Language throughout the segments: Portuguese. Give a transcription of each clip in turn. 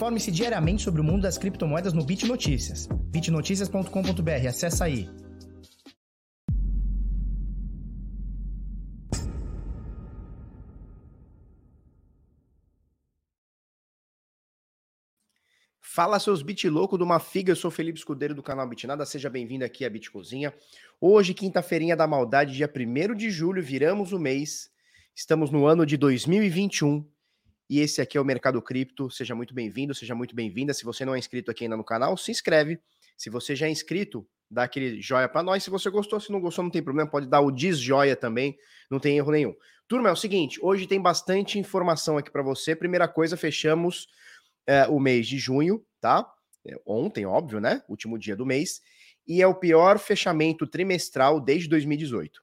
Informe-se diariamente sobre o mundo das criptomoedas no Bit Notícias. bitnoticias.com.br, acessa aí. Fala seus bit louco de uma figa, eu sou Felipe Escudeiro do canal Bitnada, seja bem-vindo aqui à Bit Cozinha. Hoje, quinta-feirinha da maldade, dia 1 de julho, viramos o mês, estamos no ano de 2021 e esse aqui é o Mercado Cripto. Seja muito bem-vindo, seja muito bem-vinda. Se você não é inscrito aqui ainda no canal, se inscreve. Se você já é inscrito, dá aquele joia para nós. Se você gostou, se não gostou, não tem problema, pode dar o desjoia também, não tem erro nenhum. Turma, é o seguinte, hoje tem bastante informação aqui para você. Primeira coisa, fechamos é, o mês de junho, tá? É, ontem, óbvio, né? Último dia do mês. E é o pior fechamento trimestral desde 2018.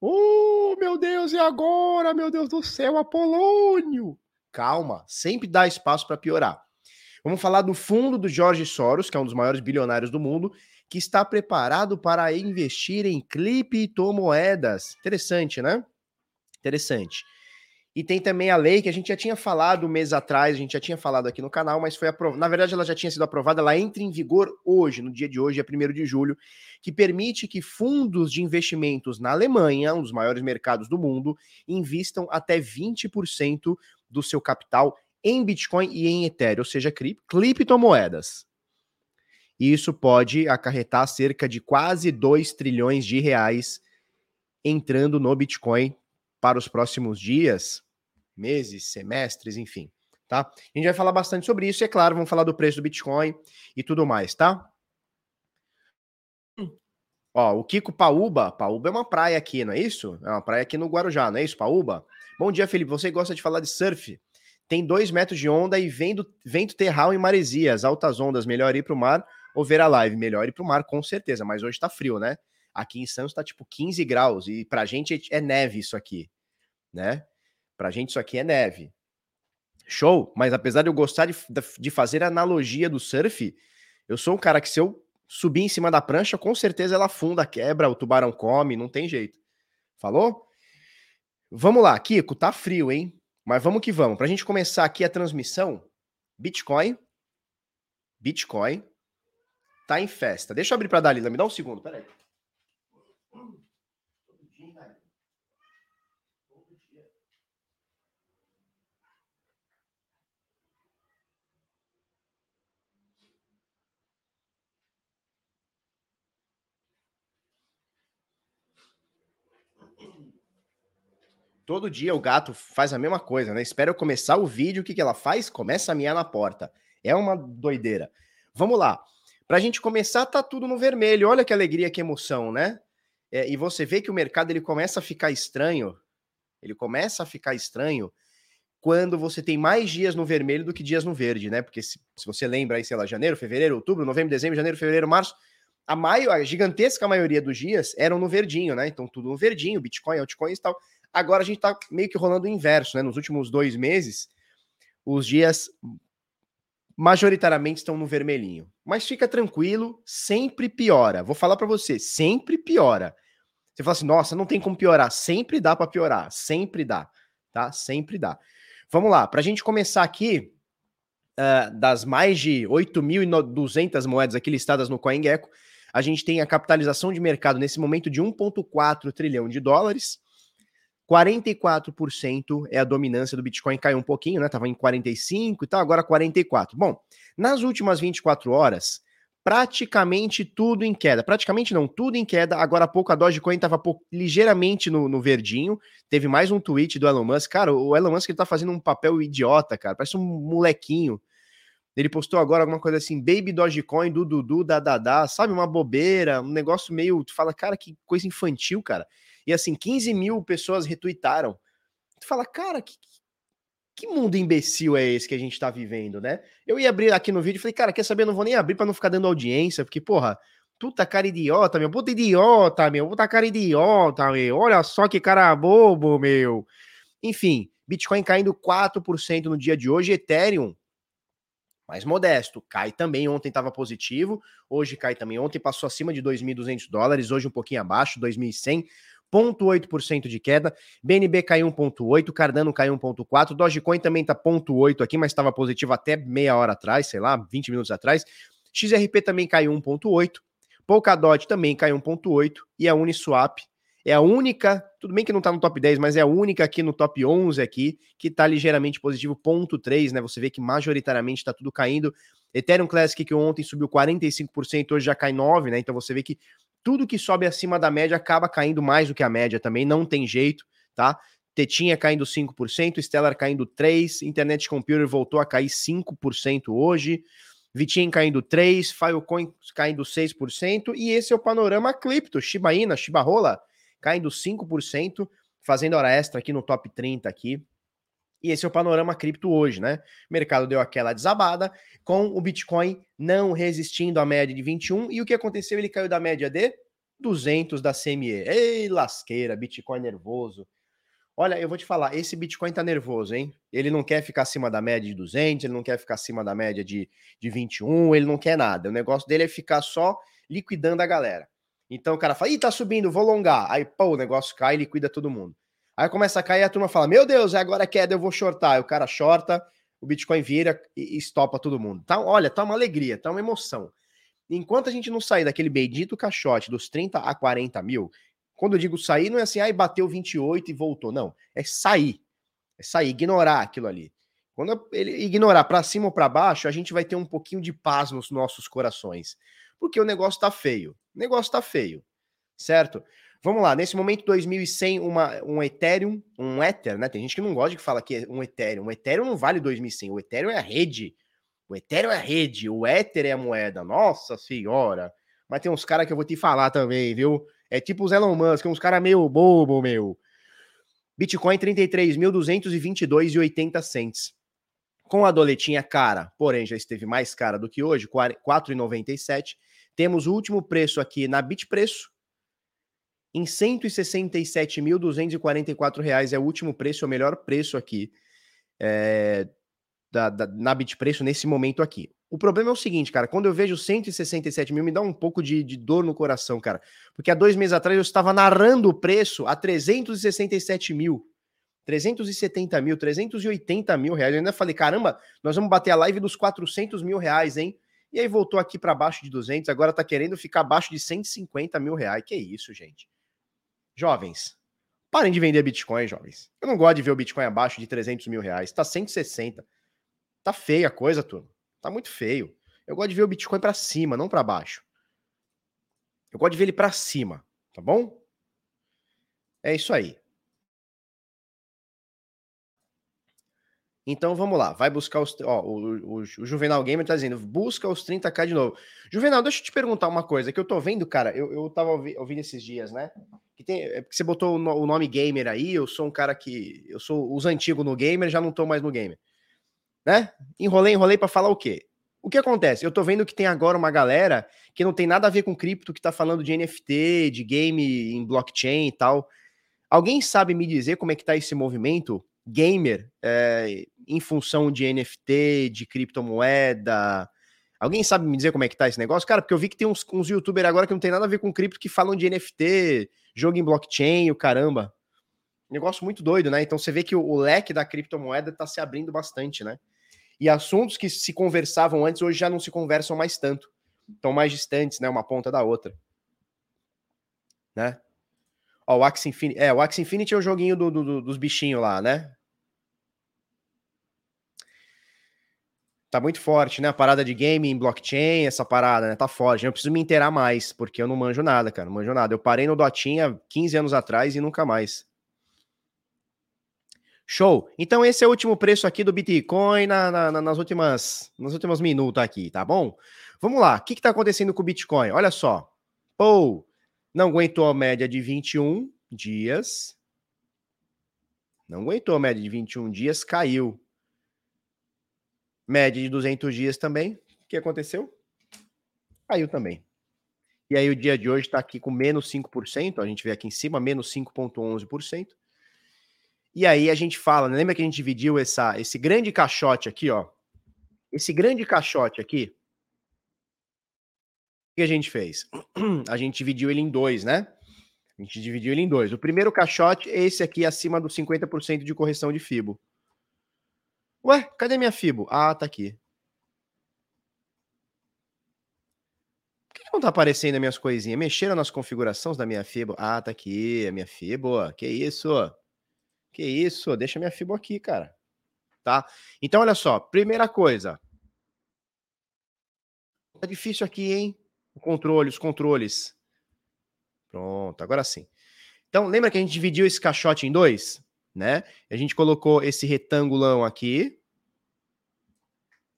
Oh, meu Deus, e agora? Meu Deus do céu, Apolônio! Calma, sempre dá espaço para piorar. Vamos falar do fundo do Jorge Soros, que é um dos maiores bilionários do mundo, que está preparado para investir em criptomoedas. Interessante, né? Interessante. E tem também a lei que a gente já tinha falado um mês atrás, a gente já tinha falado aqui no canal, mas foi aprovada. Na verdade, ela já tinha sido aprovada, ela entra em vigor hoje, no dia de hoje, é 1 de julho, que permite que fundos de investimentos na Alemanha, um dos maiores mercados do mundo, invistam até 20% do seu capital em Bitcoin e em Ethereum, ou seja, criptomoedas. E isso pode acarretar cerca de quase 2 trilhões de reais entrando no Bitcoin para os próximos dias, meses, semestres, enfim, tá? A gente vai falar bastante sobre isso e, é claro, vamos falar do preço do Bitcoin e tudo mais, tá? Ó, o Kiko Paúba, Paúba é uma praia aqui, não é isso? É uma praia aqui no Guarujá, não é isso, Paúba? Bom dia, Felipe, você gosta de falar de surf? Tem dois metros de onda e vento, vento terral em maresias, altas ondas, melhor ir para o mar ou ver a live? Melhor ir para o mar, com certeza, mas hoje tá frio, né? Aqui em Santos tá tipo 15 graus e pra gente é neve isso aqui, né? Pra gente isso aqui é neve. Show, mas apesar de eu gostar de, de fazer a analogia do surf, eu sou um cara que se eu subir em cima da prancha, com certeza ela afunda, quebra, o tubarão come, não tem jeito. Falou? Vamos lá, Kiko, tá frio, hein? Mas vamos que vamos. Pra gente começar aqui a transmissão, Bitcoin, Bitcoin, tá em festa. Deixa eu abrir pra Dalila, me dá um segundo, peraí. Todo dia o gato faz a mesma coisa, né? Espera eu começar o vídeo, o que, que ela faz? Começa a miar na porta. É uma doideira. Vamos lá. Para a gente começar, tá tudo no vermelho. Olha que alegria, que emoção, né? É, e você vê que o mercado ele começa a ficar estranho. Ele começa a ficar estranho quando você tem mais dias no vermelho do que dias no verde, né? Porque se, se você lembra aí, sei lá, janeiro, fevereiro, outubro, novembro, dezembro, janeiro, fevereiro, março, a, maio, a gigantesca maioria dos dias eram no verdinho, né? Então tudo no verdinho, Bitcoin, altcoins e tal. Agora a gente está meio que rolando o inverso, né? Nos últimos dois meses, os dias majoritariamente estão no vermelhinho. Mas fica tranquilo, sempre piora. Vou falar para você, sempre piora. Você fala assim, nossa, não tem como piorar. Sempre dá para piorar, sempre dá, tá? Sempre dá. Vamos lá, para a gente começar aqui, uh, das mais de 8.200 moedas aqui listadas no CoinGecko, a gente tem a capitalização de mercado nesse momento de 1,4 trilhão de dólares. 44% é a dominância do Bitcoin, caiu um pouquinho, né? Tava em 45 e tal, agora 44. Bom, nas últimas 24 horas, praticamente tudo em queda. Praticamente não, tudo em queda. Agora há pouco a Dogecoin estava ligeiramente no, no, verdinho. Teve mais um tweet do Elon Musk. Cara, o Elon Musk ele tá fazendo um papel idiota, cara. Parece um molequinho. Ele postou agora alguma coisa assim, Baby Dogecoin, do Dudu, da Dada, sabe? Uma bobeira, um negócio meio. Tu fala, cara, que coisa infantil, cara. E assim, 15 mil pessoas retuitaram. Tu fala, cara, que, que mundo imbecil é esse que a gente tá vivendo, né? Eu ia abrir aqui no vídeo e falei, cara, quer saber? Eu não vou nem abrir para não ficar dando audiência, porque, porra, puta cara idiota, meu, puta idiota, meu, puta cara idiota, meu, olha só que cara bobo, meu. Enfim, Bitcoin caindo 4% no dia de hoje, Ethereum mais modesto, cai também, ontem estava positivo, hoje cai também, ontem passou acima de 2.200 dólares, hoje um pouquinho abaixo, 2.100, 0,8% de queda. BNB caiu 1,8%, Cardano caiu 1,4%, Dogecoin também está 0,8% aqui, mas estava positivo até meia hora atrás, sei lá, 20 minutos atrás. XRP também caiu 1,8%, Polkadot também caiu 1,8% e a Uniswap é a única, tudo bem que não está no top 10, mas é a única aqui no top 11 aqui que está ligeiramente positivo, ponto 3, né? Você vê que majoritariamente está tudo caindo. Ethereum Classic que ontem subiu 45%, hoje já cai 9, né? Então você vê que tudo que sobe acima da média acaba caindo mais do que a média também, não tem jeito, tá? Tetinha caindo 5%, Stellar caindo 3%, Internet Computer voltou a cair 5% hoje, Vitinho caindo 3%, Filecoin caindo 6%, e esse é o panorama cripto, Shiba Inu, Shiba Rola, caindo 5%, fazendo hora extra aqui no top 30 aqui. E esse é o panorama cripto hoje, né? O mercado deu aquela desabada, com o Bitcoin não resistindo à média de 21. E o que aconteceu? Ele caiu da média de 200 da CME. Ei, lasqueira, Bitcoin nervoso. Olha, eu vou te falar, esse Bitcoin tá nervoso, hein? Ele não quer ficar acima da média de 200, ele não quer ficar acima da média de, de 21, ele não quer nada. O negócio dele é ficar só liquidando a galera. Então o cara fala, ih, tá subindo, vou longar. Aí, pô, o negócio cai e liquida todo mundo. Aí começa a cair a turma fala, meu Deus, é agora queda, eu vou shortar. Aí o cara shorta, o Bitcoin vira e estopa todo mundo. Tá, olha, tá uma alegria, tá uma emoção. Enquanto a gente não sair daquele bendito caixote dos 30 a 40 mil, quando eu digo sair, não é assim, aí bateu 28 e voltou. Não, é sair. É sair, ignorar aquilo ali. Quando ele ignorar para cima ou para baixo, a gente vai ter um pouquinho de paz nos nossos corações porque o negócio tá feio. O negócio tá feio, certo? Vamos lá, nesse momento 2100, uma, um Ethereum, um Ether, né? Tem gente que não gosta de falar que é um Ethereum. O Ethereum não vale 2100, o Ethereum é a rede. O Ethereum é a rede, o Ether é a moeda. Nossa senhora. Mas tem uns caras que eu vou te falar também, viu? É tipo os Elon Musk, uns caras meio bobo, meu. Bitcoin 33.222,80 cents. Com a doletinha cara, porém já esteve mais cara do que hoje, 4,97. Temos o último preço aqui na Bitpreço, em R$ 167.244 é o último preço, é o melhor preço aqui é, da, da, na Bitpreço nesse momento aqui. O problema é o seguinte, cara, quando eu vejo 167 mil, me dá um pouco de, de, dor no coração, cara. Porque há dois meses atrás eu estava narrando o preço a 367 mil. 370 mil, 380 mil reais. Eu ainda falei, caramba, nós vamos bater a live dos 400 mil reais, hein? E aí voltou aqui para baixo de 200, agora tá querendo ficar abaixo de 150 mil reais. Que isso, gente? Jovens, parem de vender Bitcoin, jovens. Eu não gosto de ver o Bitcoin abaixo de 300 mil reais. Tá 160. Tá feia a coisa, turma. Tá muito feio. Eu gosto de ver o Bitcoin para cima, não para baixo. Eu gosto de ver ele para cima, tá bom? É isso aí. Então vamos lá, vai buscar os. Ó, o, o, o Juvenal Gamer tá dizendo, busca os 30k de novo. Juvenal, deixa eu te perguntar uma coisa que eu tô vendo, cara. Eu, eu tava ouvi, ouvindo esses dias, né? Que tem, é porque você botou o, nome gamer aí. Eu sou um cara que. Eu sou os antigos no gamer, já não tô mais no gamer. Né? Enrolei, enrolei para falar o quê? O que acontece? Eu tô vendo que tem agora uma galera que não tem nada a ver com cripto, que tá falando de NFT, de game em blockchain e tal. Alguém sabe me dizer como é que tá esse movimento gamer é, em função de NFT, de criptomoeda? Alguém sabe me dizer como é que tá esse negócio? Cara, porque eu vi que tem uns, uns youtubers agora que não tem nada a ver com cripto que falam de NFT, jogo em blockchain, o caramba. Negócio muito doido, né? Então você vê que o, o leque da criptomoeda tá se abrindo bastante, né? E assuntos que se conversavam antes hoje já não se conversam mais tanto. Estão mais distantes, né? Uma ponta da outra. Né? Ó, o Axie Infinity. É, o Axie Infinity é o joguinho do, do, dos bichinhos lá, né? Tá muito forte, né? A parada de game em blockchain, essa parada, né? Tá forte. Eu preciso me inteirar mais, porque eu não manjo nada, cara. Não manjo nada. Eu parei no Dotinha 15 anos atrás e nunca mais. Show. Então esse é o último preço aqui do Bitcoin na, na, nas últimas nos minutos aqui, tá bom? Vamos lá. O que está acontecendo com o Bitcoin? Olha só. Pô, não aguentou a média de 21 dias. Não aguentou a média de 21 dias, caiu. Média de 200 dias também. O que aconteceu? Caiu também. E aí o dia de hoje está aqui com menos 5%, a gente vê aqui em cima, menos 5,11%. E aí a gente fala, né? lembra que a gente dividiu essa, esse grande caixote aqui, ó? Esse grande caixote aqui, que a gente fez? A gente dividiu ele em dois, né? A gente dividiu ele em dois. O primeiro caixote é esse aqui acima do 50% de correção de FIBO. Ué, cadê minha FIBO? Ah, tá aqui. Por que não tá aparecendo as minhas coisinhas? Mexeram nas configurações da minha FIBO? Ah, tá aqui, a minha FIBO. Que isso? Que isso? Deixa minha FIBO aqui, cara. Tá? Então, olha só. Primeira coisa. Tá difícil aqui, hein? O controle, os controles. Pronto, agora sim. Então, lembra que a gente dividiu esse caixote em dois? Né? A gente colocou esse retângulão aqui.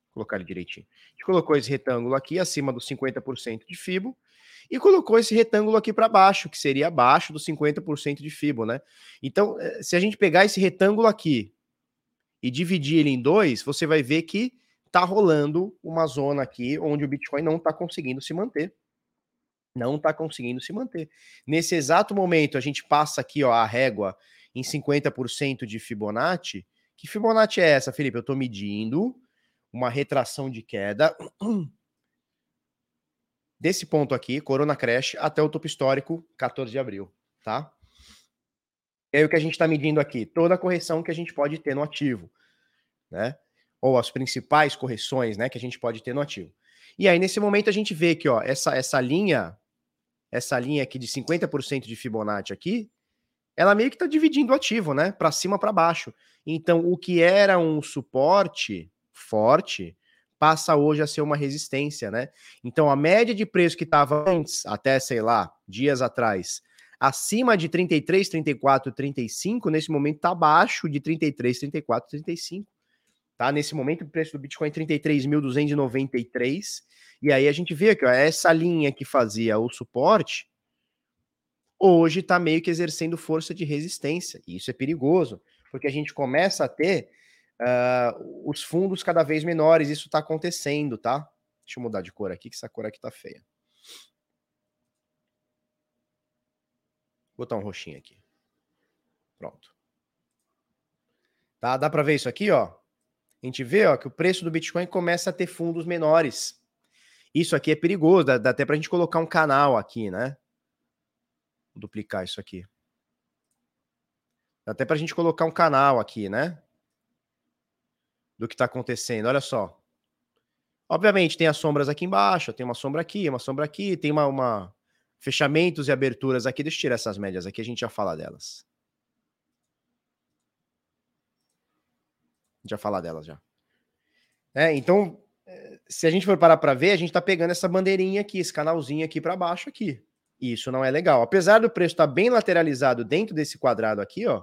Vou colocar ele direitinho. A gente colocou esse retângulo aqui acima dos 50% de FIBO e colocou esse retângulo aqui para baixo, que seria abaixo dos 50% de FIBO, né? Então, eh, se a gente pegar esse retângulo aqui e dividir ele em dois, você vai ver que tá rolando uma zona aqui onde o Bitcoin não está conseguindo se manter. Não está conseguindo se manter. Nesse exato momento, a gente passa aqui ó, a régua em 50% de Fibonacci. Que Fibonacci é essa, Felipe? Eu estou medindo uma retração de queda desse ponto aqui, Corona Crash, até o topo histórico, 14 de abril, tá? É o que a gente está medindo aqui, toda a correção que a gente pode ter no ativo, né? Ou as principais correções, né, que a gente pode ter no ativo. E aí, nesse momento, a gente vê que, ó, essa, essa linha, essa linha aqui de 50% de Fibonacci aqui, ela meio que está dividindo o ativo, né, para cima para baixo. Então, o que era um suporte forte, passa hoje a ser uma resistência, né? Então a média de preço que estava antes, até sei lá, dias atrás, acima de 33, 34, 35, nesse momento está abaixo de 33, 34, 35. Tá? Nesse momento o preço do Bitcoin é 33.293. E aí a gente vê que ó, essa linha que fazia o suporte hoje está meio que exercendo força de resistência. E isso é perigoso, porque a gente começa a ter uh, os fundos cada vez menores. Isso está acontecendo, tá? Deixa eu mudar de cor aqui, que essa cor aqui tá feia. Vou botar um roxinho aqui. Pronto. Tá? Dá para ver isso aqui, ó? A gente vê ó, que o preço do Bitcoin começa a ter fundos menores. Isso aqui é perigoso, dá, dá até para a gente colocar um canal aqui, né? Duplicar isso aqui. Dá até para a gente colocar um canal aqui, né? do que está acontecendo. Olha só. Obviamente, tem as sombras aqui embaixo, tem uma sombra aqui, uma sombra aqui, tem uma, uma fechamentos e aberturas aqui. Deixa eu tirar essas médias aqui, a gente já fala delas. Já falar delas já. É, então, eh, se a gente for parar para ver, a gente está pegando essa bandeirinha aqui, esse canalzinho aqui para baixo aqui. E isso não é legal. Apesar do preço estar tá bem lateralizado dentro desse quadrado aqui, ó,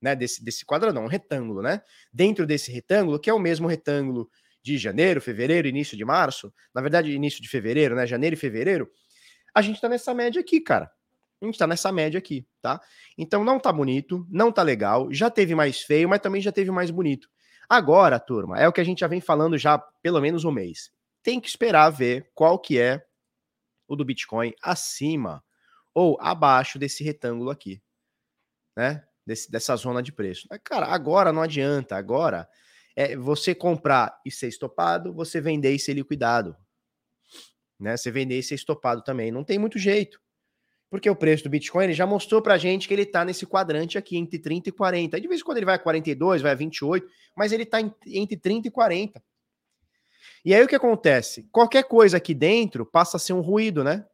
né, desse, desse quadradão, um retângulo, né? Dentro desse retângulo, que é o mesmo retângulo de janeiro, fevereiro, início de março, na verdade, início de fevereiro, né? Janeiro e fevereiro, a gente tá nessa média aqui, cara. A gente tá nessa média aqui, tá? Então não tá bonito, não tá legal, já teve mais feio, mas também já teve mais bonito. Agora, turma, é o que a gente já vem falando já pelo menos um mês. Tem que esperar ver qual que é o do Bitcoin acima ou abaixo desse retângulo aqui, né? desse, dessa zona de preço. Cara, agora não adianta. Agora é você comprar e ser estopado, você vender e ser liquidado. Né? Você vender e ser estopado também. Não tem muito jeito. Porque o preço do Bitcoin ele já mostrou pra gente que ele tá nesse quadrante aqui, entre 30 e 40. de vez em quando ele vai a 42, vai a 28, mas ele tá entre 30 e 40. E aí o que acontece? Qualquer coisa aqui dentro passa a ser um ruído, né?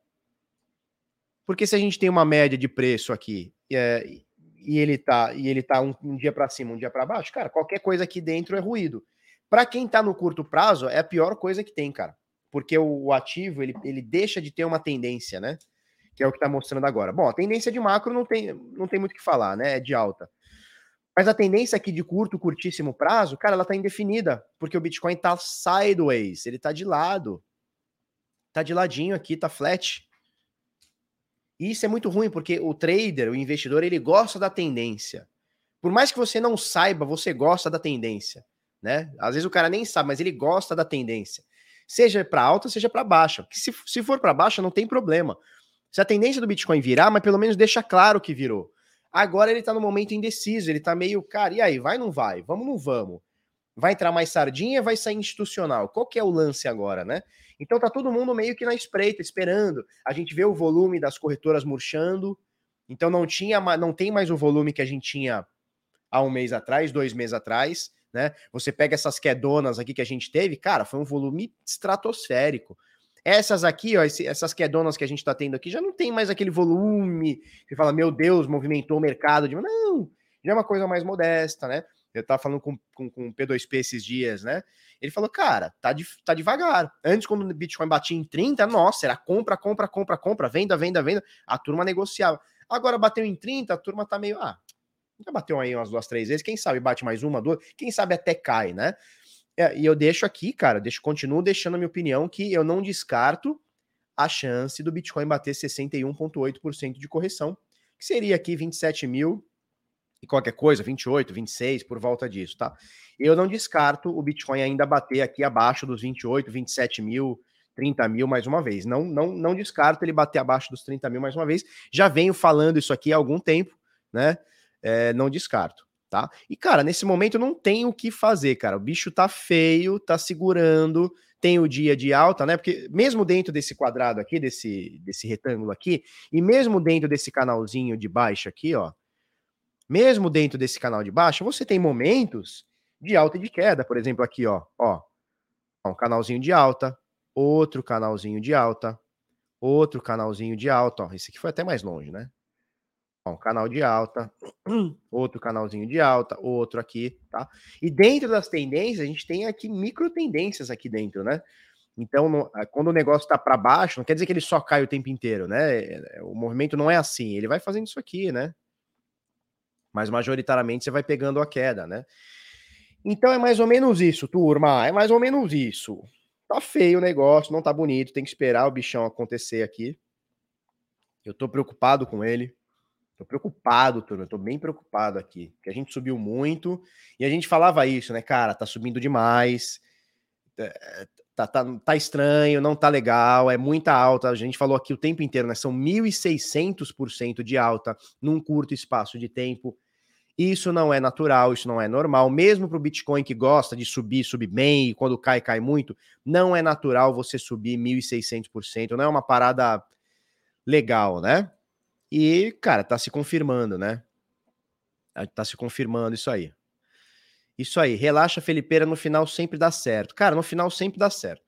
Porque se a gente tem uma média de preço aqui é, e ele tá e ele tá um, um dia para cima, um dia para baixo, cara, qualquer coisa aqui dentro é ruído. Para quem tá no curto prazo, é a pior coisa que tem, cara. Porque o, o, ativo, ele, ele deixa de ter uma tendência, né? Que é o que tá mostrando agora. Bom, a tendência de macro não tem, não tem muito o que falar, né? É de alta. Mas a tendência aqui de curto, curtíssimo prazo, cara, ela tá indefinida, porque o Bitcoin tá sideways, ele tá de lado. Tá de ladinho aqui, tá flat. E isso é muito ruim, porque o trader, o investidor, ele gosta da tendência. Por mais que você não saiba, você gosta da tendência, né? Às vezes o cara nem sabe, mas ele gosta da tendência. Seja para alta, seja para baixa. Se, se for para baixa, não tem problema. Se a tendência do Bitcoin virar, mas pelo menos deixa claro que virou. Agora ele tá no momento indeciso, ele tá meio, cara, e aí, vai ou não vai? Vamos ou não vamos? Vai entrar mais sardinha, vai sair institucional? Qual que é o lance agora, né? Então tá todo mundo meio que na espreita, esperando. A gente vê o volume das corretoras murchando, Então não tinha, não tem mais o volume que a gente tinha há um mês atrás, dois meses atrás, né? Você pega essas quedonas aqui que a gente teve, cara, foi um volume estratosférico. Essas aqui, ó, essas quedonas que a gente está tendo aqui, já não tem mais aquele volume que fala, meu Deus, movimentou o mercado. De... Não, já é uma coisa mais modesta, né? Eu tava falando com, com, com o P2P esses dias, né? Ele falou, cara, tá, de, tá devagar. Antes, quando o Bitcoin batia em 30, nossa, era compra, compra, compra, compra, venda, venda, venda. A turma negociava. Agora bateu em 30, a turma tá meio, ah, já bateu aí umas duas, três vezes, quem sabe bate mais uma, duas, quem sabe até cai, né? É, e eu deixo aqui, cara, deixo, continuo deixando a minha opinião que eu não descarto a chance do Bitcoin bater 61,8% de correção, que seria aqui 27 mil e qualquer coisa, 28, 26, por volta disso, tá? Eu não descarto o Bitcoin ainda bater aqui abaixo dos 28, 27 mil, 30 mil mais uma vez. Não, não, não descarto ele bater abaixo dos 30 mil mais uma vez. Já venho falando isso aqui há algum tempo, né? É, não descarto tá? E, cara, nesse momento não tem o que fazer, cara. O bicho tá feio, tá segurando, tem o dia de alta, né? Porque mesmo dentro desse quadrado aqui, desse, desse retângulo aqui, e mesmo dentro desse canalzinho de baixo aqui, ó, mesmo dentro desse canal de baixo, você tem momentos de alta e de queda, por exemplo, aqui, ó, ó, um canalzinho de alta, outro canalzinho de alta, outro canalzinho de alta, ó, esse aqui foi até mais longe, né? Um canal de alta, outro canalzinho de alta, outro aqui, tá? E dentro das tendências, a gente tem aqui micro tendências aqui dentro, né? Então, no, quando o negócio tá para baixo, não quer dizer que ele só cai o tempo inteiro, né? É, o movimento não é assim, ele vai fazendo isso aqui, né? Mas majoritariamente você vai pegando a queda, né? Então é mais ou menos isso, turma, é mais ou menos isso. Tá feio o negócio, não tá bonito, tem que esperar o bichão acontecer aqui. Eu tô preocupado com ele. Tô preocupado, turma. Tô bem preocupado aqui. Que a gente subiu muito e a gente falava isso, né, cara? Tá subindo demais. É, tá, tá, tá estranho, não tá legal, é muita alta. A gente falou aqui o tempo inteiro, né? São 1.600% de alta num curto espaço de tempo. Isso não é natural, isso não é normal. Mesmo para o Bitcoin que gosta de subir, subir bem, e quando cai, cai muito, não é natural você subir 1.600%. Não é uma parada legal, né? E, cara, tá se confirmando, né? Tá se confirmando isso aí. Isso aí, relaxa, Felipeira, no final sempre dá certo. Cara, no final sempre dá certo.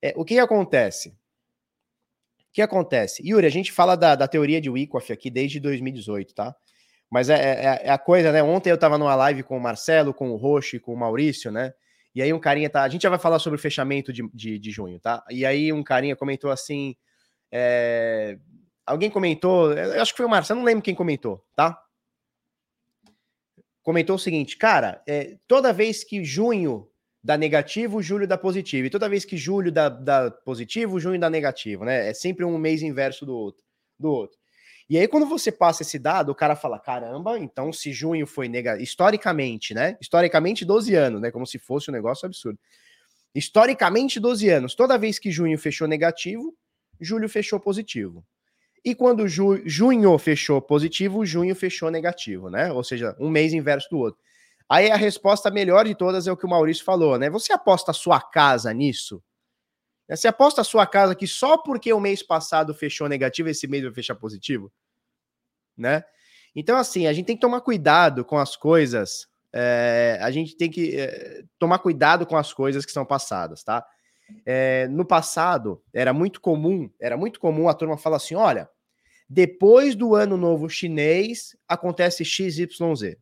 É, o que, acontece? O que acontece? Yuri, a gente fala da, da teoria de Wyckoff aqui desde 2018, tá? Mas é, é, é, a coisa, né? Ontem eu tava numa live com o Marcelo, com o Roche, com o Maurício, né? E aí um carinha tá. A gente já vai falar sobre o fechamento de, de, de junho, tá? E aí um carinha comentou assim. É, Alguém comentou, eu acho que foi o Marcelo, não lembro quem comentou, tá? Comentou o seguinte, cara, é, toda vez que junho dá negativo, julho dá positivo. E toda vez que julho dá, dá positivo, junho dá negativo, né? É sempre um mês inverso do outro, do outro. E aí, quando você passa esse dado, o cara fala: caramba, então se junho foi negativo, historicamente, né? Historicamente, 12 anos, né? Como se fosse um negócio absurdo. Historicamente, 12 anos. Toda vez que junho fechou negativo, julho fechou positivo. E quando ju junho fechou positivo, junho fechou negativo, né? Ou seja, um mês inverso do outro. Aí a resposta melhor de todas é o que o Maurício falou, né? Você aposta a sua casa nisso? Você aposta a sua casa que só porque o mês passado fechou negativo, esse mês vai fechar positivo? Né? Então, assim, a gente tem que tomar cuidado com as coisas. É, a gente tem que é, tomar cuidado com as coisas que são passadas, tá? É, no passado, era muito comum, era muito comum a turma falar assim: olha, depois do ano novo chinês, acontece XYZ.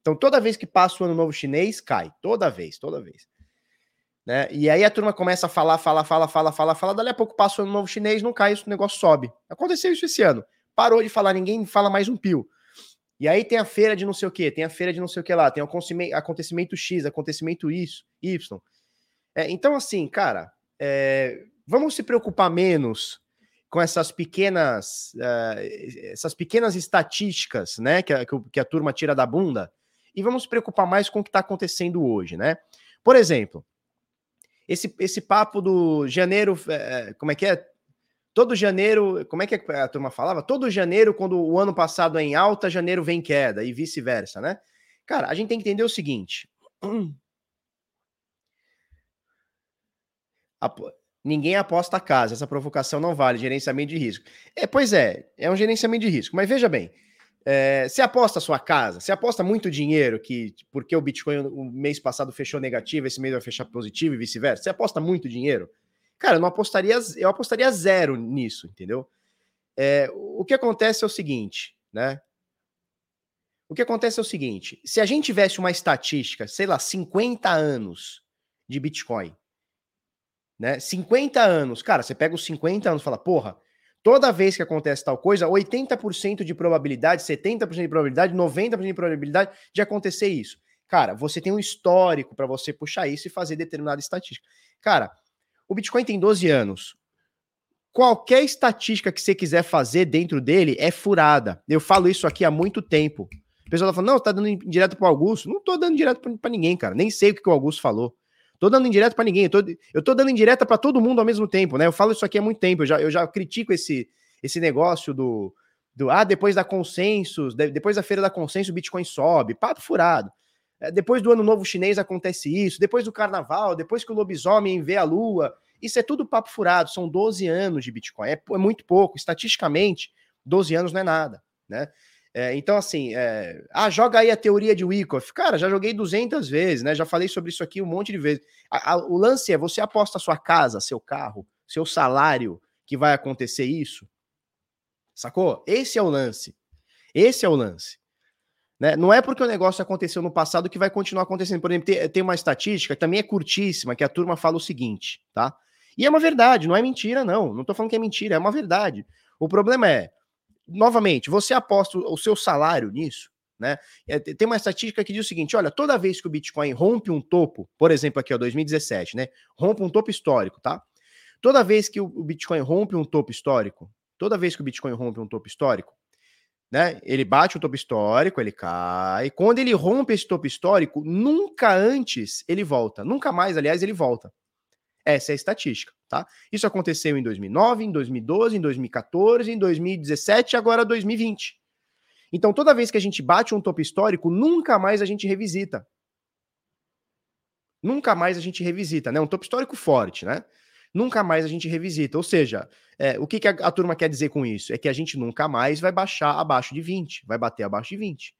Então, toda vez que passa o ano novo chinês, cai. Toda vez, toda vez. Né? E aí a turma começa a falar, fala, fala, fala, fala, fala. Dali a pouco passa o ano novo chinês, não cai, o negócio sobe. Aconteceu isso esse ano. Parou de falar, ninguém fala mais um pio. E aí tem a feira de não sei o que, tem a feira de não sei o que lá, tem o acontecimento X, acontecimento isso, Y. É, então, assim, cara, é, vamos se preocupar menos com essas pequenas uh, essas pequenas estatísticas, né, que a, que a turma tira da bunda, e vamos se preocupar mais com o que está acontecendo hoje, né? Por exemplo, esse, esse papo do janeiro, uh, como é que é? Todo janeiro, como é que a turma falava? Todo janeiro, quando o ano passado é em alta, janeiro vem queda e vice-versa, né? Cara, a gente tem que entender o seguinte. Ninguém aposta a casa, essa provocação não vale, gerenciamento de risco. É, pois é, é um gerenciamento de risco. Mas veja bem, é, você aposta a sua casa, você aposta muito dinheiro que porque o Bitcoin o mês passado fechou negativo, esse mês vai fechar positivo e vice-versa. Você aposta muito dinheiro? Cara, eu não apostaria, eu apostaria zero nisso, entendeu? É, o que acontece é o seguinte, né? O que acontece é o seguinte: se a gente tivesse uma estatística, sei lá, 50 anos de Bitcoin, né? 50 anos. Cara, você pega os 50 anos e fala, porra, toda vez que acontece tal coisa, 80% de probabilidade, 70% de probabilidade, 90% de probabilidade de acontecer isso. Cara, você tem um histórico para você puxar isso e fazer determinada estatística. Cara, o Bitcoin tem 12 anos. Qualquer estatística que você quiser fazer dentro dele é furada. Eu falo isso aqui há muito tempo. O pessoal tá falando, não, tá dando direto pro Augusto. Não tô dando direto para ninguém, cara. Nem sei o que, que o Augusto falou. Tô dando indireta para ninguém, eu tô, eu tô dando indireta para todo mundo ao mesmo tempo, né? Eu falo isso aqui há muito tempo, eu já, eu já critico esse, esse negócio do, do ah, depois da consensus, depois da feira da consensus, o Bitcoin sobe, papo furado. É, depois do ano novo chinês acontece isso, depois do carnaval, depois que o lobisomem vê a lua, isso é tudo papo furado, são 12 anos de Bitcoin, é, é muito pouco, estatisticamente, 12 anos não é nada, né? É, então, assim, é... ah, joga aí a teoria de Wyckoff. Cara, já joguei 200 vezes, né? Já falei sobre isso aqui um monte de vezes. A, a, o lance é: você aposta sua casa, seu carro, seu salário, que vai acontecer isso? Sacou? Esse é o lance. Esse é o lance. Né? Não é porque o negócio aconteceu no passado que vai continuar acontecendo. Por exemplo, tem, tem uma estatística que também é curtíssima, que a turma fala o seguinte, tá? E é uma verdade, não é mentira, não. Não tô falando que é mentira, é uma verdade. O problema é, novamente, você aposta o seu salário nisso, né? É, tem uma estatística que diz o seguinte: olha, toda vez que o Bitcoin rompe um topo, por exemplo, aqui, ó, 2017, né? Rompe um topo histórico, tá? Toda vez que o Bitcoin rompe um topo histórico, toda vez que o Bitcoin rompe um topo histórico, né? Ele bate o topo histórico, ele cai. Quando ele rompe esse topo histórico, nunca antes ele volta. Nunca mais, aliás, ele volta. Essa é a estatística, tá? Isso aconteceu em 2009, em 2012, em 2014, em 2017 e agora 2020. Então, toda vez que a gente bate um topo histórico, nunca mais a gente revisita. Nunca mais a gente revisita, né? Um topo histórico forte, né? Nunca mais a gente revisita. Ou seja, é, o que, que a, a, turma quer dizer com isso? É que a gente nunca mais vai baixar abaixo de 20, vai bater abaixo de 20.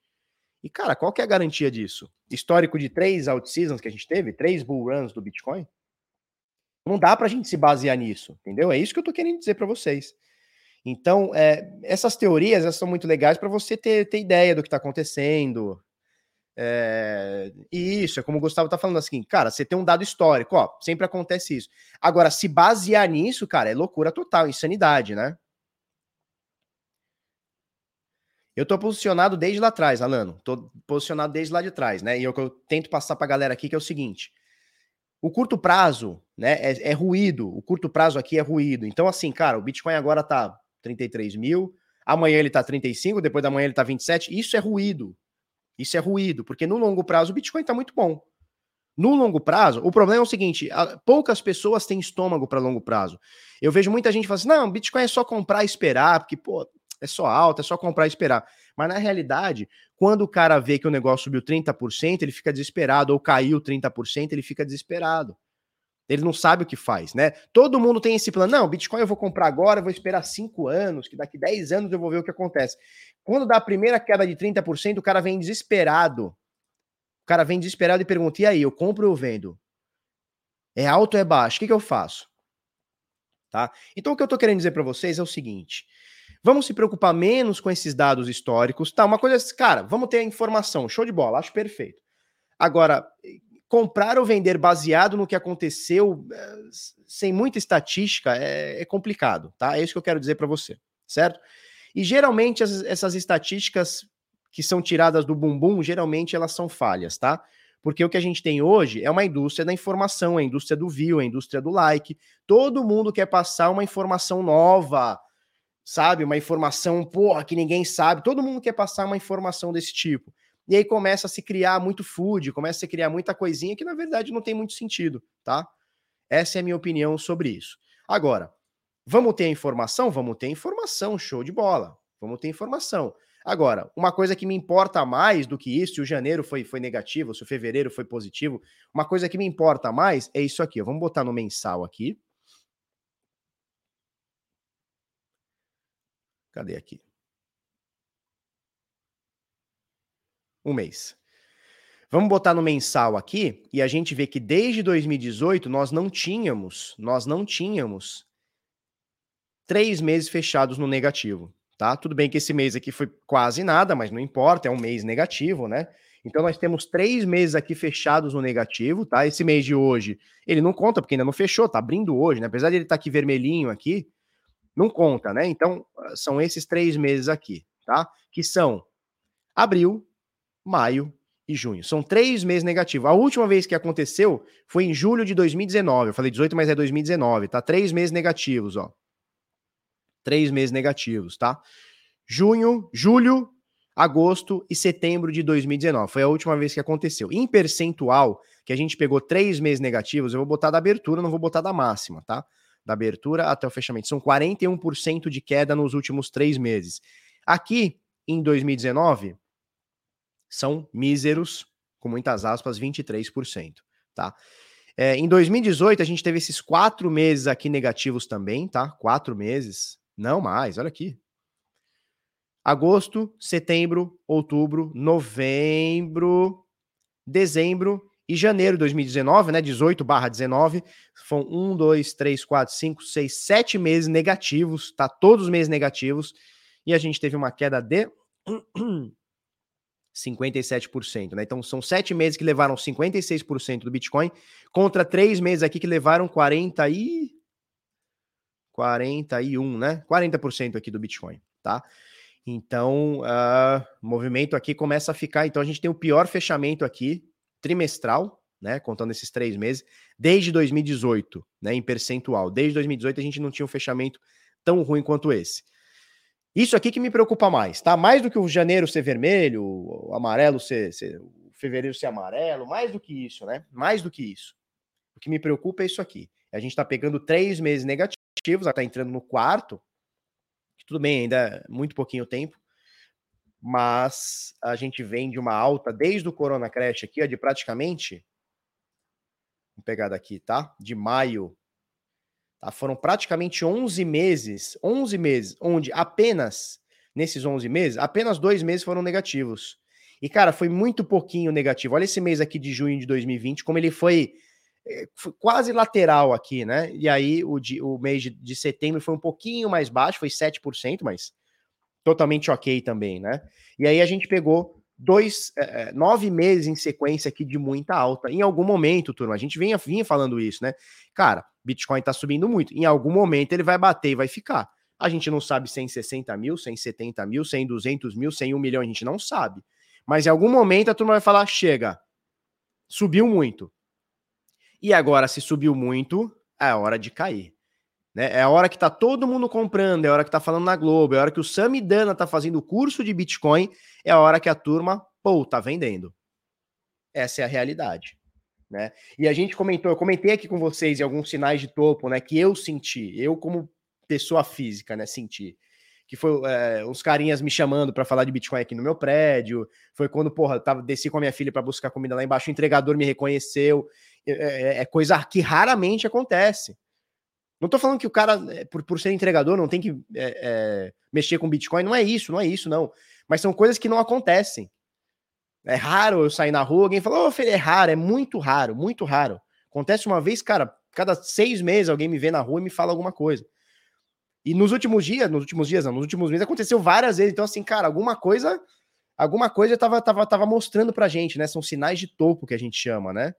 E, cara, qual que é a garantia disso? Histórico de três out-seasons que a gente teve, três bull runs do Bitcoin? Não dá para a gente se basear nisso, entendeu? É isso que eu estou querendo dizer para vocês. Então, é, essas teorias elas são muito legais para você ter, ter ideia do que está acontecendo. É, e isso, é como o Gustavo está falando assim, cara, você tem um dado histórico, ó, sempre acontece isso. Agora, se basear nisso, cara, é loucura total, insanidade, né? Eu tô posicionado desde lá atrás, Alano. Tô posicionado desde lá de trás, né? E o que eu tento passar pra galera aqui que é o seguinte: o curto prazo, né, é, é, ruído. O curto prazo aqui é ruído. Então, assim, cara, o Bitcoin agora tá 33 mil, amanhã ele tá 35, depois da manhã ele tá 27. Isso é ruído. Isso é ruído, porque no longo prazo o Bitcoin tá muito bom. No longo prazo, o problema é o seguinte: poucas pessoas têm estômago para longo prazo. Eu vejo muita gente falando assim: não, Bitcoin é só comprar e esperar, porque, pô, é só alta, é só comprar e esperar. Mas na realidade, quando o cara vê que o negócio subiu 30%, ele fica desesperado, ou caiu 30%, ele fica desesperado. Ele não sabe o que faz, né? Todo mundo tem esse plano. Não, Bitcoin eu vou comprar agora, vou esperar 5 anos, que daqui 10 anos eu vou ver o que acontece. Quando dá a primeira queda de 30%, o cara vem desesperado. O cara vem desesperado e pergunta: e aí, eu compro ou vendo? É alto ou é baixo? O que, que eu faço? Tá? Então, o que eu tô querendo dizer para vocês é o seguinte: Vamos se preocupar menos com esses dados históricos. Tá, uma coisa, é cara, vamos ter a informação, show de bola, acho perfeito. Agora, comprar ou vender baseado no que aconteceu, eh, sem muita estatística, é, é complicado, tá? É isso que eu quero dizer para você, certo? E geralmente as, essas estatísticas que são tiradas do bumbum, geralmente elas são falhas, tá? Porque o que a gente tem hoje é uma indústria da informação, a indústria do view, a indústria do like. Todo mundo quer passar uma informação nova, sabe? Uma informação, porra, que ninguém sabe. Todo mundo quer passar uma informação desse tipo. E aí começa a se criar muito food, começa a se criar muita coisinha que na verdade não tem muito sentido, tá? Essa é a minha opinião sobre isso. Agora, vamos ter informação? Vamos ter informação, show de bola. Vamos ter informação. Agora, uma coisa que me importa mais do que isso, se o janeiro foi, foi negativo, se o fevereiro foi positivo, uma coisa que me importa mais é isso aqui. Vamos botar no mensal aqui. Cadê aqui? Um mês. Vamos botar no mensal aqui e a gente vê que desde 2018 nós não tínhamos, nós não tínhamos três meses fechados no negativo, tá? Tudo bem que esse mês aqui foi quase nada, mas não importa, é um mês negativo, né? Então nós temos três meses aqui fechados no negativo, tá? Esse mês de hoje, ele não conta porque ainda não fechou, tá abrindo hoje, né? Apesar de ele estar tá aqui vermelhinho aqui, não conta, né? Então são esses três meses aqui, tá? Que são abril, maio e junho. São três meses negativos. A última vez que aconteceu foi em julho de 2019. Eu falei 18, mas é 2019, tá? Três meses negativos, ó. Três meses negativos, tá? Junho, julho, agosto e setembro de 2019. Foi a última vez que aconteceu. Em percentual, que a gente pegou três meses negativos, eu vou botar da abertura, não vou botar da máxima, tá? Da abertura até o fechamento. São 41% de queda nos últimos três meses. Aqui, em 2019, são míseros, com muitas aspas, 23%, tá? É, em 2018, a gente teve esses quatro meses aqui negativos também, tá? Quatro meses, não mais, olha aqui. Agosto, setembro, outubro, novembro, dezembro e janeiro de 2019, né? 18 barra 19, foram um, dois, três, quatro, cinco, seis, sete meses negativos, tá? Todos os meses negativos. E a gente teve uma queda de 57%, né? Então são sete meses que levaram 56% do Bitcoin contra três meses aqui que levaram 40 e 41, né? 40% aqui do Bitcoin, tá? Então, uh, o movimento aqui começa a ficar. Então, a gente tem o pior fechamento aqui, trimestral, né? Contando esses três meses, desde 2018, né? Em percentual. Desde 2018 a gente não tinha um fechamento tão ruim quanto esse. Isso aqui que me preocupa mais, tá? Mais do que o janeiro ser vermelho, o amarelo ser, ser, o fevereiro ser amarelo, mais do que isso, né? Mais do que isso. O que me preocupa é isso aqui. A gente tá pegando três meses negativos, tá entrando no quarto. Tudo bem, ainda é muito pouquinho tempo, mas a gente vem de uma alta desde o Corona Crash aqui, ó, de praticamente. Vou pegar daqui, tá? De maio Tá? Foram praticamente 11 meses, 11 meses, onde apenas, nesses 11 meses, apenas dois meses foram negativos. E, cara, foi muito pouquinho negativo. Olha esse mês aqui de junho de 2020, como ele foi, eh, foi quase lateral aqui, né? E aí o, de, o mês de, de setembro foi um pouquinho mais baixo, foi 7%, mas totalmente ok também, né? E aí a gente pegou dois, é, nove meses em sequência aqui de muita alta. Em algum momento, turma, a gente vinha, vinha falando isso, né? Cara, Bitcoin tá subindo muito. Em algum momento ele vai bater e vai ficar. A gente não sabe 160 mil, 170 mil, 100, 200 mil, 100, 1 milhão, a gente não sabe. Mas em algum momento a turma vai falar: chega, subiu muito. E agora, se subiu muito, é hora de cair. Né? É a hora que tá todo mundo comprando, é a hora que tá falando na Globo, é a hora que o Samidana tá fazendo o curso de Bitcoin, é a hora que a turma, pô, tá vendendo. Essa é a realidade. Né? E a gente comentou, eu comentei aqui com vocês alguns sinais de topo, né, que eu senti, eu como pessoa física, né, senti que foi é, uns carinhas me chamando para falar de Bitcoin aqui no meu prédio. Foi quando, porra, tava, desci com a minha filha para buscar comida lá embaixo, o entregador me reconheceu. É, é, é, coisa que raramente acontece. Não tô falando que o cara, é, por, por ser entregador, não tem que é, é, mexer com Bitcoin. Não é isso, não é isso, não. Mas são coisas que não acontecem. É raro eu sair na rua, alguém fala, ô, oh, é raro, é muito raro, muito raro. Acontece uma vez, cara, cada seis meses alguém me vê na rua e me fala alguma coisa. E nos últimos dias, nos últimos dias, não, nos últimos meses aconteceu várias vezes. Então, assim, cara, alguma coisa, alguma coisa tava, tava, tava mostrando pra gente, né? São sinais de topo que a gente chama, né?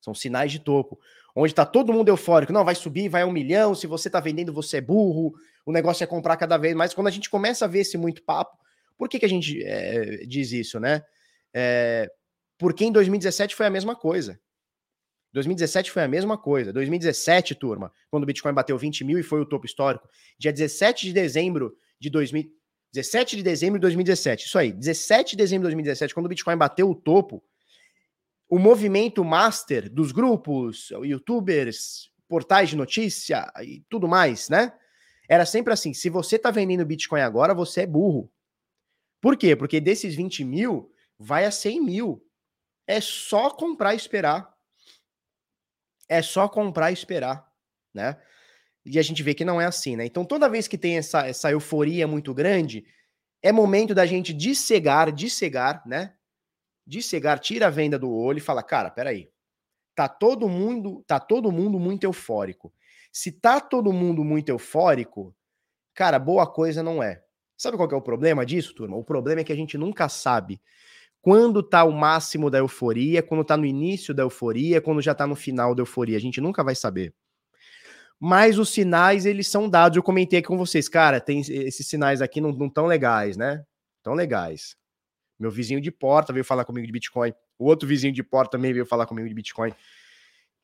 São sinais de topo onde está todo mundo eufórico, não, vai subir, vai a um milhão, se você está vendendo, você é burro, o negócio é comprar cada vez mais. Quando a gente começa a ver esse muito papo, por que, que a gente é, diz isso, né? É, porque em 2017 foi a mesma coisa. 2017 foi a mesma coisa. 2017, turma, quando o Bitcoin bateu 20 mil e foi o topo histórico, dia 17 de dezembro de 2000, 17 de dezembro de 2017, isso aí, 17 de dezembro de 2017, quando o Bitcoin bateu o topo, o movimento master dos grupos, youtubers, portais de notícia e tudo mais, né? Era sempre assim: se você tá vendendo Bitcoin agora, você é burro. Por quê? Porque desses 20 mil, vai a 100 mil. É só comprar e esperar. É só comprar e esperar, né? E a gente vê que não é assim, né? Então, toda vez que tem essa, essa euforia muito grande, é momento da gente dissegar, dissegar, né? Dissegar, tira a venda do olho e fala, cara, peraí. Tá todo mundo, tá todo mundo muito eufórico. Se tá todo mundo muito eufórico, cara, boa coisa não é. Sabe qual é o problema disso, turma? O problema é que a gente nunca sabe quando tá o máximo da euforia, quando tá no início da euforia, quando já tá no final da euforia. A gente nunca vai saber. Mas os sinais, eles são dados. Eu comentei aqui com vocês, cara, tem esses sinais aqui não, não tão legais, né? Tão legais. Meu vizinho de porta veio falar comigo de Bitcoin. O outro vizinho de porta também veio falar comigo de Bitcoin.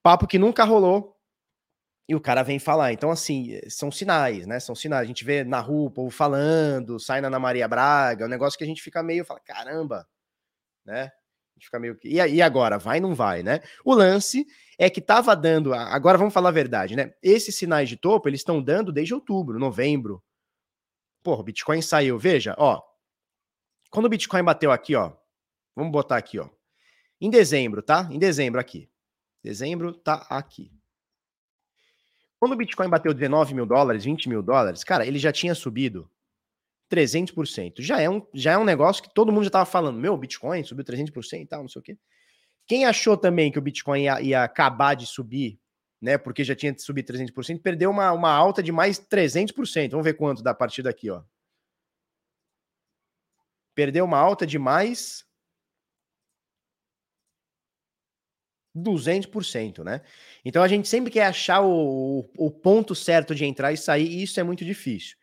Papo que nunca rolou. E o cara vem falar. Então, assim, são sinais, né? São sinais. A gente vê na rua o povo falando, sai na Ana Maria Braga, é um negócio que a gente fica meio, fala, caramba, né? A gente fica meio que. E agora? Vai não vai, né? O lance é que tava dando. Agora vamos falar a verdade, né? Esses sinais de topo, eles estão dando desde outubro, novembro. Porra, o Bitcoin saiu. Veja, ó. Quando o Bitcoin bateu aqui, ó. Vamos botar aqui, ó. Em dezembro, tá? Em dezembro aqui. Dezembro tá aqui. Quando o Bitcoin bateu 19 mil dólares, 20 mil dólares, cara, ele já tinha subido 300%. Já é um, já é um negócio que todo mundo já estava falando. Meu, Bitcoin subiu 300% e tal, não sei o quê. Quem achou também que o Bitcoin ia, ia acabar de subir, né, porque já tinha subido 300%, perdeu uma, uma alta de mais 300%. Vamos ver quanto da partir daqui, ó. Perdeu uma alta de mais 200%, né? Então a gente sempre quer achar o, o ponto certo de entrar e sair, e isso é muito difícil.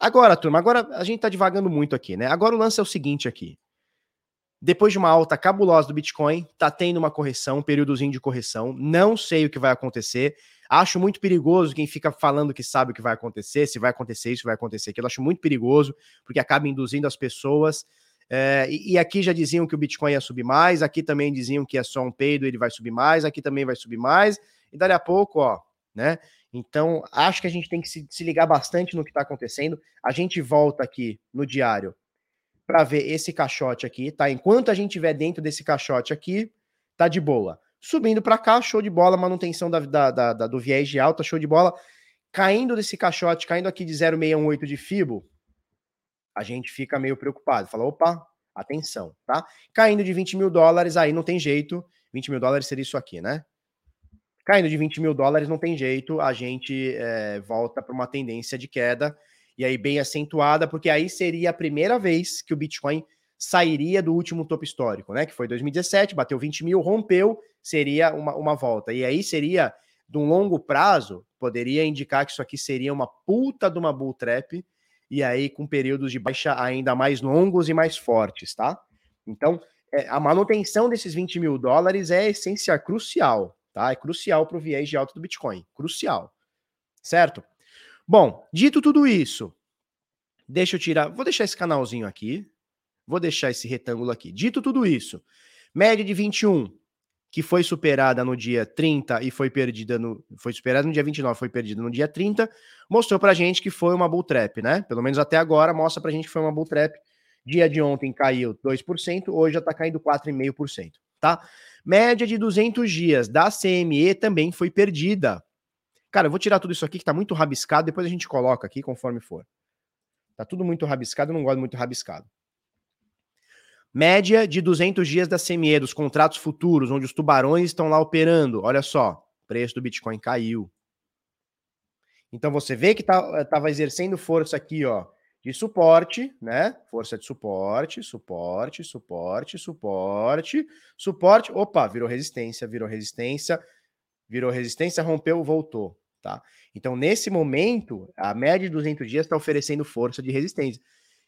Agora, turma, agora a gente tá divagando muito aqui, né? Agora o lance é o seguinte aqui. Depois de uma alta cabulosa do Bitcoin, tá tendo uma correção, um períodozinho de correção. Não sei o que vai acontecer. Acho muito perigoso quem fica falando que sabe o que vai acontecer, se vai acontecer isso, vai acontecer aquilo. Acho muito perigoso, porque acaba induzindo as pessoas. É, e, e, aqui já diziam que o Bitcoin ia subir mais, aqui também diziam que é só um peido, ele vai subir mais, aqui também vai subir mais, e dali a pouco, ó, né? Então, acho que a gente tem que se, se ligar bastante no que está acontecendo. A gente volta aqui no diário para ver esse caixote aqui, tá? Enquanto a gente estiver dentro desse caixote aqui, tá de boa. Subindo para cá, show de bola, manutenção da, da, da, do viés de alta, show de bola. Caindo desse caixote, caindo aqui de 0,618 de FIBO, a gente fica meio preocupado. Fala, opa, atenção, tá? Caindo de 20 mil dólares, aí não tem jeito. 20 mil dólares seria isso aqui, né? Caindo de 20 mil dólares, não tem jeito, a gente é, volta para uma tendência de queda, e aí bem acentuada, porque aí seria a primeira vez que o Bitcoin sairia do último topo histórico, né? Que foi 2017, bateu 20 mil, rompeu, seria uma, uma volta. E aí seria, de um longo prazo, poderia indicar que isso aqui seria uma puta de uma bull trap, e aí com períodos de baixa ainda mais longos e mais fortes, tá? Então, é, a manutenção desses 20 mil dólares é essência crucial, tá? É crucial para o viés de alta do Bitcoin, crucial, certo? Bom, dito tudo isso, deixa eu tirar, vou deixar esse canalzinho aqui, vou deixar esse retângulo aqui. Dito tudo isso, média de 21, que foi superada no dia 30 e foi perdida no foi superada no dia 29, foi perdida no dia 30, mostrou pra gente que foi uma bull trap, né? Pelo menos até agora mostra pra gente que foi uma bull trap. Dia de ontem caiu 2%, hoje já tá caindo 4,5%, tá? Média de 200 dias da CME também foi perdida. Cara, eu vou tirar tudo isso aqui que tá muito rabiscado, depois a gente coloca aqui conforme for. Tá tudo muito rabiscado, eu não gosto muito rabiscado. Média de 200 dias da CME, dos contratos futuros, onde os tubarões estão lá operando. Olha só, preço do Bitcoin caiu. Então você vê que tá, tava exercendo força aqui, ó, de suporte, né? Força de suporte, suporte, suporte, suporte, suporte. Opa, virou resistência, virou resistência, virou resistência, rompeu, voltou, tá? Então, nesse momento, a média de 200 dias está oferecendo força de resistência.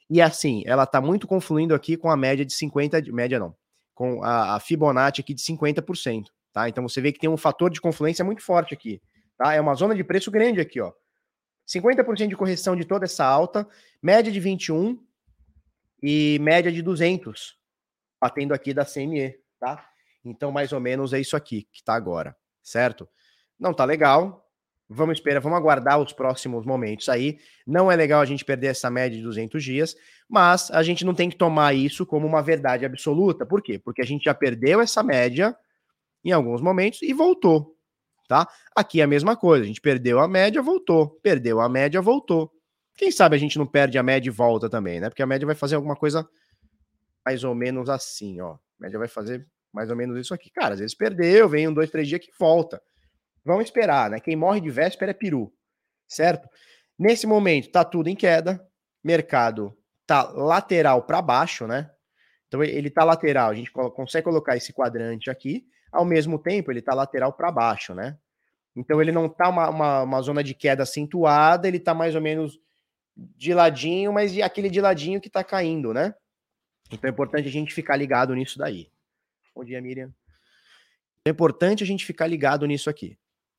E assim, ela está muito confluindo aqui com a média de 50, média não, com a, a Fibonacci aqui de 50%, tá? Então você vê que tem um fator de confluência muito forte aqui, tá? É uma zona de preço grande aqui, ó. 50% de correção de toda essa alta, média de 21 e média de 200, batendo aqui da CME, tá? Então, mais ou menos é isso aqui que tá agora, certo? Não tá legal. Vamos esperar, vamos aguardar os próximos momentos aí. Não é legal a gente perder essa média de 200 dias, mas a gente não tem que tomar isso como uma verdade absoluta. Por quê? Porque a gente já perdeu essa média em alguns momentos e voltou, tá? Aqui é a mesma coisa, a gente perdeu a média, voltou, perdeu a média, voltou. Quem sabe a gente não perde a média e volta também, né? Porque a média vai fazer alguma coisa mais ou menos assim, ó. A média vai fazer mais ou menos isso aqui. Cara, às vezes perdeu, vem um, dois, três dias que volta. Vamos esperar, né? Quem morre de véspera é peru, certo? Nesse momento tá tudo em queda, mercado tá lateral para baixo, né? Então ele tá lateral, a gente consegue colocar esse quadrante aqui, ao mesmo tempo ele tá lateral para baixo, né? Então ele não tá uma, uma, uma, zona de queda acentuada, ele tá mais ou menos de ladinho, mas aquele de ladinho que tá caindo, né? Então é importante a gente ficar ligado nisso daí. Bom dia, Miriam. É importante a gente ficar ligado nisso aqui,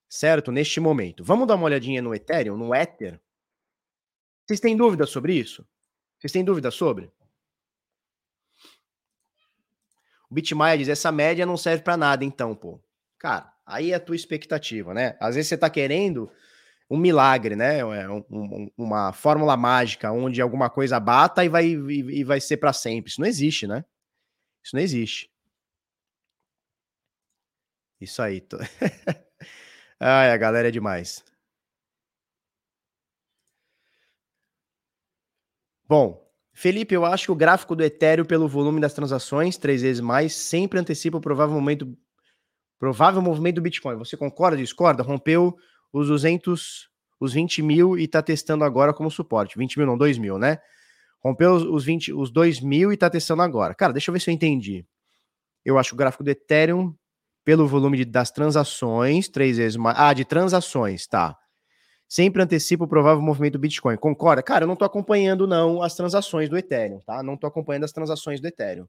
certo? Neste momento. Vamos dar uma olhadinha no Ethereum, no Ether. Vocês têm dúvidas sobre isso? Vocês têm dúvida sobre? O Bitmaia diz: essa média não serve para nada, então, pô. Cara, aí é a tua expectativa, né? Às vezes você tá querendo um milagre, né? É um, um, uma fórmula mágica onde alguma coisa bata e vai, e, e vai ser para sempre. Isso não existe, né? Isso não existe. Isso aí. Tô... Ai, a galera é demais. Bom, Felipe, eu acho que o gráfico do Ethereum pelo volume das transações, três vezes mais, sempre antecipa o provável momento, provável movimento do Bitcoin. Você concorda, discorda? Rompeu os 200, os 20 mil e está testando agora como suporte. 20 mil não, 2 mil, né? Rompeu os, 20, os 2 mil e está testando agora. Cara, deixa eu ver se eu entendi. Eu acho o gráfico do Ethereum pelo volume de, das transações, três vezes mais. Ah, de transações, tá sempre antecipa o provável movimento do Bitcoin. Concorda? Cara, eu não estou acompanhando não as transações do Ethereum, tá? Não estou acompanhando as transações do Ethereum.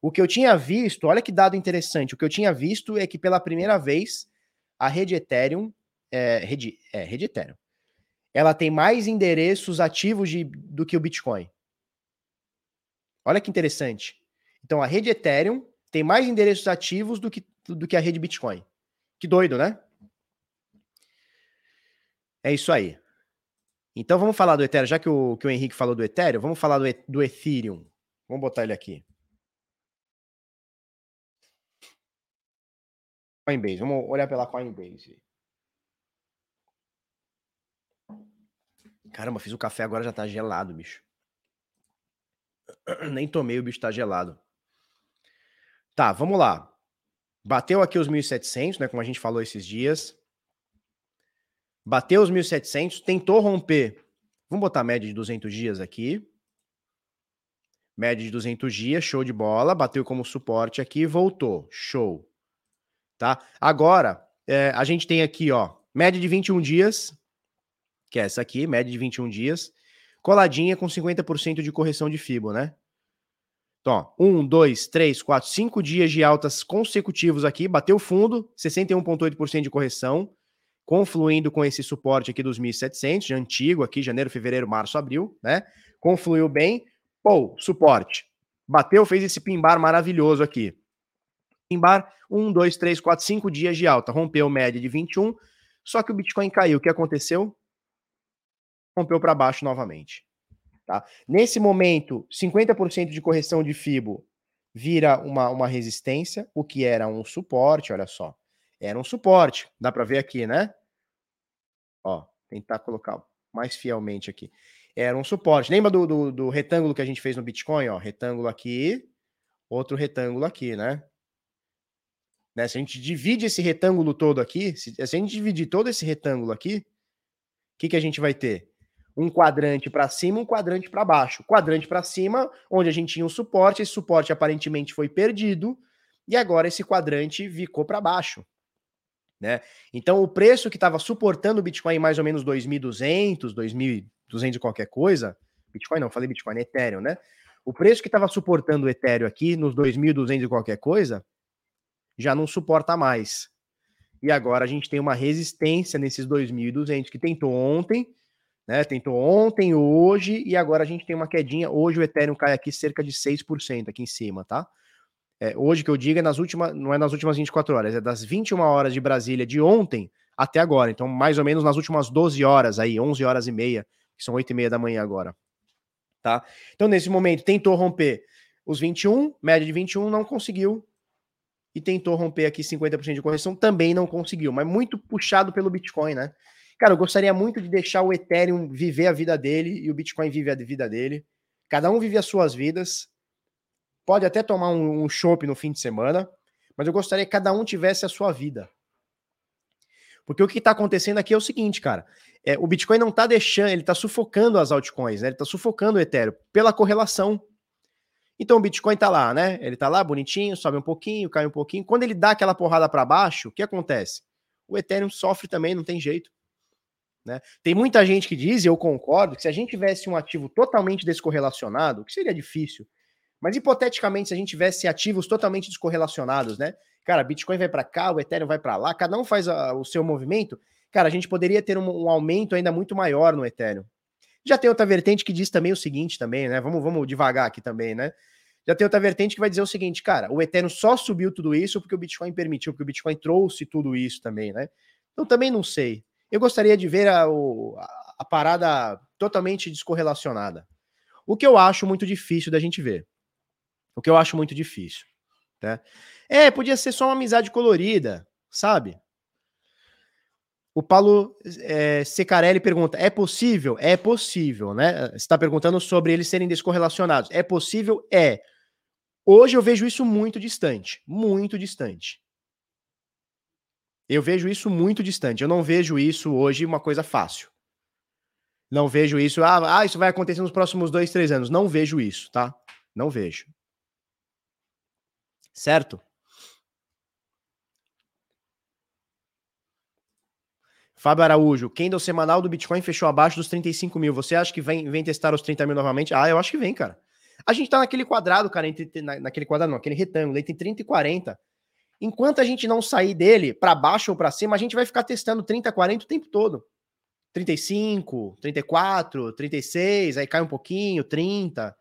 O que eu tinha visto, olha que dado interessante, o que eu tinha visto é que pela primeira vez a rede Ethereum, é, rede, é, rede Ethereum, ela tem mais endereços ativos de, do que o Bitcoin. Olha que interessante. Então a rede Ethereum tem mais endereços ativos do que, do que a rede Bitcoin. Que doido, né? É isso aí. Então vamos falar do Ethereum, já que o, que o Henrique falou do Ethereum, vamos falar do, do Ethereum. Vamos botar ele aqui. Coinbase, vamos olhar pela Coinbase. Caramba, fiz o café agora já tá gelado, bicho. Nem tomei, o bicho tá gelado. Tá, vamos lá. Bateu aqui os 1.700, né, como a gente falou esses dias bateu os 1.700, tentou romper. Vamos botar a média de 200 dias aqui. Média de 200 dias, show de bola. Bateu como suporte aqui, voltou. Show. Tá? Agora, é, a gente tem aqui, ó, média de 21 dias, que é essa aqui, média de 21 dias, coladinha com 50% de correção de FIBO, né? Então, ó, 1, 2, 3, 4, 5 dias de altas consecutivos aqui, bateu fundo, 61,8% de correção, confluindo com esse suporte aqui dos 1.700, de antigo aqui, janeiro, fevereiro, março, abril, né? Confluiu bem, pô, suporte. Bateu, fez esse pimbar maravilhoso aqui. Pimbar, 1, 2, 3, 4, 5 dias de alta, rompeu média de 21, só que o Bitcoin caiu. O que aconteceu? Rompeu para baixo novamente. Tá? Nesse momento, 50% de correção de FIBO vira uma, uma resistência, o que era um suporte, olha só. Era um suporte, dá para ver aqui, né? Ó, tentar colocar mais fielmente aqui. Era um suporte. Lembra do, do, do retângulo que a gente fez no Bitcoin? Ó, retângulo aqui, outro retângulo aqui, né? né? Se a gente divide esse retângulo todo aqui, se, se a gente dividir todo esse retângulo aqui, o que, que a gente vai ter? Um quadrante para cima, um quadrante para baixo. Quadrante para cima, onde a gente tinha um suporte, esse suporte aparentemente foi perdido, e agora esse quadrante ficou para baixo. Né? Então, o preço que estava suportando o Bitcoin mais ou menos 2.200, 2.200 e qualquer coisa, Bitcoin não, falei Bitcoin, Ethereum, né? O preço que estava suportando o Ethereum aqui nos 2.200 e qualquer coisa, já não suporta mais. E agora a gente tem uma resistência nesses 2.200 que tentou ontem, né? Tentou ontem, hoje, e agora a gente tem uma quedinha. Hoje o Ethereum cai aqui cerca de 6% aqui em cima, tá? É, hoje que eu digo é nas últimas, não é nas últimas 24 horas, é das 21 horas de Brasília de ontem até agora. Então, mais ou menos nas últimas 12 horas aí, 11 horas e meia, que são 8 e meia da manhã agora. Tá? Então, nesse momento, tentou romper os 21, média de 21, não conseguiu. e tentou romper aqui 50% de correção, também não conseguiu, mas muito puxado pelo Bitcoin, né? Cara, eu gostaria muito de deixar o Ethereum viver a vida dele e o Bitcoin viver a vida dele. Cada um vive as suas vidas. Pode até tomar um, um chopp no fim de semana, mas eu gostaria que cada um tivesse a sua vida. Porque o que está acontecendo aqui é o seguinte, cara. É, o Bitcoin não está deixando, ele está sufocando as altcoins, né? Ele está sufocando o Ethereum pela correlação. Então o Bitcoin está lá, né? Ele está lá bonitinho, sobe um pouquinho, cai um pouquinho. Quando ele dá aquela porrada para baixo, o que acontece? O Ethereum sofre também, não tem jeito. Né? Tem muita gente que diz, e eu concordo, que se a gente tivesse um ativo totalmente descorrelacionado, que seria difícil, mas hipoteticamente, se a gente tivesse ativos totalmente descorrelacionados, né? Cara, Bitcoin vai para cá, o Ethereum vai para lá, cada um faz a, o seu movimento. Cara, a gente poderia ter um, um, aumento ainda muito maior no Ethereum. Já tem outra vertente que diz também o seguinte, também, né? Vamos, vamos devagar aqui também, né? Já tem outra vertente que vai dizer o seguinte, cara, o Ethereum só subiu tudo isso porque o Bitcoin permitiu, porque o Bitcoin trouxe tudo isso também, né? Então também não sei. Eu gostaria de ver a, a, parada totalmente descorrelacionada. O que eu acho muito difícil da gente ver. O que eu acho muito difícil. Né? É, podia ser só uma amizade colorida, sabe? O Paulo é, Secarelli pergunta: é possível? É possível, né? Você está perguntando sobre eles serem descorrelacionados. É possível? É. Hoje eu vejo isso muito distante. Muito distante. Eu vejo isso muito distante. Eu não vejo isso hoje uma coisa fácil. Não vejo isso. Ah, ah, isso vai acontecer nos próximos dois, três anos. Não vejo isso, tá? Não vejo. Certo? Fábio Araújo, candle semanal do Bitcoin fechou abaixo dos 35 mil. Você acha que vem, vem testar os 30 mil novamente? Ah, eu acho que vem, cara. A gente tá naquele quadrado, cara, entre, na, naquele quadrado não, aquele retângulo, entre 30 e 40. Enquanto a gente não sair dele para baixo ou para cima, a gente vai ficar testando 30, 40 o tempo todo. 35, 34, 36, aí cai um pouquinho, 30.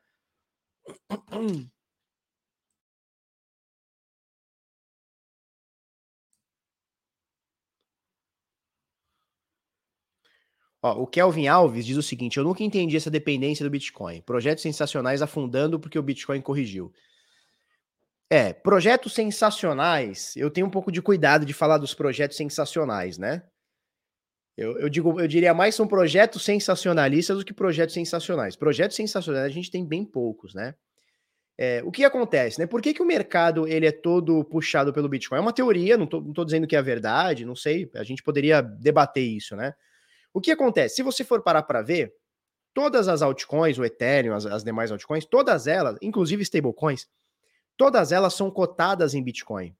Ó, o Kelvin Alves diz o seguinte: Eu nunca entendi essa dependência do Bitcoin. Projetos sensacionais afundando porque o Bitcoin corrigiu. É, projetos sensacionais. Eu tenho um pouco de cuidado de falar dos projetos sensacionais, né? Eu, eu, digo, eu diria mais são projetos sensacionalistas do que projetos sensacionais. Projetos sensacionais a gente tem bem poucos, né? É, o que acontece, né? Por que, que o mercado ele é todo puxado pelo Bitcoin? É uma teoria, não tô dizendo que é a verdade, não sei. A gente poderia debater isso, né? O que acontece? Se você for parar para ver, todas as altcoins, o Ethereum, as, as demais altcoins, todas elas, inclusive stablecoins, todas elas são cotadas em Bitcoin.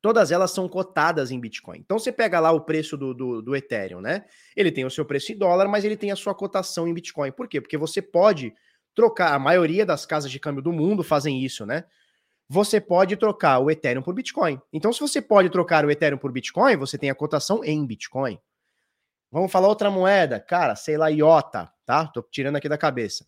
Todas elas são cotadas em Bitcoin. Então você pega lá o preço do, do, do, Ethereum, né? Ele tem o seu preço em dólar, mas ele tem a sua cotação em Bitcoin. Por quê? Porque você pode trocar, a maioria das casas de câmbio do mundo fazem isso, né? Você pode trocar o Ethereum por Bitcoin. Então, se você pode trocar o Ethereum por Bitcoin, você tem a cotação em Bitcoin. Vamos falar outra moeda, cara, sei lá, IOTA, tá? Tô tirando aqui da cabeça.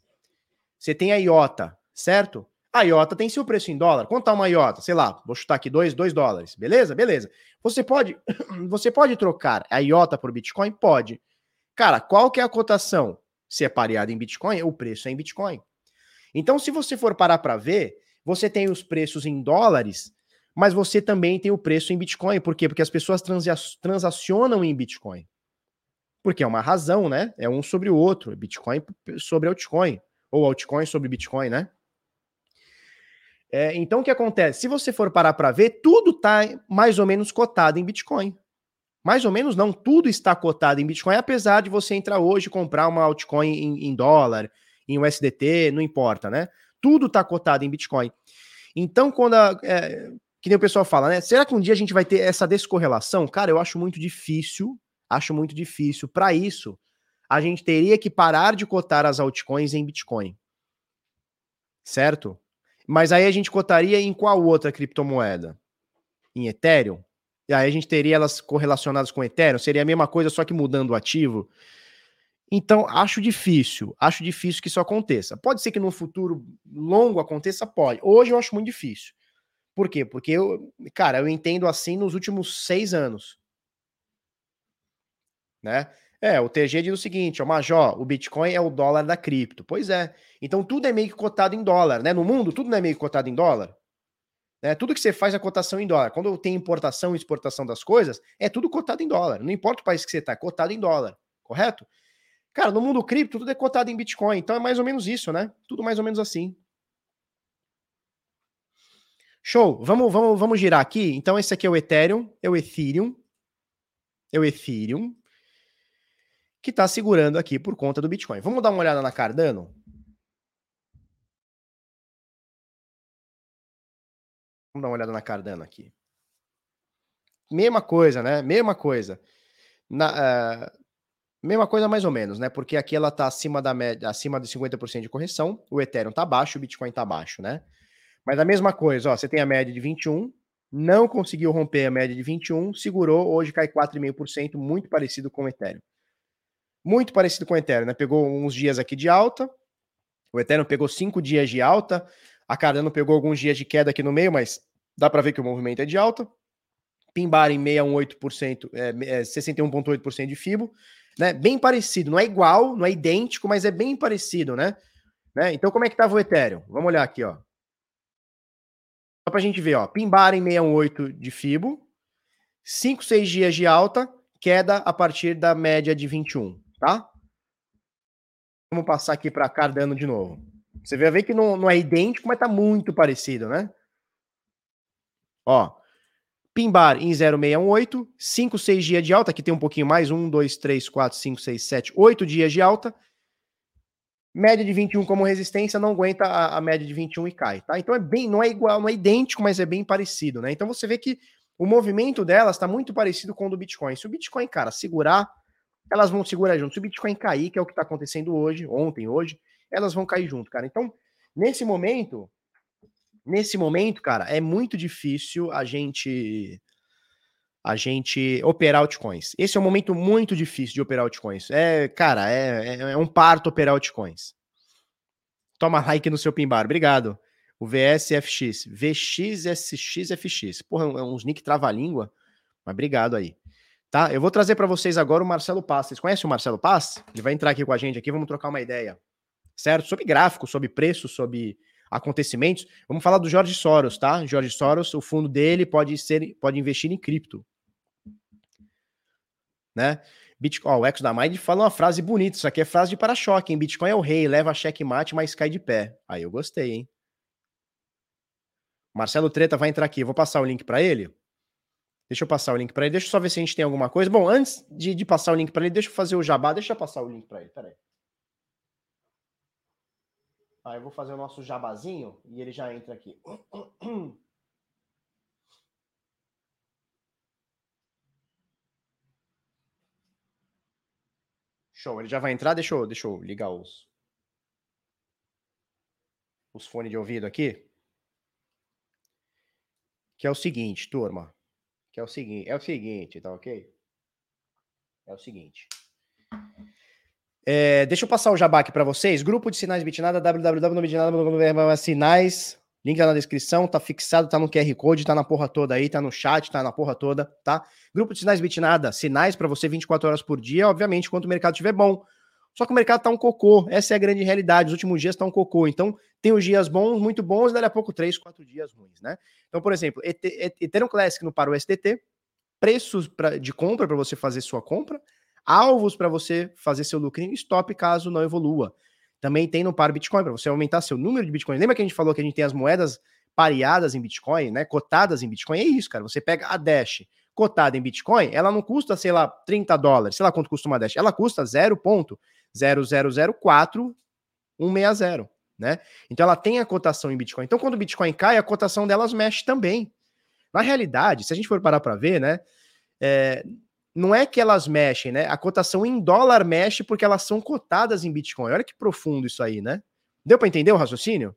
Você tem a IOTA, certo? A IOTA tem seu preço em dólar. Quanto tá uma IOTA? Sei lá, vou chutar aqui 2 dólares. Beleza? Beleza. Você pode você pode trocar a IOTA por Bitcoin? Pode. Cara, qual que é a cotação? Se é pareada em Bitcoin, o preço é em Bitcoin. Então, se você for parar para ver, você tem os preços em dólares, mas você também tem o preço em Bitcoin. Por quê? Porque as pessoas transacionam em Bitcoin. Porque é uma razão, né? É um sobre o outro. Bitcoin sobre altcoin. Ou altcoin sobre Bitcoin, né? É, então, o que acontece? Se você for parar para ver, tudo está mais ou menos cotado em Bitcoin. Mais ou menos não, tudo está cotado em Bitcoin, apesar de você entrar hoje e comprar uma altcoin em, em dólar, em USDT, não importa, né? Tudo está cotado em Bitcoin. Então, quando a, é, que nem o pessoal fala, né? Será que um dia a gente vai ter essa descorrelação? Cara, eu acho muito difícil Acho muito difícil. Para isso, a gente teria que parar de cotar as altcoins em Bitcoin. Certo? Mas aí a gente cotaria em qual outra criptomoeda? Em Ethereum? E aí a gente teria elas correlacionadas com Ethereum? Seria a mesma coisa, só que mudando o ativo? Então, acho difícil. Acho difícil que isso aconteça. Pode ser que no futuro longo aconteça? Pode. Hoje eu acho muito difícil. Por quê? Porque eu, cara, eu entendo assim nos últimos seis anos né? É, o TG diz o seguinte, ó, Major, o Bitcoin é o dólar da cripto. Pois é. Então tudo é meio que cotado em dólar, né? No mundo, tudo não é meio que cotado em dólar. Né? Tudo que você faz é cotação em dólar. Quando tem importação e exportação das coisas, é tudo cotado em dólar. Não importa o país que você está, é cotado em dólar, correto? Cara, no mundo cripto, tudo é cotado em Bitcoin. Então é mais ou menos isso, né? Tudo mais ou menos assim. Show. Vamos, vamos, vamos girar aqui. Então, esse aqui é o Ethereum, é o Ethereum, é o Ethereum, que está segurando aqui por conta do Bitcoin. Vamos dar uma olhada na Cardano? Vamos dar uma olhada na Cardano aqui. Mesma coisa, né? Mesma coisa. Na, uh, mesma coisa mais ou menos, né? Porque aqui ela está acima da média, acima de 50% de correção, o Ethereum está baixo, o Bitcoin está baixo, né? Mas a mesma coisa, ó, você tem a média de 21, não conseguiu romper a média de 21, segurou, hoje cai 4,5%, muito parecido com o Ethereum. Muito parecido com o Ethereum, né? Pegou uns dias aqui de alta, o Ethereum pegou cinco dias de alta, a Cardano pegou alguns dias de queda aqui no meio, mas dá para ver que o movimento é de alta. Pimbar em 618%, é, é 61,8% de FIBO, né? Bem parecido, não é igual, não é idêntico, mas é bem parecido, né? né? Então, como é que estava o Ethereum? Vamos olhar aqui, ó. Só para a gente ver, ó. Pimbar em 618 de FIBO, 5, 6 dias de alta, queda a partir da média de 21, tá? Vamos passar aqui para Cardano de novo. Você vai ver que não, não é idêntico, mas tá muito parecido, né? Ó, Pimbar em 0,618, 5, 6 dias de alta, aqui tem um pouquinho mais, 1, 2, 3, 4, 5, 6, 7, 8 dias de alta, Média de 21 como resistência não aguenta a, a, média de 21 e cai, tá? Então é bem, não é igual, não é idêntico, mas é bem parecido, né? Então você vê que o movimento delas está muito parecido com o do Bitcoin. Se o Bitcoin, cara, segurar, elas vão segurar junto. Se o Bitcoin cair, que é o que está acontecendo hoje, ontem, hoje, elas vão cair junto, cara. Então, nesse momento, nesse momento, cara, é muito difícil a gente a gente operar altcoins. Esse é um momento muito difícil de operar altcoins. É, cara, é, é, é um parto operar altcoins. Toma like no seu pimbar. Obrigado. O VSFX. VXSXFX. Porra, é uns nick trava-língua. Mas obrigado aí. Tá? Eu vou trazer para vocês agora o Marcelo Paz. Vocês conhecem o Marcelo Paz? Ele vai entrar aqui com a gente aqui, vamos trocar uma ideia. Certo? Sobre gráfico, sobre preço, sobre acontecimentos. Vamos falar do Jorge Soros, tá? Jorge Soros, o fundo dele pode ser pode investir em cripto né? Bitcoin, ó, o Exo da Mind fala uma frase bonita, isso aqui é frase de para-choque, hein? Bitcoin é o rei, leva checkmate, mas cai de pé. Aí eu gostei, hein? Marcelo Treta vai entrar aqui, vou passar o link para ele. Deixa eu passar o link para ele, deixa eu só ver se a gente tem alguma coisa. Bom, antes de, de passar o link para ele, deixa eu fazer o jabá, deixa eu passar o link para ele, peraí. Aí eu vou fazer o nosso jabazinho e ele já entra aqui. Show, ele já vai entrar, deixa eu, deixa eu ligar os, os fones de ouvido aqui. Que é o seguinte, turma. Que é o seguinte, é o seguinte, tá ok? É o seguinte. É, deixa eu passar o jabá aqui para vocês. Grupo de sinais Bitnada, www.bitnada.com.br sinais Link tá na descrição, tá fixado, tá no QR Code, tá na porra toda aí, tá no chat, tá na porra toda, tá? Grupo de sinais Bitnada, sinais para você 24 horas por dia, obviamente, quando o mercado estiver bom. Só que o mercado tá um cocô, essa é a grande realidade. Os últimos dias tá um cocô. Então, tem os dias bons, muito bons, e dali a pouco, três, quatro dias ruins, né? Então, por exemplo, Ethereum Classic no para o STT, preços pra, de compra para você fazer sua compra, alvos para você fazer seu lucrinho, stop caso não evolua. Também tem no par Bitcoin, para você aumentar seu número de Bitcoin. Lembra que a gente falou que a gente tem as moedas pareadas em Bitcoin, né? Cotadas em Bitcoin? É isso, cara. Você pega a Dash cotada em Bitcoin, ela não custa, sei lá, 30 dólares. Sei lá quanto custa uma Dash. Ela custa 0.0004160, né? Então ela tem a cotação em Bitcoin. Então quando o Bitcoin cai, a cotação delas mexe também. Na realidade, se a gente for parar para ver, né? É, não é que elas mexem, né? A cotação em dólar mexe porque elas são cotadas em Bitcoin. Olha que profundo isso aí, né? Deu para entender o raciocínio?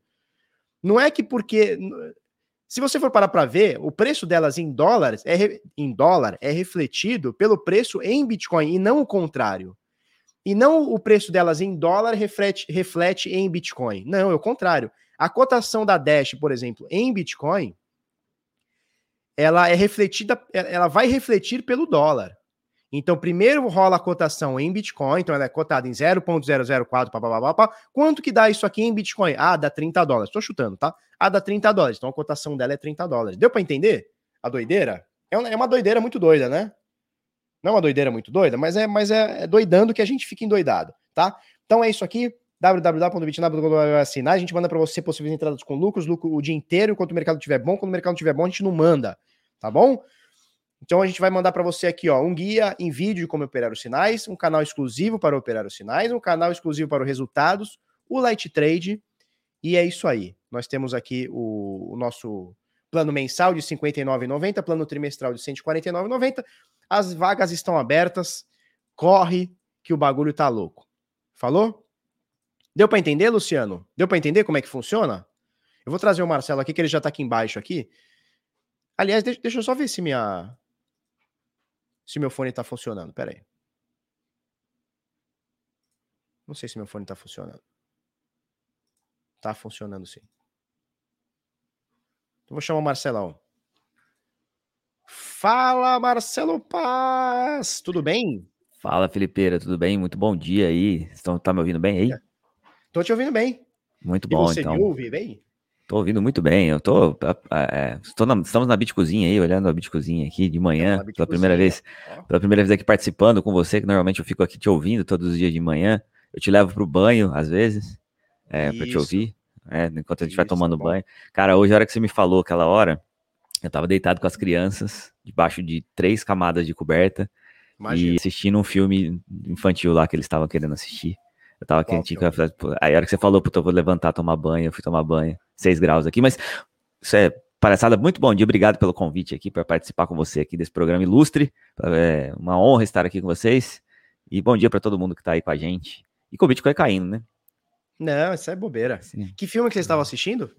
Não é que porque se você for parar para ver, o preço delas em dólares é em dólar é refletido pelo preço em Bitcoin e não o contrário. E não o preço delas em dólar reflete, reflete em Bitcoin. Não, é o contrário. A cotação da Dash, por exemplo, em Bitcoin, ela é refletida, ela vai refletir pelo dólar. Então, primeiro rola a cotação em Bitcoin, então ela é cotada em 0.004, papapá. Quanto que dá isso aqui em Bitcoin? Ah, dá 30 dólares. Estou chutando, tá? Ah, dá 30 dólares. Então a cotação dela é 30 dólares. Deu para entender a doideira? É, é uma doideira muito doida, né? Não é uma doideira muito doida, mas é, mas é, é doidando que a gente fica endoidado, tá? Então é isso aqui www.bitnab.com.br a gente manda para você possíveis entradas com lucros, lucro o dia inteiro, enquanto o mercado estiver bom, quando o mercado estiver bom, a gente não manda, tá bom? Então a gente vai mandar para você aqui, ó, um guia em vídeo de como operar os sinais, um canal exclusivo para operar os sinais, um canal exclusivo para os resultados, o Light Trade, e é isso aí. Nós temos aqui o, o nosso plano mensal de R$ 59,90, plano trimestral de R$ 149,90. As vagas estão abertas. Corre que o bagulho tá louco. Falou? Deu para entender, Luciano? Deu para entender como é que funciona? Eu vou trazer o Marcelo aqui, que ele já tá aqui embaixo aqui. Aliás, deixa, eu só ver se minha se meu fone tá funcionando. Pera aí. Não sei se meu fone tá funcionando. Tá funcionando sim. Então vou chamar o Marcelão. Fala, Marcelo Paz! Tudo bem? Fala, Felipeira, tudo bem? Muito bom dia aí. Estão, tá me ouvindo bem aí? Tô te ouvindo bem. Muito bom, e você então. me ouve bem? Tô ouvindo muito bem. Eu tô, é, na, estamos na Bit Cozinha aí, olhando a Bit Cozinha aqui de manhã, pela primeira vez, pela primeira vez aqui participando com você, que normalmente eu fico aqui te ouvindo todos os dias de manhã. Eu te levo pro banho às vezes, é, para te ouvir, é, enquanto a gente Isso, vai tomando tá banho. Cara, hoje a hora que você me falou aquela hora, eu tava deitado com as crianças, debaixo de três camadas de coberta, Imagina. e assistindo um filme infantil lá que eles estavam querendo assistir. Eu tava quente. Aí a hora que você falou, puta, eu vou levantar, tomar banho, eu fui tomar banho. 6 graus aqui, mas isso é palhaçada. Muito bom dia, obrigado pelo convite aqui para participar com você aqui desse programa ilustre. É uma honra estar aqui com vocês. E bom dia para todo mundo que tá aí com a gente. E com o Bitcoin caindo, né? Não, isso é bobeira. Sim. Que filme que vocês estavam assistindo?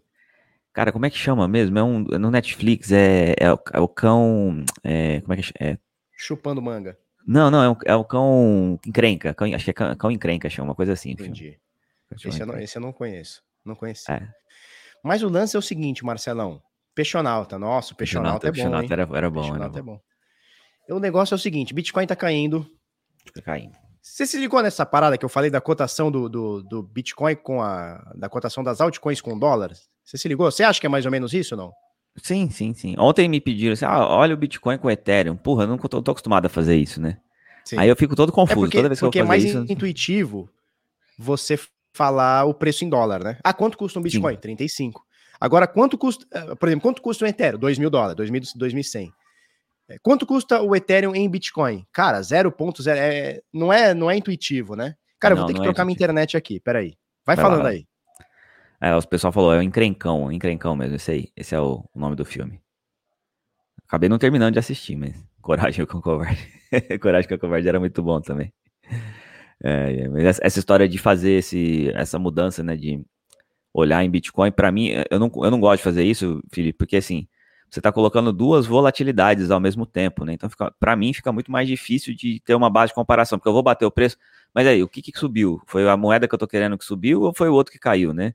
Cara, como é que chama mesmo? É um é no Netflix, é, é, o, é o cão. É, como é que é? Chupando manga. Não, não, é, um, é o cão encrenca. Cão, acho que é cão, cão encrenca, chama uma coisa assim. Entendi. Esse eu, não, esse eu, não, conheço. Não conheci. É. Mas o lance é o seguinte, Marcelão. Peixonalta, nossa, o Peixonalta, é bom. Era, era bom, Peixonalta era bom. é bom. O negócio é o seguinte: Bitcoin tá caindo. Tá caindo. Você se ligou nessa parada que eu falei da cotação do, do, do Bitcoin com a. da cotação das altcoins com dólares? Você se ligou? Você acha que é mais ou menos isso ou não? Sim, sim, sim. Ontem me pediram assim: ah, olha o Bitcoin com o Ethereum. Porra, eu não tô, tô acostumado a fazer isso, né? Sim. Aí eu fico todo confuso. É porque, Toda vez que eu é mais isso... intuitivo você falar o preço em dólar, né? Ah, quanto custa um Bitcoin? Sim. 35. Agora, quanto custa, eh, por exemplo, quanto custa um Ethereum? 2 mil dólares, 2.100. É, quanto custa o Ethereum em Bitcoin? Cara, 0.0, é, não, é, não é intuitivo, né? Cara, não, eu vou ter que é trocar é minha internet aqui, peraí. Vai, Vai falando lá. aí. É, o pessoal falou, é o encrencão, encrencão mesmo, esse aí. Esse é o, o nome do filme. Acabei não terminando de assistir, mas Coragem com Covarde. Coragem com Covarde era muito bom também. É, mas essa história de fazer esse, essa mudança, né, de olhar em Bitcoin, para mim, eu não, eu não gosto de fazer isso, Felipe, porque assim, você está colocando duas volatilidades ao mesmo tempo, né? Então, para mim, fica muito mais difícil de ter uma base de comparação, porque eu vou bater o preço, mas aí, o que, que subiu? Foi a moeda que eu estou querendo que subiu ou foi o outro que caiu, né?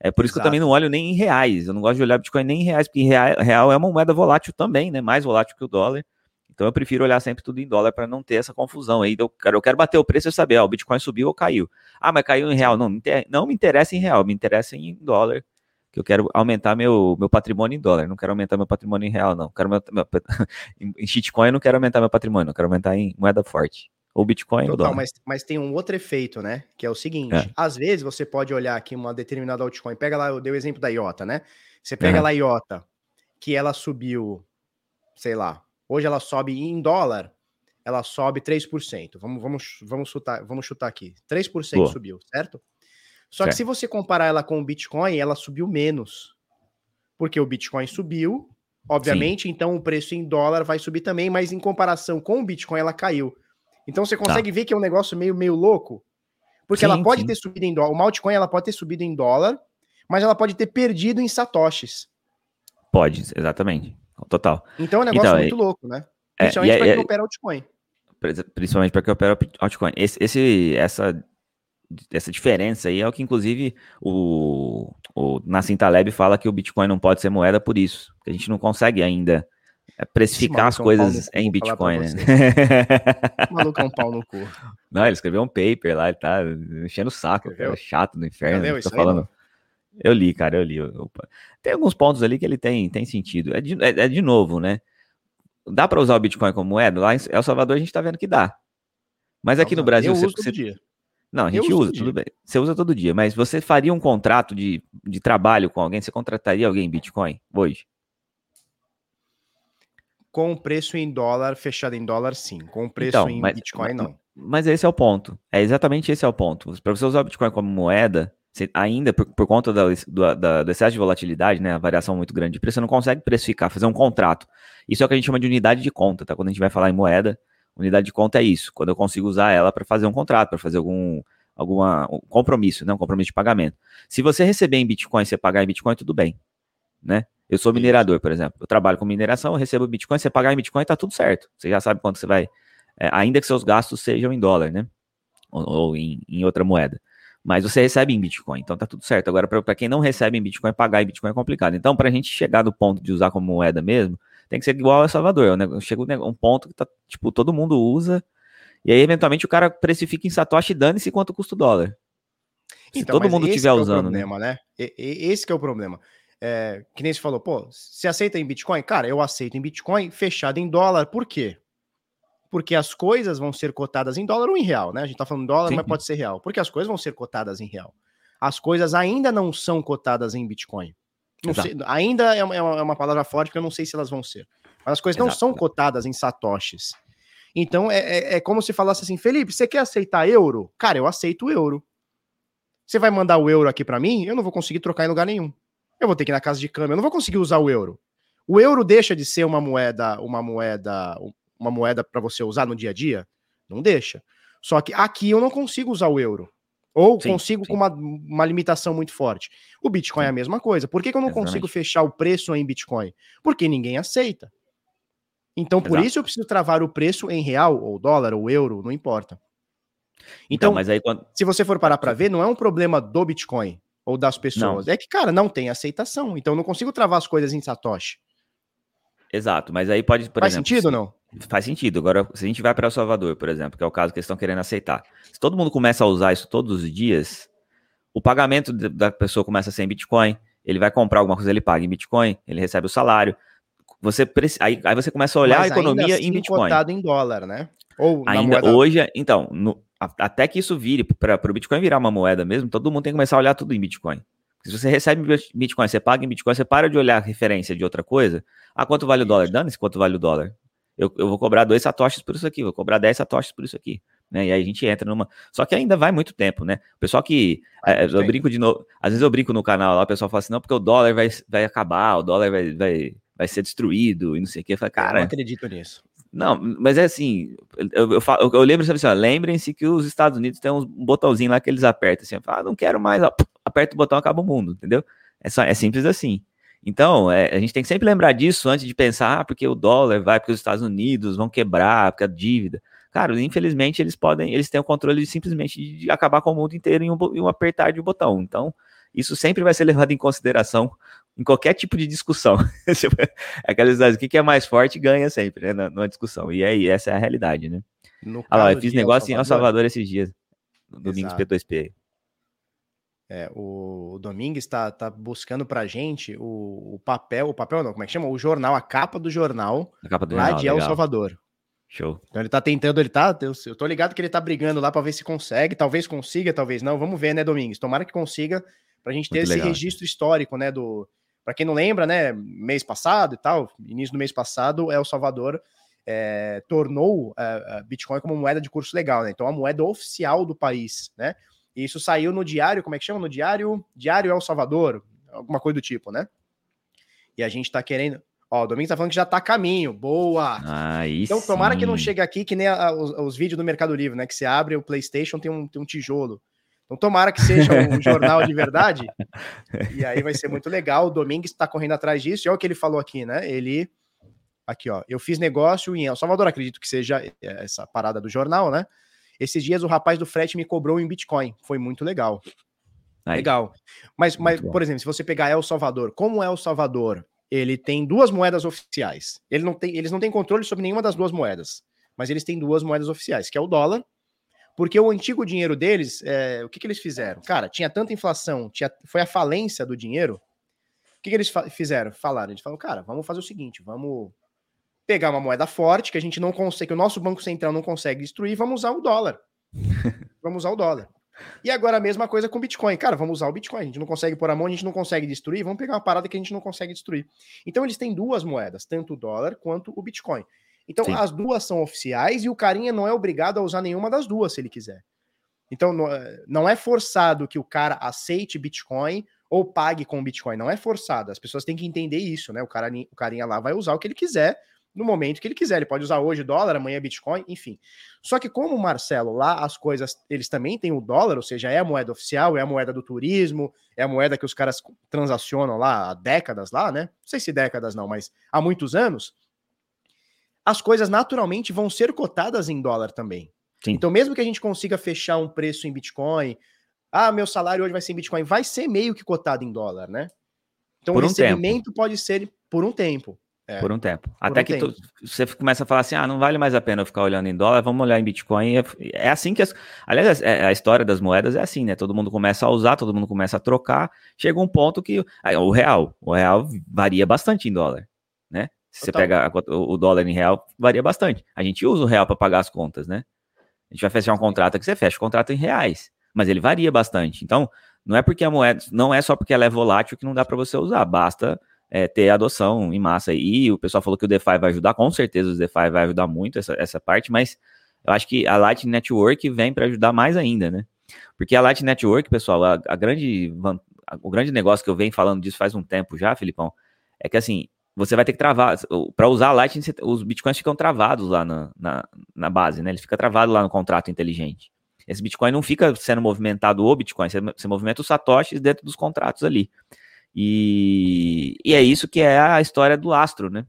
É por isso Exato. que eu também não olho nem em reais. Eu não gosto de olhar Bitcoin nem em reais, porque real, real é uma moeda volátil também, né? Mais volátil que o dólar. Então eu prefiro olhar sempre tudo em dólar para não ter essa confusão aí. Eu quero, eu quero bater o preço e saber, ó, o Bitcoin subiu ou caiu. Ah, mas caiu em real. Não, não me interessa em real, me interessa em dólar. Que eu quero aumentar meu, meu patrimônio em dólar. Não quero aumentar meu patrimônio em real, não. Quero meu, meu, em shitcoin eu não quero aumentar meu patrimônio, eu quero aumentar em moeda forte. Ou Bitcoin Total, ou dólar. Mas, mas tem um outro efeito, né? Que é o seguinte: é. às vezes você pode olhar aqui uma determinada altcoin. Pega lá, eu dei o exemplo da IOTA, né? Você pega lá a IOTA, que ela subiu, sei lá, Hoje ela sobe em dólar, ela sobe 3%. Vamos, vamos, vamos, chutar, vamos chutar aqui. 3% Boa. subiu, certo? Só certo. que se você comparar ela com o Bitcoin, ela subiu menos. Porque o Bitcoin subiu, obviamente, Sim. então o preço em dólar vai subir também, mas em comparação com o Bitcoin, ela caiu. Então você consegue tá. ver que é um negócio meio, meio louco. Porque sim, ela pode sim. ter subido em dólar. O altcoin ela pode ter subido em dólar, mas ela pode ter perdido em satoshis. Pode, exatamente. Total. Então é um negócio então, muito louco, né? É, Principalmente é, para quem é, opera altcoin. Principalmente para quem opera altcoin. Esse, esse, essa, essa diferença aí é o que, inclusive, o, o Nassim Taleb fala que o Bitcoin não pode ser moeda por isso. A gente não consegue ainda É precificar as é coisas em Bitcoin, né? Maluco é um pau no cu. Não, ele escreveu um paper lá, ele tá enchendo o saco, cara, chato do inferno. Tô aí, falando. Eu li, cara, eu li. Opa. Tem alguns pontos ali que ele tem, tem sentido. É de, é, é de novo, né? Dá para usar o Bitcoin como moeda? Lá em El Salvador a gente tá vendo que dá. Mas aqui no Brasil você, todo você- dia. Não, a gente usa, tudo bem. Você usa todo dia, mas você faria um contrato de, de trabalho com alguém? Você contrataria alguém em Bitcoin hoje? Com o preço em dólar, fechado em dólar, sim. Com o preço Então, em mas- Bitcoin, não. Mas esse é o ponto. É exatamente esse é o ponto. Para você usar o Bitcoin como moeda, você- ainda por, por conta da- do, da- do excesso de volatilidade, né, a variação muito grande de preço, você não consegue precificar, fazer um contrato. Isso é o que a gente chama de unidade de conta, tá? Quando a gente vai falar em moeda, unidade de conta é isso. Quando eu consigo usar ela para fazer um contrato, para fazer algum alguma um compromisso, né, um compromisso de pagamento. Se você receber em Bitcoin, você pagar em Bitcoin, tudo bem, né? Eu sou minerador, por exemplo. Eu trabalho com mineração, eu recebo Bitcoin, você pagar em Bitcoin, tá tudo certo. Você já sabe quanto você vai é, ainda que seus gastos sejam em dólar, né? Ou, ou em, em outra moeda. Mas você recebe em Bitcoin, então tá tudo certo. Agora, para quem não recebe em Bitcoin, pagar em Bitcoin é complicado. Então, para a gente chegar no ponto de usar como moeda mesmo, tem que ser igual a El Salvador. né? Chega um ponto que tá, tipo, todo mundo usa, e aí, eventualmente, o cara precifica em Satoshi, dane-se quanto custa o dólar. Se todo mas mundo estiver é o usando, né? problema, né? E- Esse que é o problema. É, que nem você falou, pô, você aceita em Bitcoin? Cara, eu aceito em Bitcoin fechado em dólar. Por quê? Porque as coisas vão ser cotadas em dólar ou em real, né? A gente tá falando dólar, Sim. mas pode ser real. Porque as coisas vão ser cotadas em real. As coisas ainda não são cotadas em Bitcoin. Não sei- ainda é uma, é uma- é uma palavra forte, porque eu não sei se elas vão ser. Mas as coisas não Exato, são exato. cotadas em satoshis. Então é, é, é como se falasse assim, Felipe, você quer aceitar euro? Cara, eu aceito o euro. Você vai mandar o euro aqui pra mim? Eu não vou conseguir trocar em lugar nenhum. Eu vou ter que ir na casa de câmbio, eu não vou conseguir usar o euro. O euro deixa de ser uma moeda, uma moeda, uma moeda para você usar no dia a dia? Não deixa. Só que aqui eu não consigo usar o euro. Ou Sim, consigo sim. com uma, uma limitação muito forte. O Bitcoin é a mesma coisa. Por que, que eu não consigo Exatamente. fechar o preço em Bitcoin? Porque ninguém aceita. Então, por Exato. isso eu preciso travar o preço em real, ou dólar, ou euro, não importa. Então, Então, mas aí quando. se você for parar para ver, não é um problema do Bitcoin ou das pessoas. É que, cara, não tem aceitação. Então, eu não consigo travar as coisas em Satoshi. Exato, mas aí pode. Por Faz exemplo, sentido ou não? Faz sentido. Agora, se a gente vai para El Salvador, por exemplo, que é o caso que eles estão querendo aceitar. Se todo mundo começa a usar isso todos os dias, o pagamento da pessoa começa a ser em Bitcoin, ele vai comprar alguma coisa, ele paga em Bitcoin, ele recebe o salário. Você aí, aí você começa a olhar Mas a economia ainda em assim Bitcoin. cotado em dólar, né? Ou Ainda moeda- hoje, então, no- até que isso vire para o Bitcoin virar uma moeda mesmo, todo mundo tem que começar a olhar tudo em Bitcoin. Se você recebe bit- Bitcoin, você paga em Bitcoin, você para de olhar a referência de outra coisa. Ah, quanto vale o dólar? Dane-se quanto vale o dólar. Eu, eu vou cobrar dois satoshis por isso aqui, vou cobrar 10 satoshis por isso aqui. Né? E aí a gente entra numa. Só que ainda vai muito tempo, né? O pessoal que. É, eu brinco de novo. Às vezes eu brinco no canal lá, o pessoal fala assim, não, porque o dólar vai, vai acabar, o dólar vai, vai, vai ser destruído e não sei o quê. Eu falo, Eu não cara, acredito nisso. Não, mas é assim, eu, eu, falo- eu lembro assim, lembrem-se que os Estados Unidos têm um botãozinho lá que eles apertam, assim, ah, não quero mais, aperta o botão, acaba o mundo, entendeu? É, só, é simples assim. Então, é, a gente tem que sempre lembrar disso antes de pensar, ah, porque o dólar vai, porque os Estados Unidos vão quebrar, porque a dívida. Cara, infelizmente eles podem, eles têm o controle de, simplesmente de, acabar com o mundo inteiro em um, em um apertar de botão. Então, isso sempre vai ser levado em consideração em qualquer tipo de discussão. Aquelas o que que é mais forte ganha sempre, né, na- numa discussão. E aí, essa é a realidade, né? No Ah lá, eu fiz El negócio em El Salvador esses dias. no Domingos Exato. P2P. É, o, Domingues está tá buscando pra gente o, o papel, o papel não, como é que chama? O jornal, a capa do jornal Na capa do lá jornal, de El legal. Salvador. Show. Então ele tá tentando, ele tá. Eu, eu tô ligado que ele tá brigando lá pra ver se consegue. Talvez consiga, talvez não. Vamos ver, né, Domingues? Tomara que consiga, pra gente ter Muito esse legal. registro histórico, né? Do. Pra quem não lembra, né? Mês passado e tal, início do mês passado, El Salvador é, tornou é, Bitcoin como moeda de curso legal, né? Então a moeda oficial do país, né? E isso saiu no diário, como é que chama? No diário, Diário El Salvador, alguma coisa do tipo, né? E a gente tá querendo. Ó, o Domingos tá falando que já tá a caminho. Boa! Aí Então, tomara que não sim. chegue aqui que nem a- a- os, os vídeos do Mercado Livre, né? Que você abre o PlayStation, tem um, tem um tijolo. Então, tomara que seja um jornal de verdade. E aí vai ser muito legal. O Domingues está correndo atrás disso. E olha o que ele falou aqui, né? Ele. Aqui, ó. Eu fiz negócio em El Salvador, acredito que seja essa parada do jornal, né? Esses dias o rapaz do frete me cobrou em Bitcoin. Foi muito legal. Aí. Legal. Mas, mas bom. por exemplo, se você pegar El Salvador, como El Salvador ele tem duas moedas oficiais. Ele não tem, eles não têm controle sobre nenhuma das duas moedas, mas eles têm duas moedas oficiais, que é o dólar, porque o antigo dinheiro deles, é, o que, que eles fizeram? Cara, tinha tanta inflação, tinha, foi a falência do dinheiro. O que, que eles fizeram? Falaram, eles falaram, cara, vamos fazer o seguinte, vamos pegar uma moeda forte que a gente não consegue, que o nosso Banco Central não consegue destruir, vamos usar o dólar. vamos usar o dólar. E agora a mesma coisa com Bitcoin. Cara, vamos usar o Bitcoin. A gente não consegue pôr a mão, a gente não consegue destruir. Vamos pegar uma parada que a gente não consegue destruir. Então eles têm duas moedas, tanto o dólar quanto o Bitcoin. Então Sim. as duas são oficiais e o carinha não é obrigado a usar nenhuma das duas se ele quiser. Então não é forçado que o cara aceite Bitcoin ou pague com Bitcoin. Não é forçado. As pessoas têm que entender isso, né? O, cara, o carinha lá vai usar o que ele quiser no momento que ele quiser. Ele pode usar hoje dólar, amanhã Bitcoin, enfim. Só que como o Marcelo lá, as coisas, eles também têm o dólar, ou seja, é a moeda oficial, é a moeda do turismo, é a moeda que os caras transacionam lá há décadas lá, né? Não sei se décadas não, mas há muitos anos. As coisas naturalmente vão ser cotadas em dólar também. Sim. Então, mesmo que a gente consiga fechar um preço em Bitcoin, ah, meu salário hoje vai ser em Bitcoin, vai ser meio que cotado em dólar, né? Então, por o recebimento tempo. pode ser por um tempo. É, por um tempo. Até um que tempo. Tu, você começa a falar assim: ah, não vale mais a pena eu ficar olhando em dólar, vamos olhar em Bitcoin. É, é assim que. As, aliás, é, a história das moedas é assim, né? Todo mundo começa a usar, todo mundo começa a trocar. Chega um ponto que. Aí, o real. O real varia bastante em dólar? Se você pega a, o dólar em real, varia bastante. A gente usa o real para pagar as contas, né? A gente vai fechar um contrato aqui, você fecha o contrato em reais, mas ele varia bastante. Então, não é porque a moeda, não é só porque ela é volátil que não dá para você usar, basta é, ter adoção em massa. E o pessoal falou que o DeFi vai ajudar, com certeza o DeFi vai ajudar muito essa, essa parte, mas eu acho que a Lightning Network vem para ajudar mais ainda, né? Porque a Lightning Network, pessoal, a, a grande, a, o grande negócio que eu venho falando disso faz um tempo já, Filipão, é que assim, você vai ter que travar, para usar a Lightning, os bitcoins ficam travados lá na, na, na base, né? Ele fica travado lá no contrato inteligente. Esse Bitcoin não fica sendo movimentado o Bitcoin, você, você movimenta os satoshis dentro dos contratos ali. E, e é isso que é a história do lastro, né?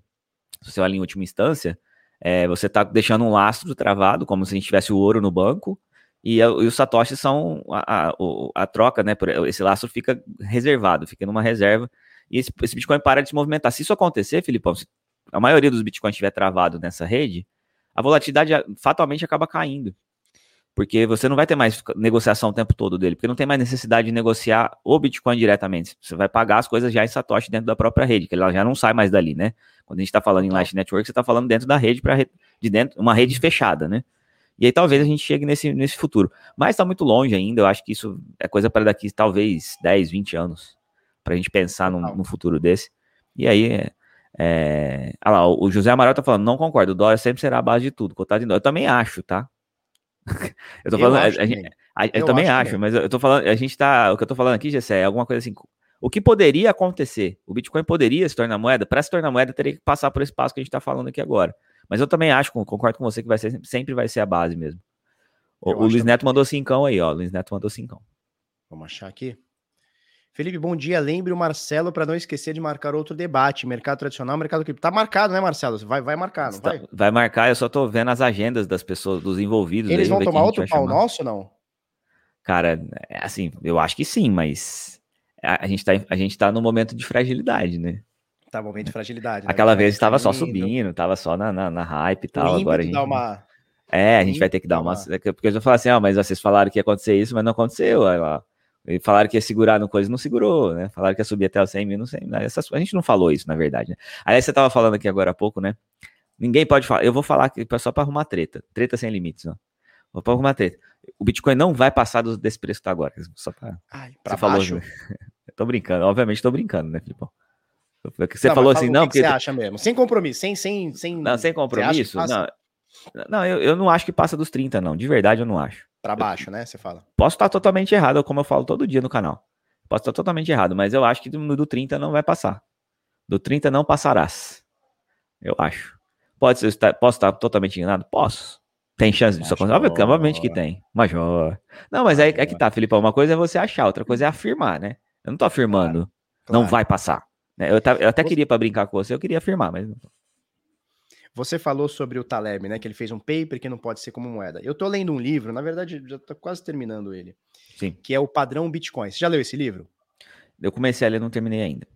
Se você olha em última instância, é, você está deixando um lastro travado, como se a gente tivesse o ouro no banco, e, e os satoshis são a, a, a, troca, né? Esse lastro fica reservado, fica numa reserva, e esse, esse Bitcoin para de se movimentar. Se isso acontecer, Filipão, se a maioria dos Bitcoins estiver travado nessa rede, a volatilidade fatalmente acaba caindo. Porque você não vai ter mais negociação o tempo todo dele, porque não tem mais necessidade de negociar o Bitcoin diretamente. Você vai pagar as coisas já em Satoshi dentro da própria rede, que ela já não sai mais dali, né? Quando a gente está falando em Light Network, você está falando dentro da rede para de dentro, uma rede fechada, né? E aí talvez a gente chegue nesse, nesse futuro. Mas está muito longe ainda, eu acho que isso é coisa para daqui talvez 10, 20 anos, para a gente pensar num, num, futuro desse. E aí, é, é... Ah lá, o José Amaral tá falando, não concordo, o dólar sempre será a base de tudo, cotado em dólar. Eu também acho, tá? eu tô falando, a, a, a, eu, eu, também acho, mas eu tô falando, a gente tá, o que eu tô falando aqui, Gessé, é alguma coisa assim, o que poderia acontecer? O Bitcoin poderia se tornar moeda? Para se tornar moeda, teria que passar por esse passo que a gente está falando aqui agora. Mas eu também acho, concordo com você, que vai ser, sempre vai ser a base mesmo. O, o Luiz Neto mandou cincão aí, ó. O Luiz Neto mandou cincão. Vamos achar aqui. Felipe, bom dia. Lembre o Marcelo para não esquecer de marcar outro debate. Mercado tradicional, mercado cripto. Tá marcado, né, Marcelo? Vai, vai marcar, não vai? Vai marcar, eu só tô vendo as agendas das pessoas, dos envolvidos. Eles aí, vão tomar outro pau nosso não? Cara, é assim, eu acho que sim, mas a, a, gente tá, a gente tá no momento de fragilidade, né? Tá, momento de fragilidade. Né? Aquela vez estava só subindo, tava só na, na, na hype e tal. Agora a gente. Uma... É, a gente vai ter que dar uma. Porque eu vou falar assim, ó, mas vocês falaram que ia acontecer isso, mas não aconteceu. Aí lá e falaram que ia segurar no coisa, não segurou, né? Falaram que ia subir até os 100 mil, não sei. Né? Essas, a gente não falou isso, na verdade. Né? Aliás, você tava falando aqui agora há pouco, né? Ninguém pode falar. Eu vou falar aqui só para arrumar treta. Treta sem limites, ó. Vou para arrumar treta. O Bitcoin não vai passar desse preço que tá agora. Só para. Pra você baixo. falou. tô brincando, obviamente tô brincando, né, Filipão? Você não, falou assim, não. O que, que você acha mesmo? Sem compromisso, sem. sem, sem... Não, sem compromisso? Não, não eu, eu não acho que passa dos 30, não. De verdade, eu não acho. Para baixo, né? Você fala. Posso estar totalmente errado, como eu falo todo dia no canal. Posso estar totalmente errado, mas eu acho que do, do 30 não vai passar. Do 30 não passarás. Eu acho. Pode ser, posso estar totalmente enganado? Posso. Tem chance disso acontecer? Obviamente que tem. Major. Não, mas aí é, é que tá, Felipe. Uma coisa é você achar, outra coisa é afirmar, né? Eu não tô afirmando. Claro, claro. Não vai passar. Né? Eu, até queria para brincar com você, eu queria afirmar, mas não. Você falou sobre o Taleb, né? Que ele fez um paper que não pode ser como moeda. Eu tô lendo um livro, na verdade, já tô quase terminando ele. Sim. Que é o Padrão Bitcoin. Você já leu esse livro? Eu comecei a ler, não terminei ainda.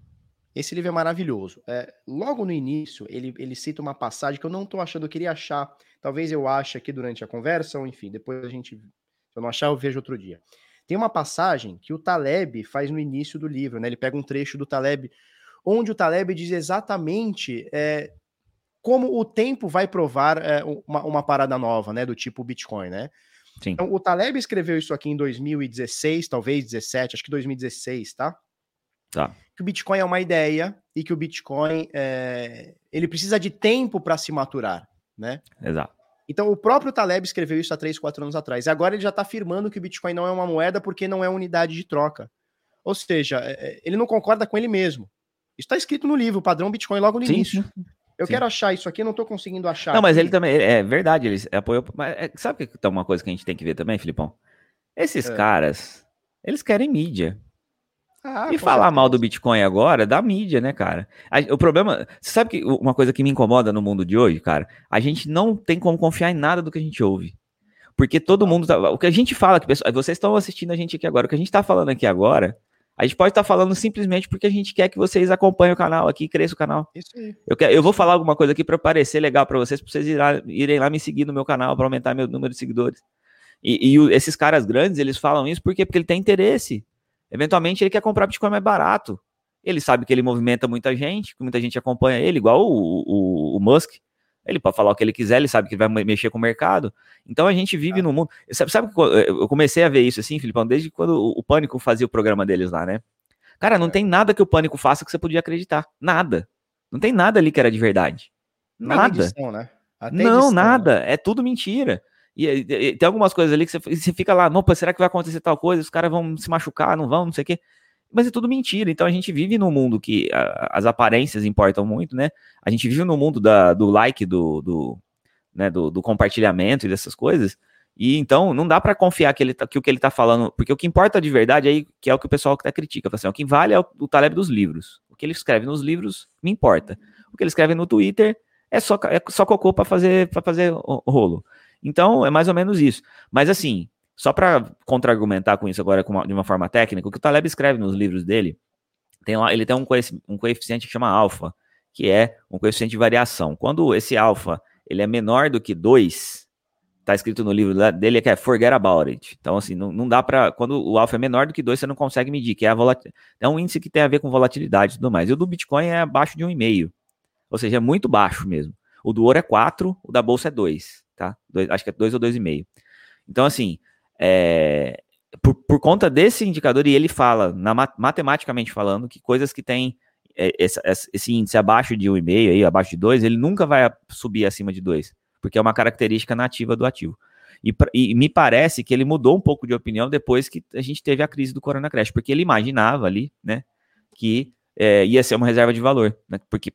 Esse livro é maravilhoso. É, logo no início, ele, ele cita uma passagem que eu não estou achando, eu queria achar. Talvez eu ache aqui durante a conversa, ou enfim, depois a gente. Se eu não achar, eu vejo outro dia. Tem uma passagem que o Taleb faz no início do livro, né? Ele pega um trecho do Taleb, onde o Taleb diz exatamente é, como o tempo vai provar é, uma, uma, parada nova, né? Do tipo Bitcoin, né? Sim. Então, o Taleb escreveu isso aqui em 2016, talvez 17, acho que 2016, tá? Tá. Que o Bitcoin é uma ideia e que o Bitcoin é, ele precisa de tempo para se maturar, né? Exato. Então, o próprio Taleb escreveu isso há 3, 4 anos atrás. E agora ele já está afirmando que o Bitcoin não é uma moeda porque não é unidade de troca. Ou seja, é, ele não concorda com ele mesmo. Isso está escrito no livro, o padrão Bitcoin, logo no sim, início. Sim. Eu sim. quero achar isso aqui, eu não estou conseguindo achar. Não, mas aqui. ele também, é verdade, ele apoiou. Mas é, sabe que tá uma coisa que a gente tem que ver também, Filipão? Esses é. caras, eles querem mídia. Ah, e falar certeza. mal do Bitcoin agora, da mídia, né, cara? O problema. Você sabe que uma coisa que me incomoda no mundo de hoje, cara? A gente não tem como confiar em nada do que a gente ouve. Porque todo mundo. Tá, o que a gente fala, que vocês estão assistindo a gente aqui agora, o que a gente tá falando aqui agora, a gente pode estar tá falando simplesmente porque a gente quer que vocês acompanhem o canal aqui, cresçam o canal. Isso aí. Eu, quero, eu vou falar alguma coisa aqui para parecer legal para vocês, para vocês irem, irem lá me seguir no meu canal, para aumentar meu número de seguidores. E, e esses caras grandes, eles falam isso porque, porque ele tem interesse. Eventualmente ele quer comprar Bitcoin mais barato. Ele sabe que ele movimenta muita gente, que muita gente acompanha ele, igual o, o, o Musk. Ele pode falar o que ele quiser, ele sabe que vai mexer com o mercado. Então a gente vive ah. no mundo. Sabe, sabe que eu comecei a ver isso assim, Filipão, desde quando o Pânico fazia o programa deles lá, né? Cara, não é. tem nada que o Pânico faça que você podia acreditar. Nada. Não tem nada ali que era de verdade. Nada. Edição, né? não, edição, né? nada. Né? É tudo mentira. E, e, e, tem algumas coisas ali que você, você fica lá, não, será que vai acontecer tal coisa? Os caras vão se machucar, não vão, não sei o quê. Mas é tudo mentira. Então a gente vive num mundo que a, as aparências importam muito, né? A gente vive no mundo da, do like, do, do, né, do, do compartilhamento e dessas coisas. E então não dá para confiar que, ele tá, que o que ele tá falando, porque o que importa de verdade aí, que é o que o pessoal que tá critica, assim, o que vale é o, o Taleb dos livros. O que ele escreve nos livros me importa. O que ele escreve no Twitter é só, é só cocô para fazer para fazer rolo. Então, é mais ou menos isso. Mas assim, só para contra-argumentar com isso agora de uma forma técnica, o que o Taleb escreve nos livros dele, tem lá, ele tem um, um coeficiente que chama alfa, que é um coeficiente de variação. Quando esse alfa ele é menor do que 2, tá escrito no livro dele que é forget about it. Então, assim, não, não dá para. Quando o alfa é menor do que 2, você não consegue medir, que é a volatilidade. É um índice que tem a ver com volatilidade e tudo mais. E o do Bitcoin é abaixo de 1,5. Ou seja, é muito baixo mesmo. O do ouro é 4, o da bolsa é 2 tá? Dois, acho que é 2 ou 2,5. Então, assim, é, por, por, conta desse indicador, e ele fala, na, matematicamente falando, que coisas que têm é, esse, esse, índice abaixo de 1,5, aí, abaixo de 2, ele nunca vai subir acima de 2, porque é uma característica nativa do ativo. E, e, me parece que ele mudou um pouco de opinião depois que a gente teve a crise do Corona Crash, porque ele imaginava ali, né, que é, ia ser uma reserva de valor, né, porque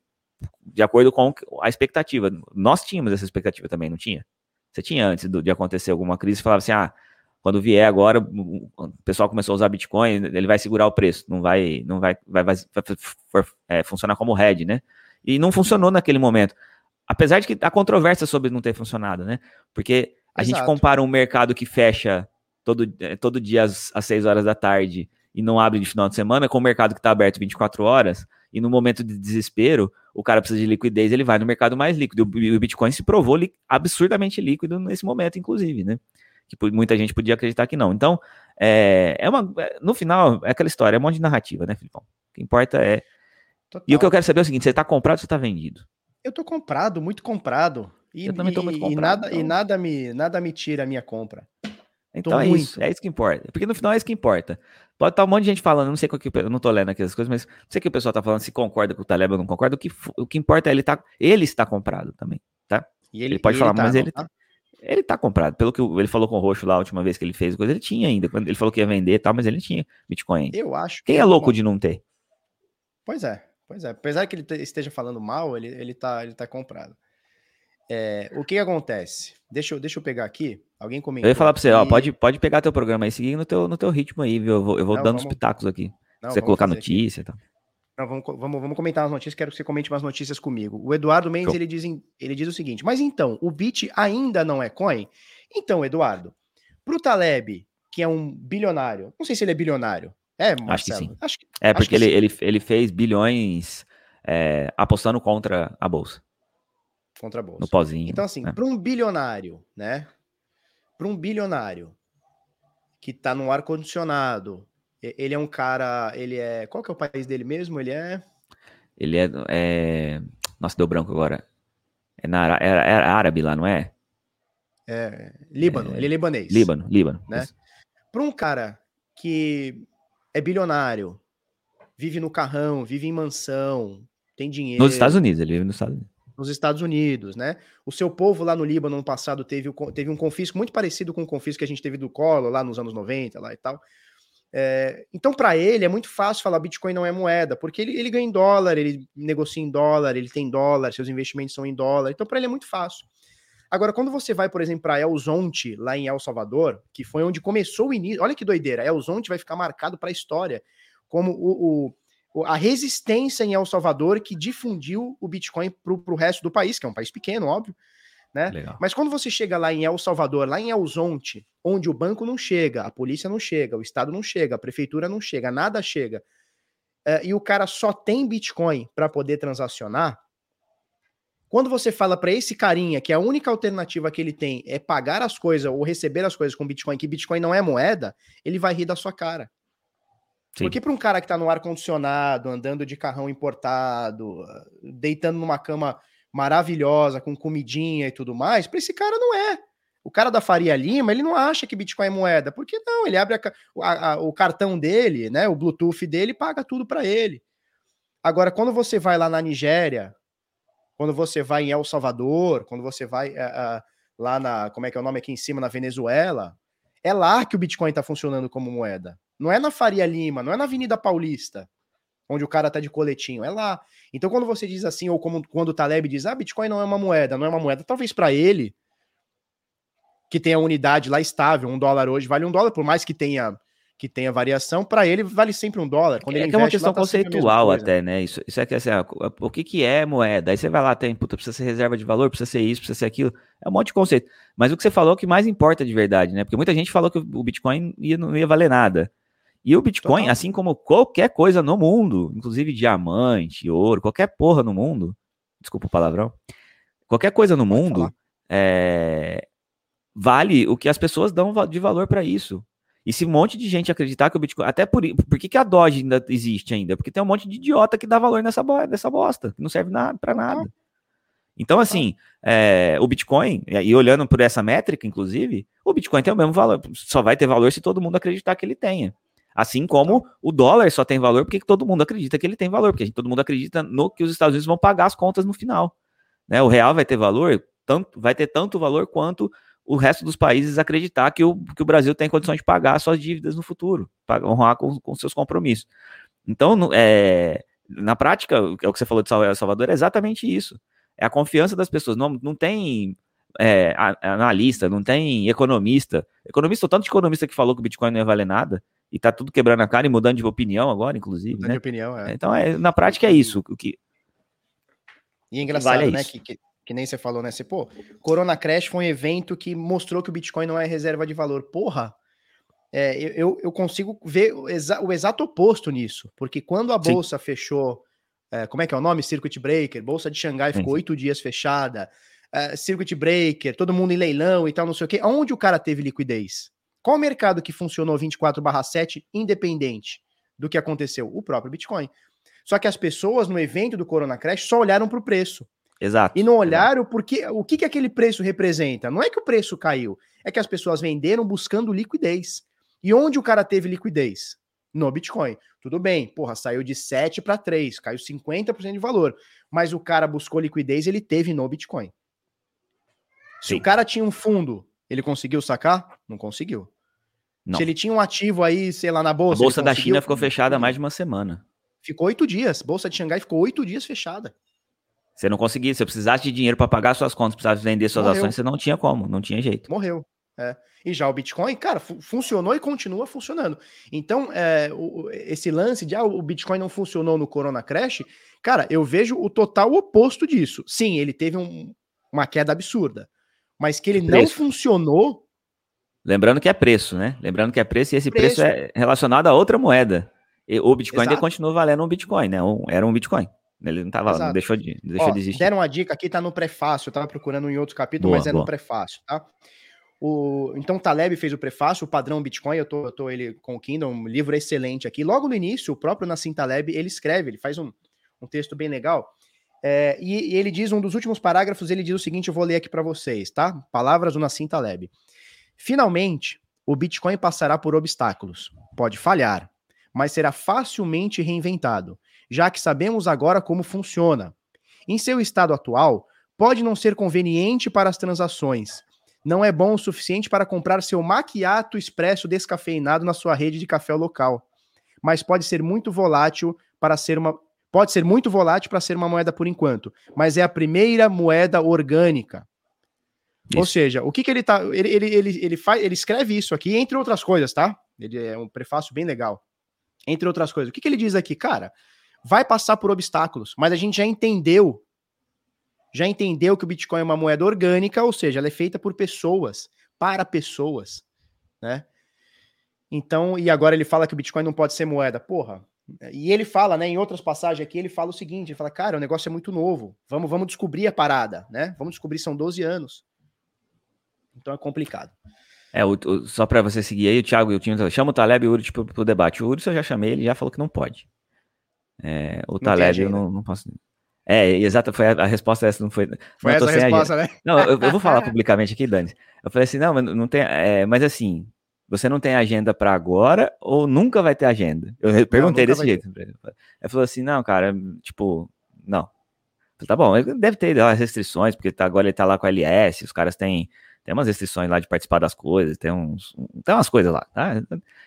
de acordo com a expectativa. Nós tínhamos essa expectativa também, não tinha? Você tinha antes do, de acontecer alguma crise, falava assim, ah, quando vier agora, o pessoal começou a usar Bitcoin, ele vai segurar o preço, não vai, não vai, vai, vai, vai é, funcionar como head, né? E não funcionou naquele momento. Apesar de que há controvérsia sobre não ter funcionado, né? Porque a Exato. gente compara um mercado que fecha todo, é, todo dia às, às 6 horas da tarde e não abre de final de semana com o mercado que está aberto 24 horas, e no momento de desespero, o cara precisa de liquidez, ele vai no mercado mais líquido. E o Bitcoin se provou li absurdamente líquido nesse momento, inclusive, né? Que muita gente podia acreditar que não. Então, é, é uma. É, no final, é aquela história, é um monte de narrativa, né, Filipão? O que importa é. Total. E o que eu quero saber é o seguinte: você está comprado ou você está vendido? Eu estou comprado, muito comprado. E, eu também tô muito comprado. E nada, então... e nada, me, nada me tira a minha compra. Então tô é muito. isso, é isso que importa. Porque no final é isso que importa. Pode estar um monte de gente falando, não sei o que, eu não tô lendo aqui as coisas, mas não sei o que o pessoal tá falando, se concorda com o Taleb ou não concorda. O que, o que importa é ele tá, ele está comprado também, tá? E ele, ele pode falar, tá, mas ele tá, ele tá comprado. Pelo que ele falou com o Roxo lá a última vez que ele fez coisa, ele tinha ainda. Quando ele falou que ia vender e tal, mas ele tinha Bitcoin. Eu acho. Quem é louco de não ter? Pois é, pois é. Apesar que ele esteja falando mal, ele, ele, tá, ele tá comprado. É, o que, que acontece? Deixa eu, deixa eu pegar aqui. Alguém comentou. Eu ia falar para você, ó, pode, pode pegar teu programa aí, seguir no teu, no teu ritmo aí, viu? Eu vou, eu vou não, dando vamos... os pitacos aqui. Não, você colocar notícia e tal. Não, vamos, vamos, vamos comentar as notícias, quero que você comente umas notícias comigo. O Eduardo Mendes, ele diz, ele diz o seguinte, mas então, o Bit ainda não é coin? Então, Eduardo, para o Taleb, que é um bilionário, não sei se ele é bilionário, É, Marcelo, acho que sim. Acho que, é, porque ele, ele, ele fez bilhões é, apostando contra a bolsa. Contra a bolsa. No pozinho. Então, assim, né? para um bilionário, né? Para um bilionário que tá no ar-condicionado, ele é um cara. Ele é. Qual que é o país dele mesmo? Ele é. Ele é. é... Nossa, deu branco agora. É, na, é, é árabe lá, não é? É. Líbano, é... ele é libanês. Líbano, Líbano. Né? Para um cara que é bilionário, vive no carrão, vive em mansão, tem dinheiro. Nos Estados Unidos, ele vive nos Estados Unidos. Nos Estados Unidos, né? O seu povo lá no Líbano no passado teve, teve um confisco muito parecido com o confisco que a gente teve do Collor lá nos anos 90 lá e tal. É, então, para ele, é muito fácil falar Bitcoin não é moeda, porque ele, ele ganha em dólar, ele negocia em dólar, ele tem dólar, seus investimentos são em dólar. Então, para ele é muito fácil. Agora, quando você vai, por exemplo, para El Zonte, lá em El Salvador, que foi onde começou o início, olha que doideira, El Zonte vai ficar marcado para a história como o, o, a resistência em El Salvador que difundiu o Bitcoin para o resto do país, que é um país pequeno, óbvio. Né? Mas quando você chega lá em El Salvador, lá em El Zonte, onde o banco não chega, a polícia não chega, o Estado não chega, a prefeitura não chega, nada chega, uh, e o cara só tem Bitcoin para poder transacionar, quando você fala para esse carinha que a única alternativa que ele tem é pagar as coisas ou receber as coisas com Bitcoin, que Bitcoin não é moeda, ele vai rir da sua cara. Sim. Porque para um cara que está no ar condicionado, andando de carrão importado, deitando numa cama maravilhosa, com comidinha e tudo mais, para esse cara não é. O cara da Faria Lima, ele não acha que Bitcoin é moeda, porque não, ele abre a, a, a, o cartão dele, né, o Bluetooth dele, paga tudo para ele. Agora, quando você vai lá na Nigéria, quando você vai em El Salvador, quando você vai uh, lá na, como é que é o nome aqui em cima, na Venezuela, é lá que o Bitcoin está funcionando como moeda. Não é na Faria Lima, não é na Avenida Paulista, onde o cara tá de coletinho, é lá. Então quando você diz assim, ou como quando o Taleb diz, ah, Bitcoin não é uma moeda, não é uma moeda, talvez para ele, que tem a unidade lá estável, um dólar hoje vale um dólar, por mais que tenha que tenha variação, para ele vale sempre um dólar. Quando é ele que é uma questão tá conceitual até, né? Isso, isso é que assim, o que, que é moeda? Aí você vai lá, tem, puta, precisa ser reserva de valor, precisa ser isso, precisa ser aquilo. É um monte de conceito. Mas o que você falou é o que mais importa de verdade, né? Porque muita gente falou que o Bitcoin ia, não ia valer nada. E o Bitcoin, Total. assim como qualquer coisa no mundo, inclusive diamante, ouro, qualquer porra no mundo, desculpa o palavrão, qualquer coisa no mundo, é, vale o que as pessoas dão de valor para isso. E se um monte de gente acreditar que o Bitcoin. Até por, por que, que a Doge ainda existe ainda? Porque tem um monte de idiota que dá valor nessa, nessa bosta, que não serve nada, para nada. Então, assim, é, o Bitcoin, e olhando por essa métrica, inclusive, o Bitcoin tem o mesmo valor. Só vai ter valor se todo mundo acreditar que ele tenha. Assim como o dólar só tem valor porque todo mundo acredita que ele tem valor, porque todo mundo acredita no que os Estados Unidos vão pagar as contas no final. Né? O real vai ter valor, tanto, vai ter tanto valor quanto o resto dos países acreditar que o, que o Brasil tem condições de pagar suas dívidas no futuro, honrar com, com seus compromissos. Então, é, na prática, é o que você falou de Salvador, é exatamente isso. É a confiança das pessoas. Não, não tem é, analista, não tem economista. Economista, tanto de economista que falou que o Bitcoin não ia valer nada, e tá tudo quebrando a cara e mudando de opinião agora, inclusive. Mudando né? de opinião, é. Então, é, na prática é isso. O que, e é engraçado, vale é né? Que, que, que nem você falou, né? Você, pô, Corona Crash foi um evento que mostrou que o Bitcoin não é reserva de valor. Porra, é, eu, eu consigo ver o, exa o, exato oposto nisso, porque quando a bolsa Sim. fechou, é, como é que é o nome? Circuit Breaker, bolsa de Xangai ficou oito dias fechada, é, Circuit Breaker, todo mundo em leilão e tal, não sei o quê. Onde o cara teve liquidez? Qual mercado que funcionou 24/7 independente do que aconteceu? O próprio Bitcoin. Só que as pessoas no evento do Corona Crash só olharam para o preço. Exato. E não olharam porque o que, que aquele preço representa? Não é que o preço caiu, é que as pessoas venderam buscando liquidez. E onde o cara teve liquidez? No Bitcoin. Tudo bem, porra, saiu de 7 para 3, caiu 50% de valor. Mas o cara buscou liquidez, ele teve no Bitcoin. Se Sim. o cara tinha um fundo, ele conseguiu sacar? Não conseguiu. Não. Se ele tinha um ativo aí, sei lá, na bolsa. A bolsa da China ficou fechada há mais de uma semana. Ficou oito dias. Bolsa de Xangai ficou oito dias fechada. Você não conseguia, se você precisasse de dinheiro para pagar suas contas, precisasse vender suas Morreu. ações, você não tinha como, não tinha jeito. Morreu. É. E já o Bitcoin, cara, funcionou e continua funcionando. Então, é, o, esse lance de ah, o Bitcoin não funcionou no Corona Crash, cara, eu vejo o total oposto disso. Sim, ele teve um, uma queda absurda, mas que ele não funcionou, Lembrando que é preço, né? Lembrando que é preço e esse preço, preço é relacionado a outra moeda. E o Bitcoin ainda continua valendo um Bitcoin, né? Um, era um Bitcoin. Ele não tava, não deixou de, deixou Ó, de existir. Deram uma dica aqui, tá no prefácio. Eu tava procurando em outro capítulo, boa, mas é boa. no prefácio, tá? O, então, o Taleb fez o prefácio, o padrão Bitcoin, eu tô, eu tô ele com o Kindle, um livro excelente aqui. Logo no início, o próprio Nassim Taleb, ele escreve, ele faz um, um texto bem legal. É, e, e, ele diz, um dos últimos parágrafos, ele diz o seguinte, eu vou ler aqui para vocês, tá? Palavras do Nassim Taleb. Finalmente, o Bitcoin passará por obstáculos. Pode falhar, mas será facilmente reinventado, já que sabemos agora como funciona. Em seu estado atual, pode não ser conveniente para as transações, não é bom o suficiente para comprar seu maquiato expresso descafeinado na sua rede de café local, mas pode ser muito volátil para ser uma pode ser muito volátil para ser uma moeda por enquanto, mas é a primeira moeda orgânica. Isso. Ou seja, o que, que ele tá ele, ele, ele, ele faz, ele escreve isso aqui entre outras coisas, tá? Ele é um prefácio bem legal. Entre outras coisas. O que, que ele diz aqui, cara? Vai passar por obstáculos, mas a gente já entendeu já entendeu que o Bitcoin é uma moeda orgânica, ou seja, ela é feita por pessoas, para pessoas, né? Então, e agora ele fala que o Bitcoin não pode ser moeda. Porra. E ele fala, né, em outras passagens aqui, ele fala o seguinte, ele fala, cara, o negócio é muito novo. Vamos, vamos descobrir a parada, né? Vamos descobrir, são 12 anos. Então é complicado. É, o, o, só para você seguir aí, o Thiago, eu tinha, chama o Taleb e o Uri pro, pro debate. O Uri eu já chamei, ele já falou que não pode. É, o não Taleb eu não, não posso. É, exato, foi a, a resposta essa, não foi. Foi não, essa a resposta, né? Não, eu, eu, vou falar publicamente aqui, Dani. Eu falei assim, não, mas não tem. É, mas assim, você não tem agenda para agora ou nunca vai ter agenda? Eu perguntei não, desse jeito. Ele falou assim, não, cara, tipo, não. Falei, tá bom, deve ter as restrições, porque tá, agora ele tá lá com a LS, os caras têm, tem umas restrições lá de participar das coisas, tem, uns, tem umas coisas lá, tá?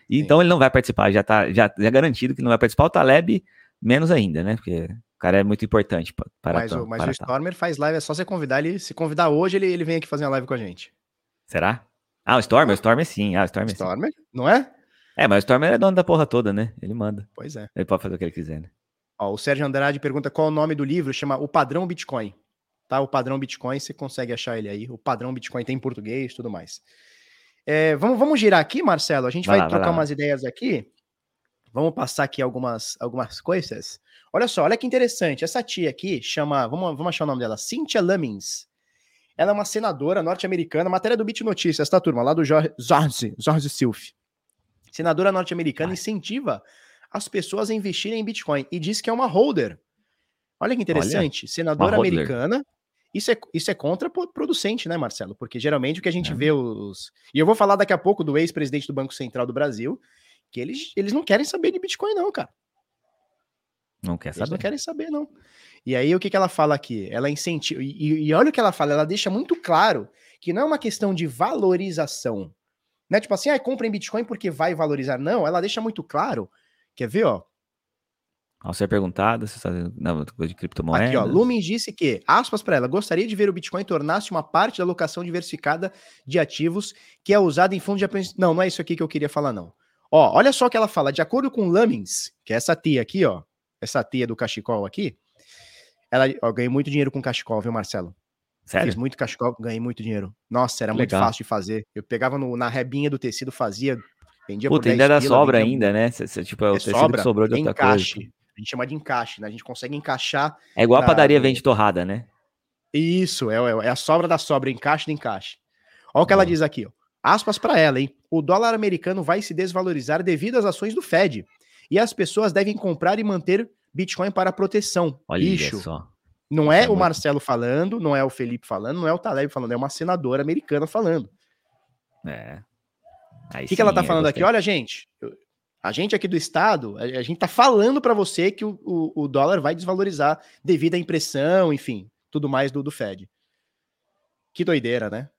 E, então ele não vai participar, já tá já, já é garantido que não vai participar. O Taleb, menos ainda, né? Porque cara é muito importante para Mas, o, mas para o Stormer faz live, é só você convidar ele. Se convidar hoje, ele, ele vem aqui fazer uma live com a gente. Será? Ah, o Stormer, o Stormer sim. Ah, o Stormer, Stormer sim. não é? É, mas o Stormer é dono da porra toda, né? Ele manda. Pois é. Ele pode fazer o que ele quiser, né? Ó, o Sérgio Andrade pergunta qual é o nome do livro, chama O Padrão Bitcoin. Tá? O Padrão Bitcoin, você consegue achar ele aí. O Padrão Bitcoin tem em português tudo mais. É, vamos, vamos girar aqui, Marcelo? A gente vai, vai lá, trocar vai umas ideias aqui. Vamos passar aqui algumas, algumas coisas. Olha só, olha que interessante. Essa tia aqui chama, vamos, vamos achar o nome dela, Cynthia Lummins. Ela é uma senadora norte-americana, matéria do Bit Notícias, tá, turma? Lá do Jorge, Jorge, Jorge Silf. Senadora norte-americana incentiva as pessoas a investirem em Bitcoin e diz que é uma holder. Olha que interessante. Olha, senadora americana. Isso é, isso é contraproducente, né, Marcelo? Porque geralmente o que a gente é. vê os. E eu vou falar daqui a pouco do ex-presidente do Banco Central do Brasil, que eles, eles não querem saber de Bitcoin, não, cara. Não quer Eles saber. não querem saber, não. E aí, o que, que ela fala aqui? Ela incentiva. E, e olha o que ela fala, ela deixa muito claro que não é uma questão de valorização. Né? Tipo assim, ah, compra em Bitcoin porque vai valorizar. Não, ela deixa muito claro. Quer ver, ó? Ao ser perguntada se está não, coisa de criptomoeda. Aqui, ó, Lumen disse que, aspas para ela, gostaria de ver o Bitcoin tornar-se uma parte da alocação diversificada de ativos que é usada em fundos de aplicação. Não, não é isso aqui que eu queria falar, não. Ó, olha só o que ela fala. De acordo com Lumens, que é essa tia aqui, ó, essa tia do cachecol aqui, ela, ó, ganhei muito dinheiro com cachecol, viu, Marcelo? Sério? Fiz muito cachecol, ganhei muito dinheiro. Nossa, era muito fácil de fazer. Eu pegava no, na rebinha do tecido, fazia, vendia Puta, por ainda era sobra ainda, né? Cê, tipo, é o tecido sobra, que sobrou de outra encaixe. coisa. A gente chama de encaixe, né? A gente consegue encaixar. É igual a padaria vende torrada, né? Isso, é, é, é a sobra da sobra, encaixe de encaixe. Olha o que ela diz aqui, ó. Aspas para ela, hein? O dólar americano vai se desvalorizar devido às ações do Fed. E as pessoas devem comprar e manter Bitcoin para proteção. Olha Bicho. só. Não é, é o Marcelo falando, não é o Felipe falando, não é o Taleb falando, é uma senadora americana falando. É. O que, que ela tá falando aqui? Olha, gente, a gente aqui do Estado, a, gente tá falando para você que o, o, o, dólar vai desvalorizar devido à impressão, enfim, tudo mais do, do Fed. Que doideira, né?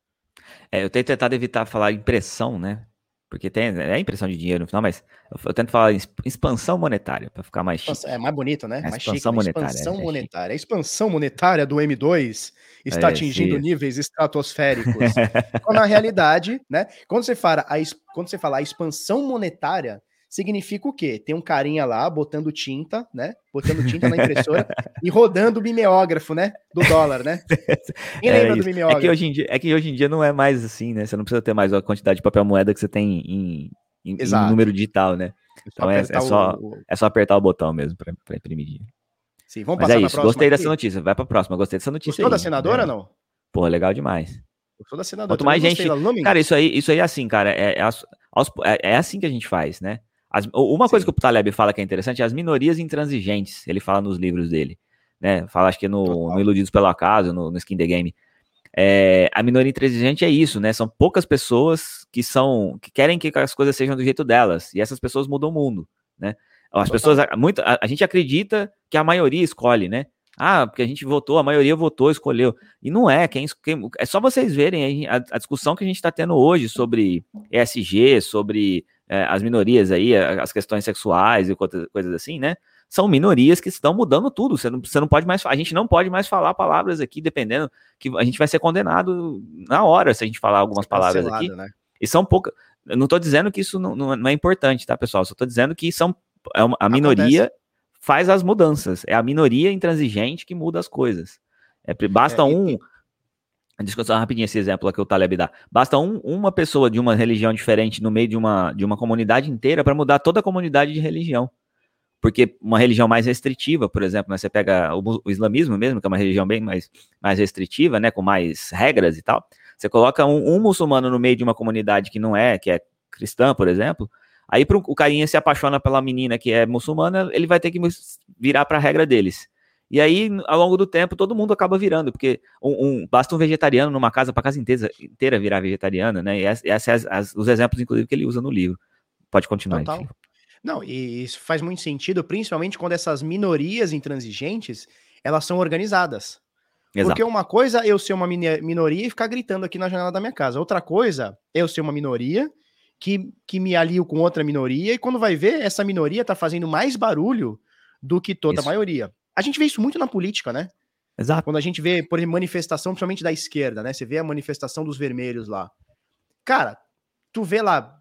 É, eu tenho tentado evitar falar impressão, né? Porque tem é impressão de dinheiro no final, mas eu, eu tento falar expansão monetária para ficar mais chique. É mais bonito, né? É, mais expansão chique, monetária. Expansão é, monetária. A expansão monetária do M2 está é, atingindo sim. níveis estratosféricos. Quando na realidade, né? Quando você fala a, quando você fala a expansão monetária, significa o quê? Tem um carinha lá botando tinta, né? Botando tinta na impressora e rodando o mimeógrafo, né? Do dólar, né? Quem é lembra isso. do mimeógrafo? É que, hoje em dia, é que hoje em dia não é mais assim, né? Você não precisa ter mais a quantidade de papel moeda que você tem em, em, em número digital, né? Então é, é, só, o... é só apertar o botão mesmo para imprimir. Sim, vamos Mas passar é isso, gostei aqui. dessa notícia. Vai para próxima, gostei dessa notícia. Gostou aí, da senadora ou não? Pô, legal demais. Gostou da senadora? Quanto mais gente. Cara, isso aí, isso aí é assim, cara. É, é, é, é assim que a gente faz, né? As, uma Sim. coisa que o Taleb fala que é interessante é as minorias intransigentes. Ele fala nos livros dele. Né? Fala, acho que no, no Iludidos pelo Acaso, no, no Skin the Game. É, a minoria intransigente é isso, né? São poucas pessoas que são que querem que as coisas sejam do jeito delas. E essas pessoas mudam o mundo, né? As pessoas, muito, a, a, gente acredita que a maioria escolhe, né? Ah, porque a gente votou, a maioria votou, escolheu. E não é, quem, quem é só vocês verem a, a discussão que a gente está tendo hoje sobre ESG, sobre é, as minorias aí, as questões sexuais e coisas assim, né? São minorias que estão mudando tudo. Você não, você não pode mais, a gente não pode mais falar palavras aqui, dependendo que a gente vai ser condenado na hora se a gente falar algumas palavras aqui. Né? E são poucas. Eu não estou dizendo que isso não, não, é importante, tá, pessoal? Só estou dizendo que são é uma, a minoria Acontece. faz as mudanças. É a minoria intransigente que muda as coisas. É, basta é, um. E Discussão rapidinho esse exemplo que o Taleb dá. Basta um, uma pessoa de uma religião diferente no meio de uma, de uma comunidade inteira para mudar toda a comunidade de religião. Porque uma religião mais restritiva, por exemplo, né, você pega o, o, islamismo mesmo, que é uma religião bem mais, mais restritiva, né, com mais regras e tal. Você coloca um, um muçulmano no meio de uma comunidade que não é, que é cristã, por exemplo, aí pro, o carinha se apaixona pela menina que é muçulmana, ele vai ter que virar para a regra deles. E aí, ao longo do tempo, todo mundo acaba virando, porque um, um basta um vegetariano numa casa para a casa inteira, inteira virar vegetariana, né? E esses são é os exemplos, inclusive, que ele usa no livro. Pode continuar. Total. Não, e isso faz muito sentido, principalmente quando essas minorias intransigentes, elas são organizadas. Exato. Porque uma coisa é eu ser uma minoria e ficar gritando aqui na janela da minha casa. Outra coisa é eu ser uma minoria que, que me alio com outra minoria e quando vai ver, essa minoria tá fazendo mais barulho do que toda isso. a maioria. A gente vê isso muito na política, né? Exato. Quando a gente vê, por exemplo, manifestação, principalmente da esquerda, né? Você vê a manifestação dos vermelhos lá. Cara, tu vê lá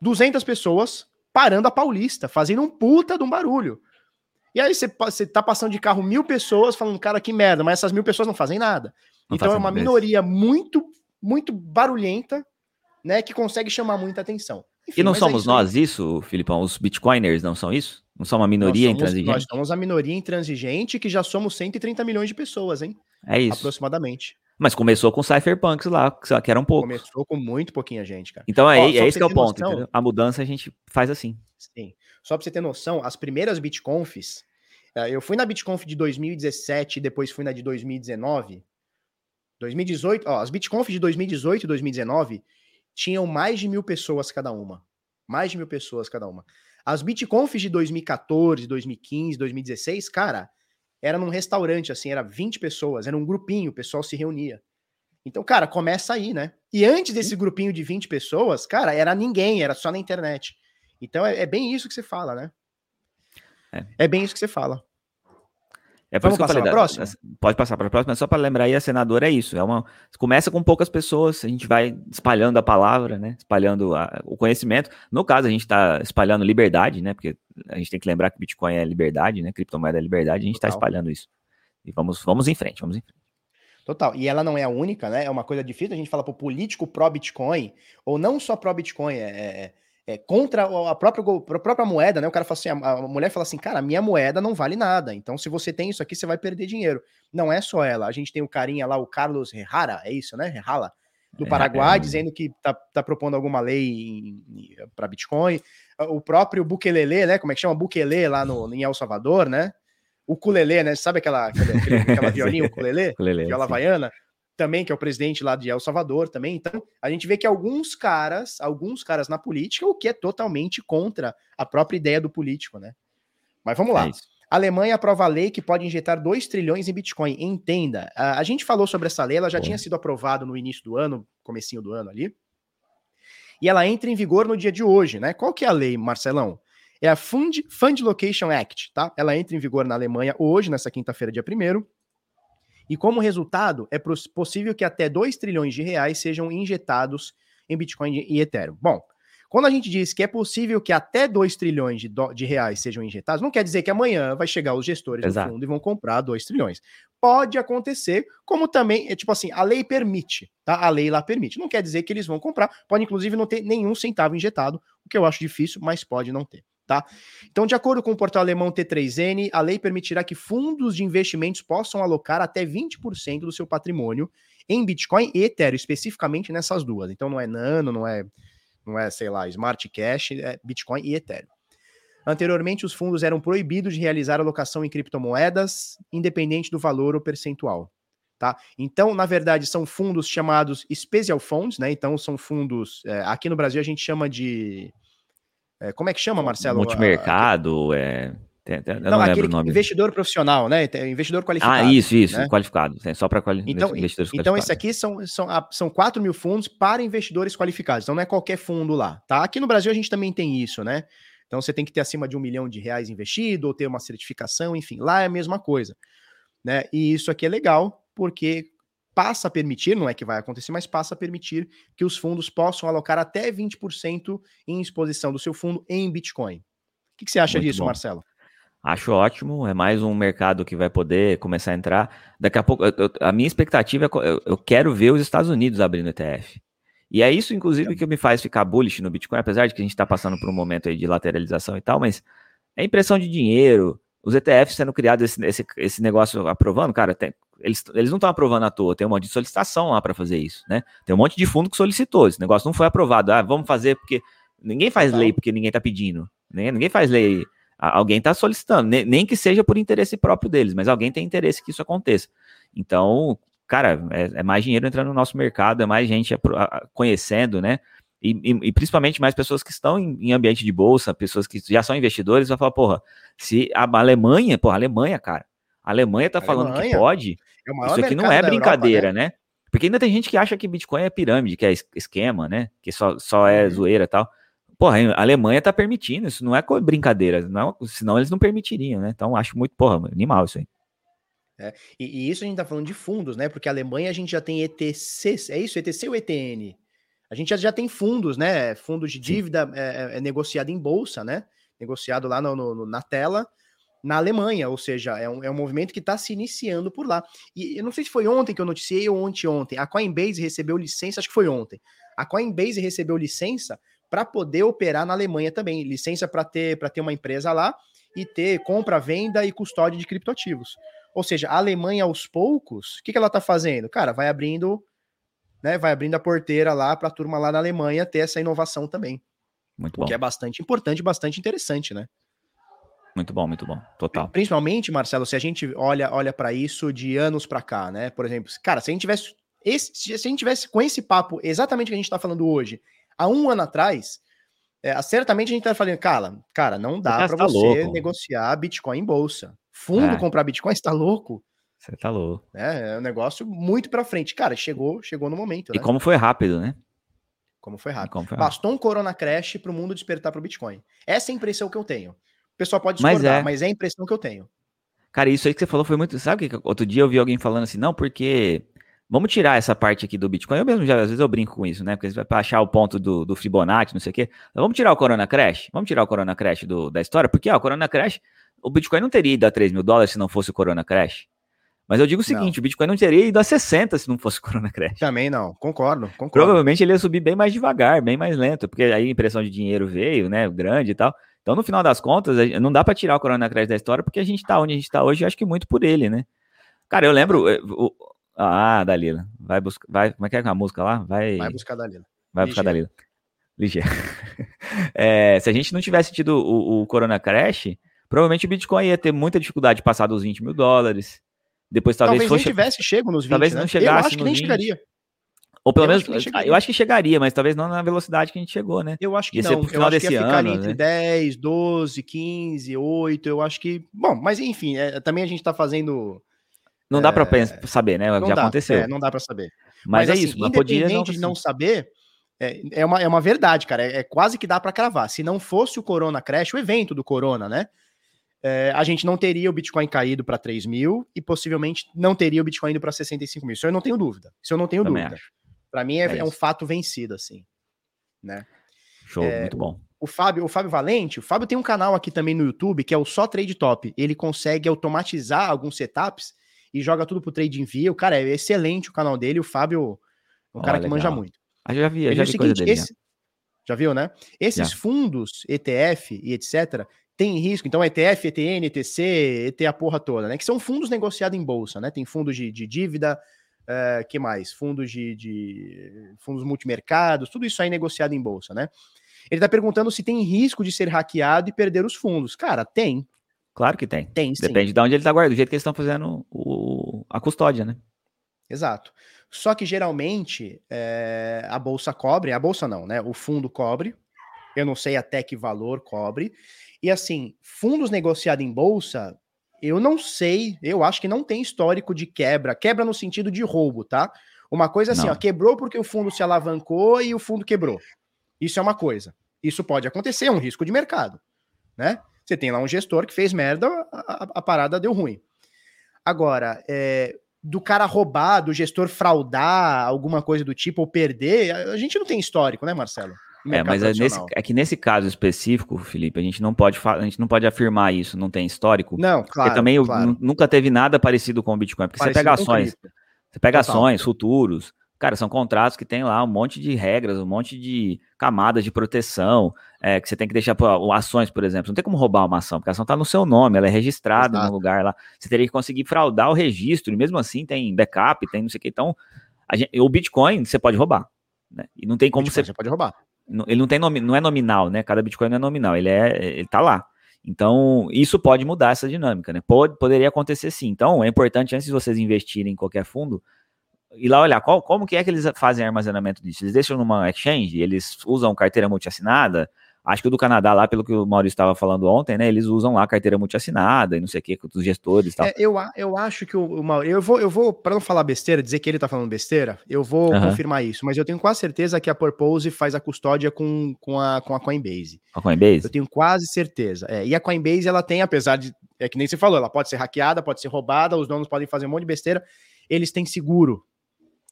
200 pessoas parando a Paulista, fazendo um puta de um barulho. E aí você, você tá passando de carro mil pessoas falando, cara, que merda, mas essas mil pessoas não fazem nada. Não então é uma minoria muito, muito barulhenta, né, que consegue chamar muita atenção. Enfim, e não é somos é nós isso, Filipão? Os bitcoiners não são isso? Não são uma minoria nós somos, intransigente? Nós somos a minoria intransigente que já somos 130 milhões de pessoas, hein? É isso. Aproximadamente. Mas começou com cypherpunks lá, que eram poucos. Começou com muito pouquinha gente, cara. Então é, Ó, é esse que é o ponto. Noção, a mudança a gente faz assim. Sim. Só pra você ter noção, as primeiras BitConfs, eh, eu fui na BitConf de 2017 e depois fui na de 2019. 2018, ó, as BitConf de 2018 e 2019 tinham mais de mil pessoas cada uma. Mais de mil pessoas cada uma. As BitConfs de 2014, 2015, 2016, cara, era num restaurante, assim, era 20 pessoas, era um grupinho, o pessoal se reunia. Então, cara, começa aí, né? E antes desse grupinho de 20 pessoas, cara, era ninguém, era só na internet. Então é, é bem isso que você fala, né? É. é bem isso que você fala. É por Vamos isso que eu falei. próxima? Pode passar para a próxima, só para lembrar aí, a senadora é isso. É uma, começa com poucas pessoas, a gente vai espalhando a palavra, né? Espalhando a, o conhecimento. No caso, a gente está espalhando liberdade, né? Porque a gente tem que lembrar que Bitcoin é liberdade, né? Criptomoeda é liberdade, a gente está espalhando isso. E vamos, vamos em frente, vamos em frente. Total. E ela não é a única, né? É uma coisa difícil a gente falar para o político pró-Bitcoin, ou não só pró-Bitcoin, é, é é, contra a própria, a própria moeda, né? O cara fala assim, a, a, mulher fala assim, cara, minha moeda não vale nada. Então, se você tem isso aqui, você vai perder dinheiro. Não é só ela. A gente tem o carinha lá, o Carlos Herrara, é isso, né? Herrala, do é, Paraguai, é, é, dizendo que tá, tá propondo alguma lei para Bitcoin. O próprio Bukelele, né? Como é que chama? Bukelele lá no, em El Salvador, né? O Culele, né? Sabe aquela, aquela, aquela violinha, o Culele? Viola havaiana? Também, que é o presidente lá de El Salvador também. Então, a gente vê que alguns caras, alguns caras na política, o que é totalmente contra a própria ideia do político, né? Mas vamos lá. É a Alemanha aprova a lei que pode injetar 2 trilhões em Bitcoin. Entenda, a, a gente falou sobre essa lei, ela já Bom. tinha sido aprovada no início do ano, comecinho do ano ali. E ela entra em vigor no dia de hoje, né? Qual que é a lei, Marcelão? É a Fund, Fund Location Act, tá? Ela entra em vigor na Alemanha hoje, nessa quinta-feira, dia 1 e como resultado, é possível que até 2 trilhões de reais sejam injetados em Bitcoin e Ethereum. Bom, Quando a gente diz que é possível que até 2 trilhões de, de reais sejam injetados, não quer dizer que amanhã vai chegar os gestores Exato. do fundo e vão comprar 2 trilhões. Pode acontecer, como também, é tipo assim, a lei permite, tá? A lei lá permite. Não quer dizer que eles vão comprar, pode inclusive não ter nenhum centavo injetado, o que eu acho difícil, mas pode não ter. Tá? Então, de acordo com o portal alemão T3N, a lei permitirá que fundos de investimentos possam alocar até 20% do seu patrimônio em Bitcoin e Ethereum, especificamente nessas duas. Então, não é Nano, não é não é, sei lá, Smart Cash, é Bitcoin e Ethereum. Anteriormente, os fundos eram proibidos de realizar alocação em criptomoedas, independente do valor ou percentual. Tá? Então, na verdade, são fundos chamados Special Funds, né? Então, são fundos. É, aqui no Brasil a gente chama de. É, como é que chama, Marcelo? Multimercado, é. Tem, tem, não, não aquele investidor profissional, né? Investidor qualificado. Ah, isso, isso, né? qualificado. Só para quali então, investidores então, esse aqui são, são, são 4 mil fundos para investidores qualificados. Então, não é qualquer fundo lá, tá? Aqui no Brasil a gente também tem isso, né? Então, você tem que ter acima de um milhão de reais investido ou ter uma certificação, enfim. Lá é a mesma coisa, né? E isso aqui é legal porque passa a permitir, não é que vai acontecer, mas passa a permitir que os fundos possam alocar até 20% em exposição do seu fundo em Bitcoin. O que, que você acha Muito disso, bom. Marcelo? Acho ótimo, é mais um mercado que vai poder começar a entrar. Daqui a pouco, eu, a minha expectativa é eu, eu, quero ver os Estados Unidos abrindo ETF. E é isso, inclusive, que me faz ficar bullish no Bitcoin, apesar de que a gente está passando por um momento aí de lateralização e tal, mas é impressão de dinheiro, os ETFs sendo criados, esse, esse, esse negócio aprovando, cara, tem, eles, eles não estão aprovando à toa, tem um monte de solicitação lá para fazer isso, né? Tem um monte de fundo que solicitou, esse negócio não foi aprovado. Ah, vamos fazer porque ninguém faz lei porque ninguém está pedindo, né? Ninguém faz lei Alguém está solicitando, nem que seja por interesse próprio deles, mas alguém tem interesse que isso aconteça. Então, cara, é, é mais dinheiro entrando no nosso mercado, é mais gente conhecendo, né? E, e, e, principalmente mais pessoas que estão em, em, ambiente de bolsa, pessoas que já são investidores, vão falar, porra, se a Alemanha, porra, a Alemanha, cara, a Alemanha tá a falando Alemanha que pode, é isso aqui não é brincadeira, Europa, né? né? Porque ainda tem gente que acha que Bitcoin é pirâmide, que é esquema, né? Que só, só é uhum. zoeira e tal. Porra, a Alemanha tá permitindo, isso não é brincadeira, não, senão eles não permitiriam, né? Então acho muito, porra, animal isso aí. É, e, e, isso a gente tá falando de fundos, né? Porque a Alemanha a gente já tem ETC, é isso? ETC ou ETN? A gente já, já tem fundos, né? Fundos de dívida é, é, é, negociado em bolsa, né? Negociado lá no, no, na tela, na Alemanha, ou seja, é um, é um movimento que está se iniciando por lá. E eu não sei se foi ontem que eu noticiei ou ontem ontem. A Coinbase recebeu licença, acho que foi ontem. A Coinbase recebeu licença para poder operar na Alemanha também, licença para ter para ter uma empresa lá e ter compra, venda e custódia de criptoativos. Ou seja, a Alemanha aos poucos, o que, que ela está fazendo? Cara, vai abrindo, né, vai abrindo a porteira lá para a turma lá na Alemanha ter essa inovação também. Muito bom. O que é bastante importante, bastante interessante, né? Muito bom, muito bom, total. Principalmente, Marcelo, se a gente olha olha para isso de anos para cá, né? Por exemplo, cara, se a gente tivesse esse, se a gente tivesse com esse papo exatamente que a gente está falando hoje, há um ano atrás, é, certamente a gente tá falando, cara, cara, não dá para tá você louco. negociar Bitcoin em bolsa. Fundo é. comprar Bitcoin, está louco? Você tá louco. É, é um negócio muito para frente. Cara, chegou, chegou no momento. E né? como foi rápido, né? Como foi rápido. Como foi rápido. Bastou um Corona Crash para o mundo despertar para o Bitcoin. Essa é a impressão que eu tenho. O pessoal pode discordar, mas é. mas é a impressão que eu tenho. Cara, isso aí que você falou foi muito. Sabe que outro dia eu vi alguém falando assim, não, porque Vamos tirar essa parte aqui do Bitcoin. Eu mesmo já, às vezes eu brinco com isso, né? Porque vai achar o ponto do, do Fibonacci, não sei o quê. Vamos tirar o Corona Crash? Vamos tirar o Corona Crash do, da história? Porque, ó, o Corona Crash, o Bitcoin não teria ido a 3 mil dólares se não fosse o Corona Crash. Mas eu digo o seguinte, não. o Bitcoin não teria ido a 60 se não fosse o Corona Crash. Também não, concordo, concordo. Provavelmente ele ia subir bem mais devagar, bem mais lento, porque aí a impressão de dinheiro veio, né, grande e tal. Então, no final das contas, não dá para tirar o Corona Crash da história, porque a gente tá onde a gente tá hoje, acho que muito por ele, né? Cara, eu lembro, eh, ah, Dalila. Vai buscar. Vai, como é que é a música lá? Vai, vai buscar Dalila. Vai buscar Dalila. Ligeiro. é, se a gente não tivesse tido o, o, Corona Crash, provavelmente o Bitcoin ia ter muita dificuldade de passar dos 20 mil dólares. Depois talvez, talvez fosse... nem tivesse chego nos 20, Talvez né? não chegasse Eu acho que nem 20. chegaria. Ou pelo eu menos, acho eu acho que chegaria, mas talvez não na velocidade que a gente chegou, né? Eu acho que ia não. eu acho que ia ficar ano, entre né? 10, 12, 15, 8. Eu acho que. Bom, mas enfim, é, também a gente tá fazendo não dá para é... saber, né? Já dá, aconteceu. É, não dá para saber. Mas, mas é assim, isso. Independente não... de não saber, é, é, uma, é uma verdade, cara. É, é quase que dá para cravar. Se não fosse o Corona Crash, o evento do Corona, né? É, a gente não teria o Bitcoin caído para 3 mil e possivelmente não teria o Bitcoin indo para 65 mil. Isso eu não tenho dúvida. Isso eu não tenho Também dúvida. Para mim é, é, é um fato vencido, assim. Né? Show, é, muito bom. O Fábio, o Fábio Valente, o Fábio tem um canal aqui também no YouTube que é o Só Trade Top. Ele consegue automatizar alguns setups e joga tudo pro Trade Envia. O cara é excelente o canal dele. O Fábio é um oh, cara que legal. manja muito. Ah, já vi, já vi coisa dele. Esse, já viu, né? Esses já. fundos, ETF e etc., tem risco. Então, ETF, ETN, ETC, ET a porra toda, né? Que são fundos negociados em bolsa, né? Tem fundos de, de dívida, uh, que mais? Fundos de, de, fundos multimercados, tudo isso aí negociado em bolsa, né? Ele tá perguntando se tem risco de ser hackeado e perder os fundos. Cara, tem. Claro que tem. Tem, sim. Depende de onde ele tá guardando, do jeito que eles estão fazendo o, a custódia, né? Exato. Só que geralmente é, a bolsa cobre, a bolsa não, né? O fundo cobre. Eu não sei até que valor cobre. E assim, fundos negociados em bolsa, eu não sei, eu acho que não tem histórico de quebra. Quebra no sentido de roubo, tá? Uma coisa assim, ó, quebrou porque o fundo se alavancou e o fundo quebrou. Isso é uma coisa. Isso pode acontecer, é um risco de mercado, né? Você tem lá um gestor que fez merda, a, a, a parada deu ruim. Agora, é, do cara roubar, do gestor fraudar, alguma coisa do tipo, ou perder, a gente não tem histórico, né, Marcelo? É, mas é, nesse, é, que nesse caso específico, Felipe, a gente não pode a gente não pode afirmar isso, não tem histórico. Não, claro. Porque também claro. nunca teve nada parecido com o Bitcoin, porque parecido você pega ações, você pega Total. ações, futuros, Cara, são contratos que tem lá um monte de regras, um monte de camadas de proteção, é, que você tem que deixar pô, ações, por exemplo. Não tem como roubar uma ação, porque a ação está no seu nome, ela é registrada Exato. no lugar lá. Você teria que conseguir fraudar o registro, e mesmo assim tem backup, tem não sei o que. Então, gente, o Bitcoin você pode roubar. Né? E não tem como Bitcoin, você. Você pode roubar. Ele não tem nome, não é nominal, né? Cada Bitcoin não é nominal, ele é, ele tá lá. Então, isso pode mudar essa dinâmica, né? Pode, poderia acontecer sim. Então, é importante, antes de vocês investirem em qualquer fundo, ir lá olhar qual, como que é que eles fazem armazenamento disso. Eles deixam numa exchange, eles usam carteira multiassinada. Acho que o do Canadá, lá, pelo que o Maurício estava falando ontem, né? Eles usam lá carteira multiassinada e não sei o que, com os gestores e tal. É, eu, eu acho que o, o Maurício. Eu vou, eu vou para não falar besteira, dizer que ele está falando besteira, eu vou uhum. confirmar isso, mas eu tenho quase certeza que a Purpose faz a custódia com, com, a, com a Coinbase. A Coinbase? Eu tenho quase certeza. É, e a Coinbase, ela tem, apesar de. É que nem você falou, ela pode ser hackeada, pode ser roubada, os donos podem fazer um monte de besteira. Eles têm seguro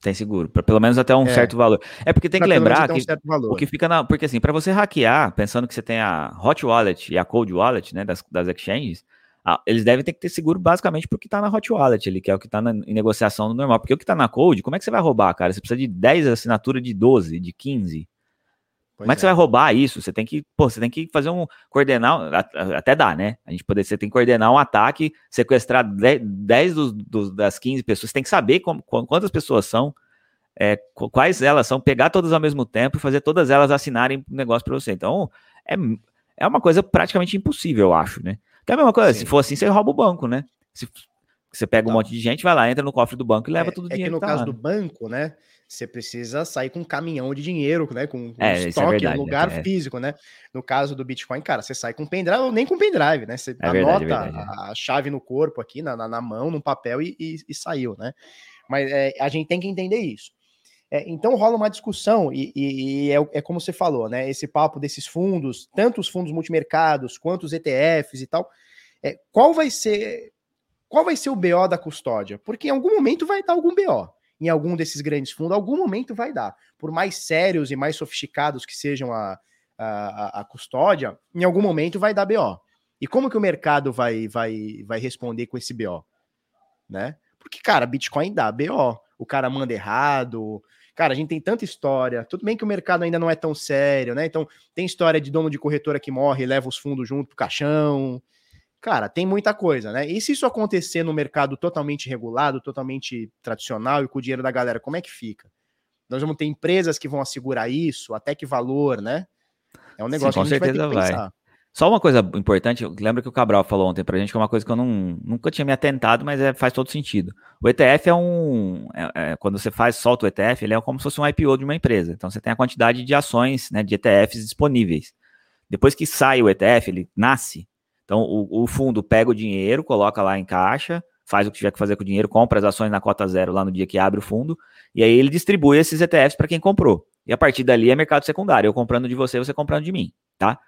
tem seguro, pra, pelo menos até um é. certo valor. É porque tem pra que lembrar que um o que fica na. Porque assim, para você hackear, pensando que você tem a Hot Wallet e a Cold Wallet, né, das, das exchanges, ah, eles devem ter que ter seguro basicamente porque tá na Hot Wallet, ali, que é o que tá na, em negociação normal. Porque o que tá na Cold, como é que você vai roubar, cara? Você precisa de 10 assinaturas de 12, de 15. Como é que é. você vai roubar isso? Você tem que, pô, você tem que fazer um coordenar, até dá, né? A gente poder, você tem que coordenar um ataque, sequestrar 10, dos, dos, das 15 pessoas, você tem que saber como, quantas pessoas são, é, quais elas são, pegar todas ao mesmo tempo e fazer todas elas assinarem um negócio para você. Então, é, é uma coisa praticamente impossível, eu acho, né? Que é a mesma coisa, Sim. se for assim, você rouba o banco, né? Se, você pega um monte de gente, vai lá, entra no cofre do banco e leva é, tudo o é dinheiro. É que no tá caso lá, do banco, né? Você precisa sair com um caminhão de dinheiro, né? Com, com é, é estoque, é verdade, um lugar é. físico, né? No caso do Bitcoin, cara, você sai com pendrive, ou nem com pendrive, né? Você é anota verdade, a, a, chave no corpo aqui, na, na, na mão, num papel e, e, e saiu, né? Mas é, a gente tem que entender isso. É, então rola uma discussão, e, e, e é, é, como você falou, né? Esse papo desses fundos, tanto os fundos multimercados quanto os ETFs e tal. É, qual vai ser qual vai ser o BO da custódia? Porque em algum momento vai dar algum BO em algum desses grandes fundos, algum momento vai dar. Por mais sérios e mais sofisticados que sejam a, a, a custódia, em algum momento vai dar BO. E como que o mercado vai, vai, vai responder com esse BO? Né? Porque, cara, Bitcoin dá BO. O cara manda errado. Cara, a gente tem tanta história. Tudo bem que o mercado ainda não é tão sério, né? Então, tem história de dono de corretora que morre e leva os fundos junto pro caixão. Cara, tem muita coisa, né? E se isso acontecer no mercado totalmente regulado, totalmente tradicional e com o dinheiro da galera, como é que fica? Nós vamos ter empresas que vão assegurar isso, até que valor, né? É um negócio Sim, com que a gente certeza vai, vai. Só uma coisa importante, lembra que o Cabral falou ontem pra gente, que é uma coisa que eu não, nunca tinha me atentado, mas é, faz todo sentido. O ETF é um. É, é, quando você faz, solta o ETF, ele é como se fosse um IPO de uma empresa. Então você tem a quantidade de ações, né, de ETFs disponíveis. Depois que sai o ETF, ele nasce, então, o, o, fundo pega o dinheiro, coloca lá em caixa, faz o que tiver que fazer com o dinheiro, compra as ações na cota zero lá no dia que abre o fundo, e aí ele distribui esses ETFs para quem comprou. E a partir dali é mercado secundário. Eu comprando de você, você comprando de mim, tá?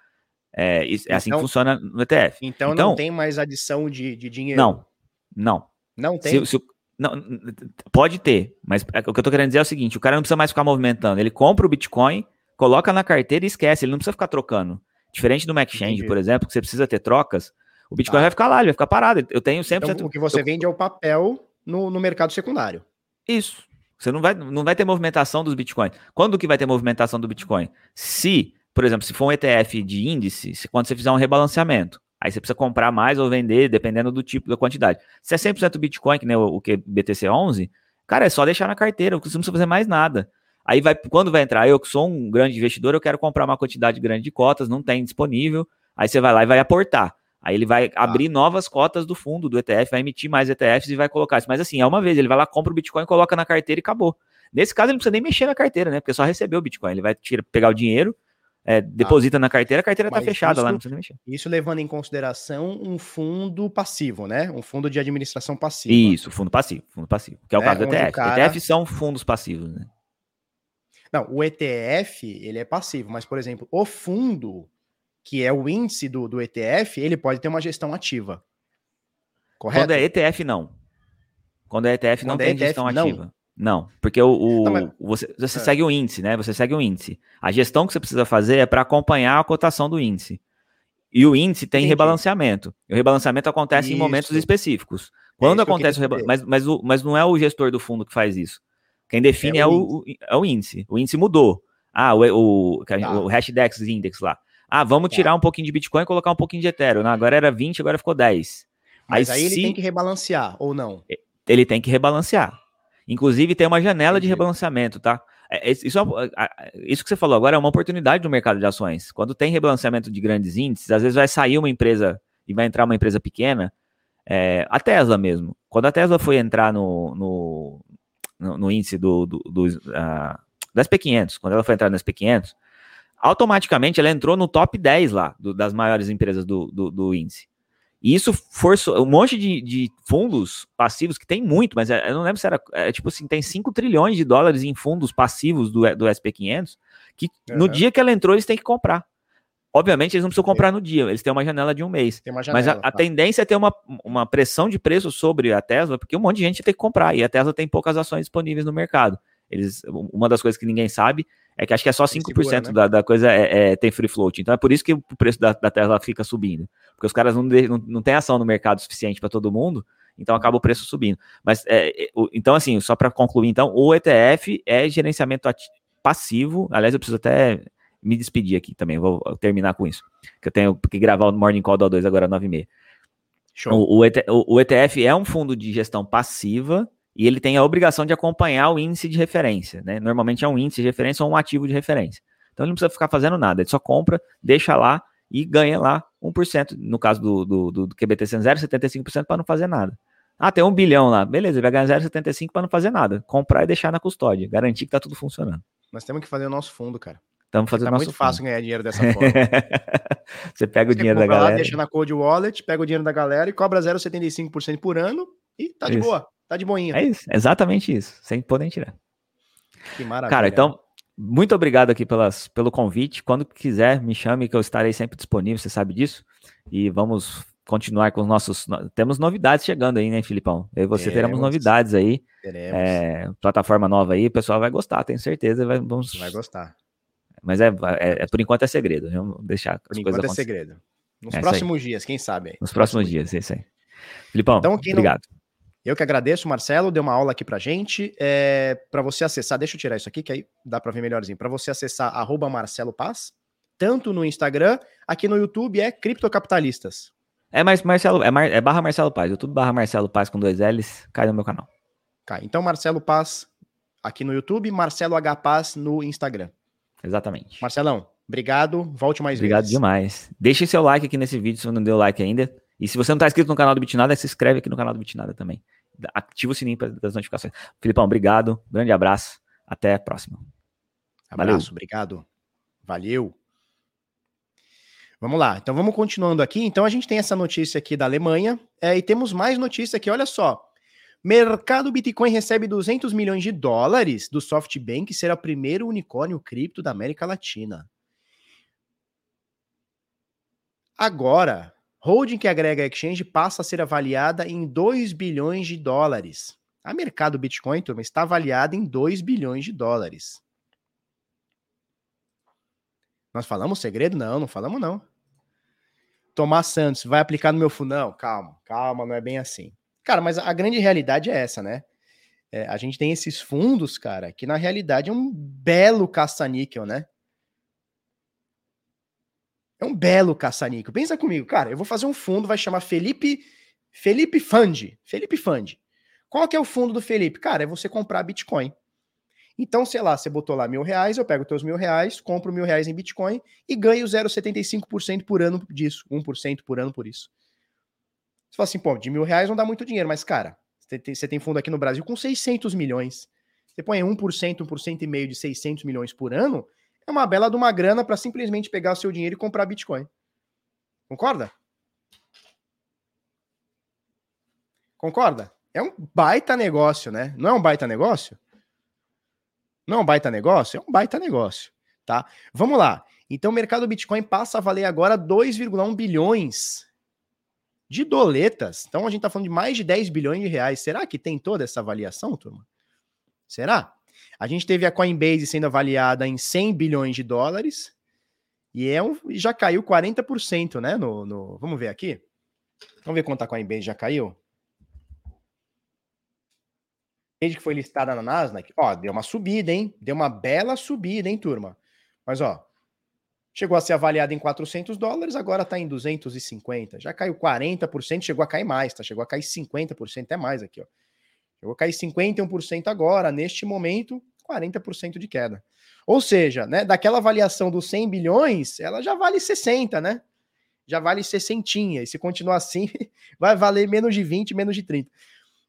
É, é assim então, que funciona no ETF. Então, então, não tem mais adição de, de dinheiro? Não, não. Não tem? Se, se, não, pode ter, mas é, o que eu tô querendo dizer é o seguinte: o cara não precisa mais ficar movimentando. Ele compra o Bitcoin, coloca na carteira e esquece, ele não precisa ficar trocando. Diferente do Exchange, Entendi. por exemplo, que você precisa ter trocas, o Bitcoin Tá. vai ficar lá, ele vai ficar parado. Eu tenho 100%. Então, o que você vende é o papel no, no mercado secundário. Isso. Você não vai, não vai ter movimentação dos Bitcoins. Quando que vai ter movimentação do Bitcoin? Se, por exemplo, se for um ETF de índice, se, quando você fizer um rebalanceamento, aí você precisa comprar mais ou vender, dependendo do tipo da quantidade. Se é 100% Bitcoin, que nem o, o que BTC11, cara, é só deixar na carteira, você não precisa fazer mais nada. Aí vai, quando vai entrar, eu que sou um grande investidor, eu quero comprar uma quantidade grande de cotas, não tem disponível. Aí você vai lá e vai aportar. Aí ele vai abrir novas cotas do fundo do ETF, vai emitir mais ETFs e vai colocar isso. Mas assim, é uma vez, ele vai lá, compra o Bitcoin, coloca na carteira e acabou. Nesse caso, ele não precisa nem mexer na carteira, né? Porque só recebeu o Bitcoin. Ele vai tira, pegar o dinheiro, é, deposita na carteira, a carteira tá Mas fechada lá, isso- não precisa nem mexer. Isso levando em consideração um fundo passivo, né? Um fundo de administração passiva. Isso, fundo passivo, fundo passivo. Que é o É, caso do ETF. cara- ETFs são fundos passivos, né? Não, o ETF, ele é passivo, mas, por exemplo, o fundo, que é o índice do, do ETF, ele pode ter uma gestão ativa. Correto? Quando é ETF, não. Quando é ETF, não Quando é tem ETF, gestão não? ativa. Não, porque o, o- Não, mas- você, você É. segue o índice, né? Você segue o índice. A gestão que você precisa fazer é para acompanhar a cotação do índice. E o índice tem Entendi. rebalanceamento. E o rebalanceamento acontece em momentos Isso. específicos. Quando isso que eu acontece o rebalanceamento. Mas, mas, mas não é o gestor do fundo que faz isso. Quem define É é, o é o índice. O índice mudou. Ah, o, o, Tá. o Hashdex Index lá. Ah, vamos Tá. tirar um pouquinho de Bitcoin e colocar um pouquinho de Ethereum. Não, agora era 20, agora ficou 10. Mas aí, ele se- tem que rebalancear, ou não? ele tem que rebalancear. Inclusive, tem uma janela de Entendi. rebalanceamento, tá? É, é, Isso, isso que você falou agora é uma oportunidade no mercado de ações. Quando tem rebalanceamento de grandes índices, às vezes vai sair uma empresa e vai entrar uma empresa pequena, é, a Tesla mesmo. Quando a Tesla foi entrar no, no, no- no índice do, do, do, ah, do SP500, quando ela foi entrar no SP500, automaticamente ela entrou no top 10 lá, do- das maiores empresas do, do, do índice. E isso forçou um monte de, de fundos passivos, que tem muito, mas é- eu não lembro se era. É, tipo assim, tem 5 trilhões de dólares em fundos passivos do, do SP500, que no Aham. dia que ela entrou, eles têm que comprar. Obviamente, eles não precisam comprar no dia, eles têm uma janela de um mês. Uma Mas janela. a, a tá? tendência é ter uma, uma pressão de preço sobre a Tesla, porque um monte de gente tem que comprar, e a Tesla tem poucas ações disponíveis no mercado. Eles, uma das coisas que ninguém sabe é que acho que é só 5% segura, né? da, da coisa é, é- tem free float. Então é por isso que o preço da, da Tesla fica subindo. Porque os caras não, de- não, não têm ação no mercado suficiente para todo mundo, então acaba o preço subindo. Mas é, é, então, assim, só para concluir, então, o ETF é gerenciamento passivo. Aliás, eu preciso até me despedir aqui também, vou terminar com isso. Que eu tenho que gravar o Morning Call do O2 agora às 9h30. Show. O, o, ET o- o ETF é um fundo de gestão passiva e ele tem a obrigação de acompanhar o índice de referência. Né? Normalmente é um índice de referência ou um ativo de referência. Então ele não precisa ficar fazendo nada, ele só compra, deixa lá e ganha lá 1%. No caso do, do, do, do QBT sendo 0,75% para não fazer nada. Ah, tem um bilhão lá. Beleza, ele vai ganhar 0,75 para não fazer nada. Comprar e deixar na custódia. Garantir que tá tudo funcionando. Nós temos que fazer o nosso fundo, cara. Estamos fazendo Tá nosso muito fundo. fácil ganhar dinheiro dessa forma. Você pega o Você dinheiro da compra lá, galera. deixa na Cold Wallet, pega o dinheiro da galera e cobra 0,75% por ano e tá de Isso. boa. Tá de boinha. É isso, exatamente isso. Sem poder tirar. Que maravilha. Cara, então, muito obrigado aqui pelas, pelo convite. Quando quiser, me chame que eu estarei sempre disponível, você sabe disso. E vamos continuar com os nossos. no- Temos novidades chegando aí, né, Filipão? Eu e você teremos Temos. novidades aí. Teremos. é, plataforma nova aí, o pessoal vai gostar, tenho certeza. Vai, vamos, Vai gostar. Mas é, é- é- por enquanto é segredo. Vamos deixar Por as enquanto coisas é acontecerem. segredo. Nos É próximos dias, quem sabe. Nos próximos dias, é isso aí. Filipão, Então, quem não- obrigado. Eu que agradeço, Marcelo, deu uma aula aqui pra gente. É, para você acessar, deixa eu tirar isso aqui, que aí dá pra ver melhorzinho. Para você acessar arroba Marcelo Paz, tanto no Instagram, aqui no YouTube é Criptocapitalistas. É, mas Marcelo, é, Mar- é barra Marcelo Paz, YouTube barra Marcelo Paz com dois L's, cai no meu canal. Tá, então Marcelo Paz aqui no YouTube, Marcelo H Paz no Instagram. Exatamente. Marcelão, obrigado, volte mais Obrigado vezes. demais. Deixe seu like aqui nesse vídeo se você não deu like ainda. E se você não está inscrito no canal do Bitnada, se inscreve aqui no canal do Bitnada também. Ativa o sininho das notificações. Filipão, obrigado. Grande abraço. Até a próxima. Abraço, Valeu. obrigado. Valeu. Vamos lá, então vamos continuando aqui. Então a gente tem essa notícia aqui da Alemanha é, e temos mais notícia aqui. Olha só, mercado Bitcoin recebe 200 milhões de dólares do SoftBank e será o primeiro unicórnio cripto da América Latina. Agora, holding que agrega exchange passa a ser avaliada em 2 bilhões de dólares. A mercado Bitcoin turma, está avaliada em 2 bilhões de dólares. Nós falamos segredo? Não, não falamos não. Tomás Santos, vai aplicar no meu fundo? Não, calma, calma, não é bem assim. Cara, mas a grande realidade é essa, né? É, a gente tem esses fundos, cara, que na realidade é um belo caça-níquel, né? É um belo caça-níquel. Pensa comigo, cara, eu vou fazer um fundo, vai chamar Felipe Felipe Fund. Felipe Fund. Qual que é o fundo do Felipe? Cara, é você comprar Bitcoin. Então, sei lá, você botou lá mil reais, eu pego teus mil reais, compro mil reais em Bitcoin e ganho 0,75% por ano disso, 1% por ano por isso. Você fala assim, pô, de mil reais não dá muito dinheiro, mas cara, você tem, fundo aqui no Brasil com 600 milhões. Você põe 1%, 1% e meio de 600 milhões por ano, é uma bela de uma grana para simplesmente pegar o seu dinheiro e comprar Bitcoin. Concorda? Concorda? É um baita negócio, né? Não é um baita negócio? Não é um baita negócio? É um baita negócio, tá? Vamos lá. Então o mercado Bitcoin passa a valer agora 2,1 bilhões de doletas. Então a gente está falando de mais de 10 bilhões de reais. Será que tem toda essa avaliação, turma? Será? A gente teve a Coinbase sendo avaliada em 100 bilhões de dólares e é um, já caiu 40%, né? No, no, vamos ver aqui. Vamos ver quanto a Coinbase já caiu. Desde que foi listada na Nasdaq, ó, deu uma subida, hein? Deu uma bela subida, hein, turma? Mas, ó, chegou a ser avaliada em 400 dólares, agora tá em 250. Já caiu 40%, chegou a cair mais, tá? Chegou a cair 50%, até mais aqui, ó. Chegou a cair 51% agora, neste momento, 40% de queda. Ou seja, né, daquela avaliação dos 100 bilhões, ela já vale 60, né? Já vale 60. E se continuar assim, vai valer menos de 20, menos de 30.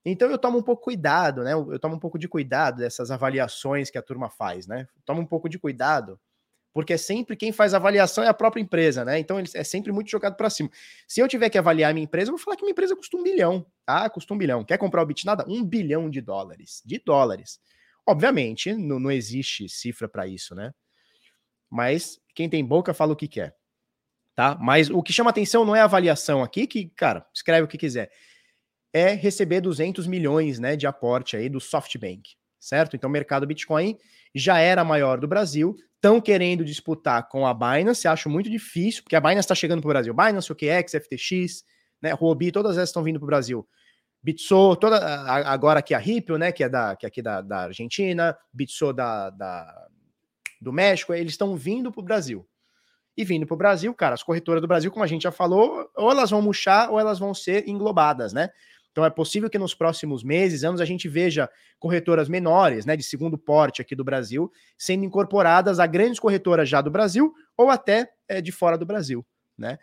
Então eu tomo um pouco cuidado, né? Eu tomo um pouco de cuidado dessas avaliações que a turma faz, né? Tomo um pouco de cuidado, porque é sempre quem faz avaliação é a própria empresa, né? Então ele é sempre muito jogado para cima. Se eu tiver que avaliar minha empresa, eu vou falar que minha empresa custa um bilhão, tá? Custa um bilhão. Quer comprar o Bitnada? Um bilhão de dólares. De dólares. Obviamente, não, não existe cifra para isso, né? Mas quem tem boca fala o que quer, tá? Mas o que chama atenção não é a avaliação aqui, que, cara, escreve o que quiser é receber 200 milhões né, de aporte aí do SoftBank, certo? Então o mercado Bitcoin já era maior do Brasil, estão querendo disputar com a Binance, acho muito difícil, porque a Binance está chegando para o Brasil. Binance, OKX, FTX, né, Huobi, todas essas estão vindo para o Brasil. Bitso, toda, agora aqui a Ripple, né, que é, da, que é aqui da, da Argentina, Bitso da, da, do México, eles estão vindo para o Brasil. E vindo para o Brasil, cara, as corretoras do Brasil, como a gente já falou, ou elas vão murchar ou elas vão ser englobadas, né? Então é possível que nos próximos meses, anos, a gente veja corretoras menores, né, de segundo porte aqui do Brasil, sendo incorporadas a grandes corretoras já do Brasil ou até é, de fora do Brasil, né?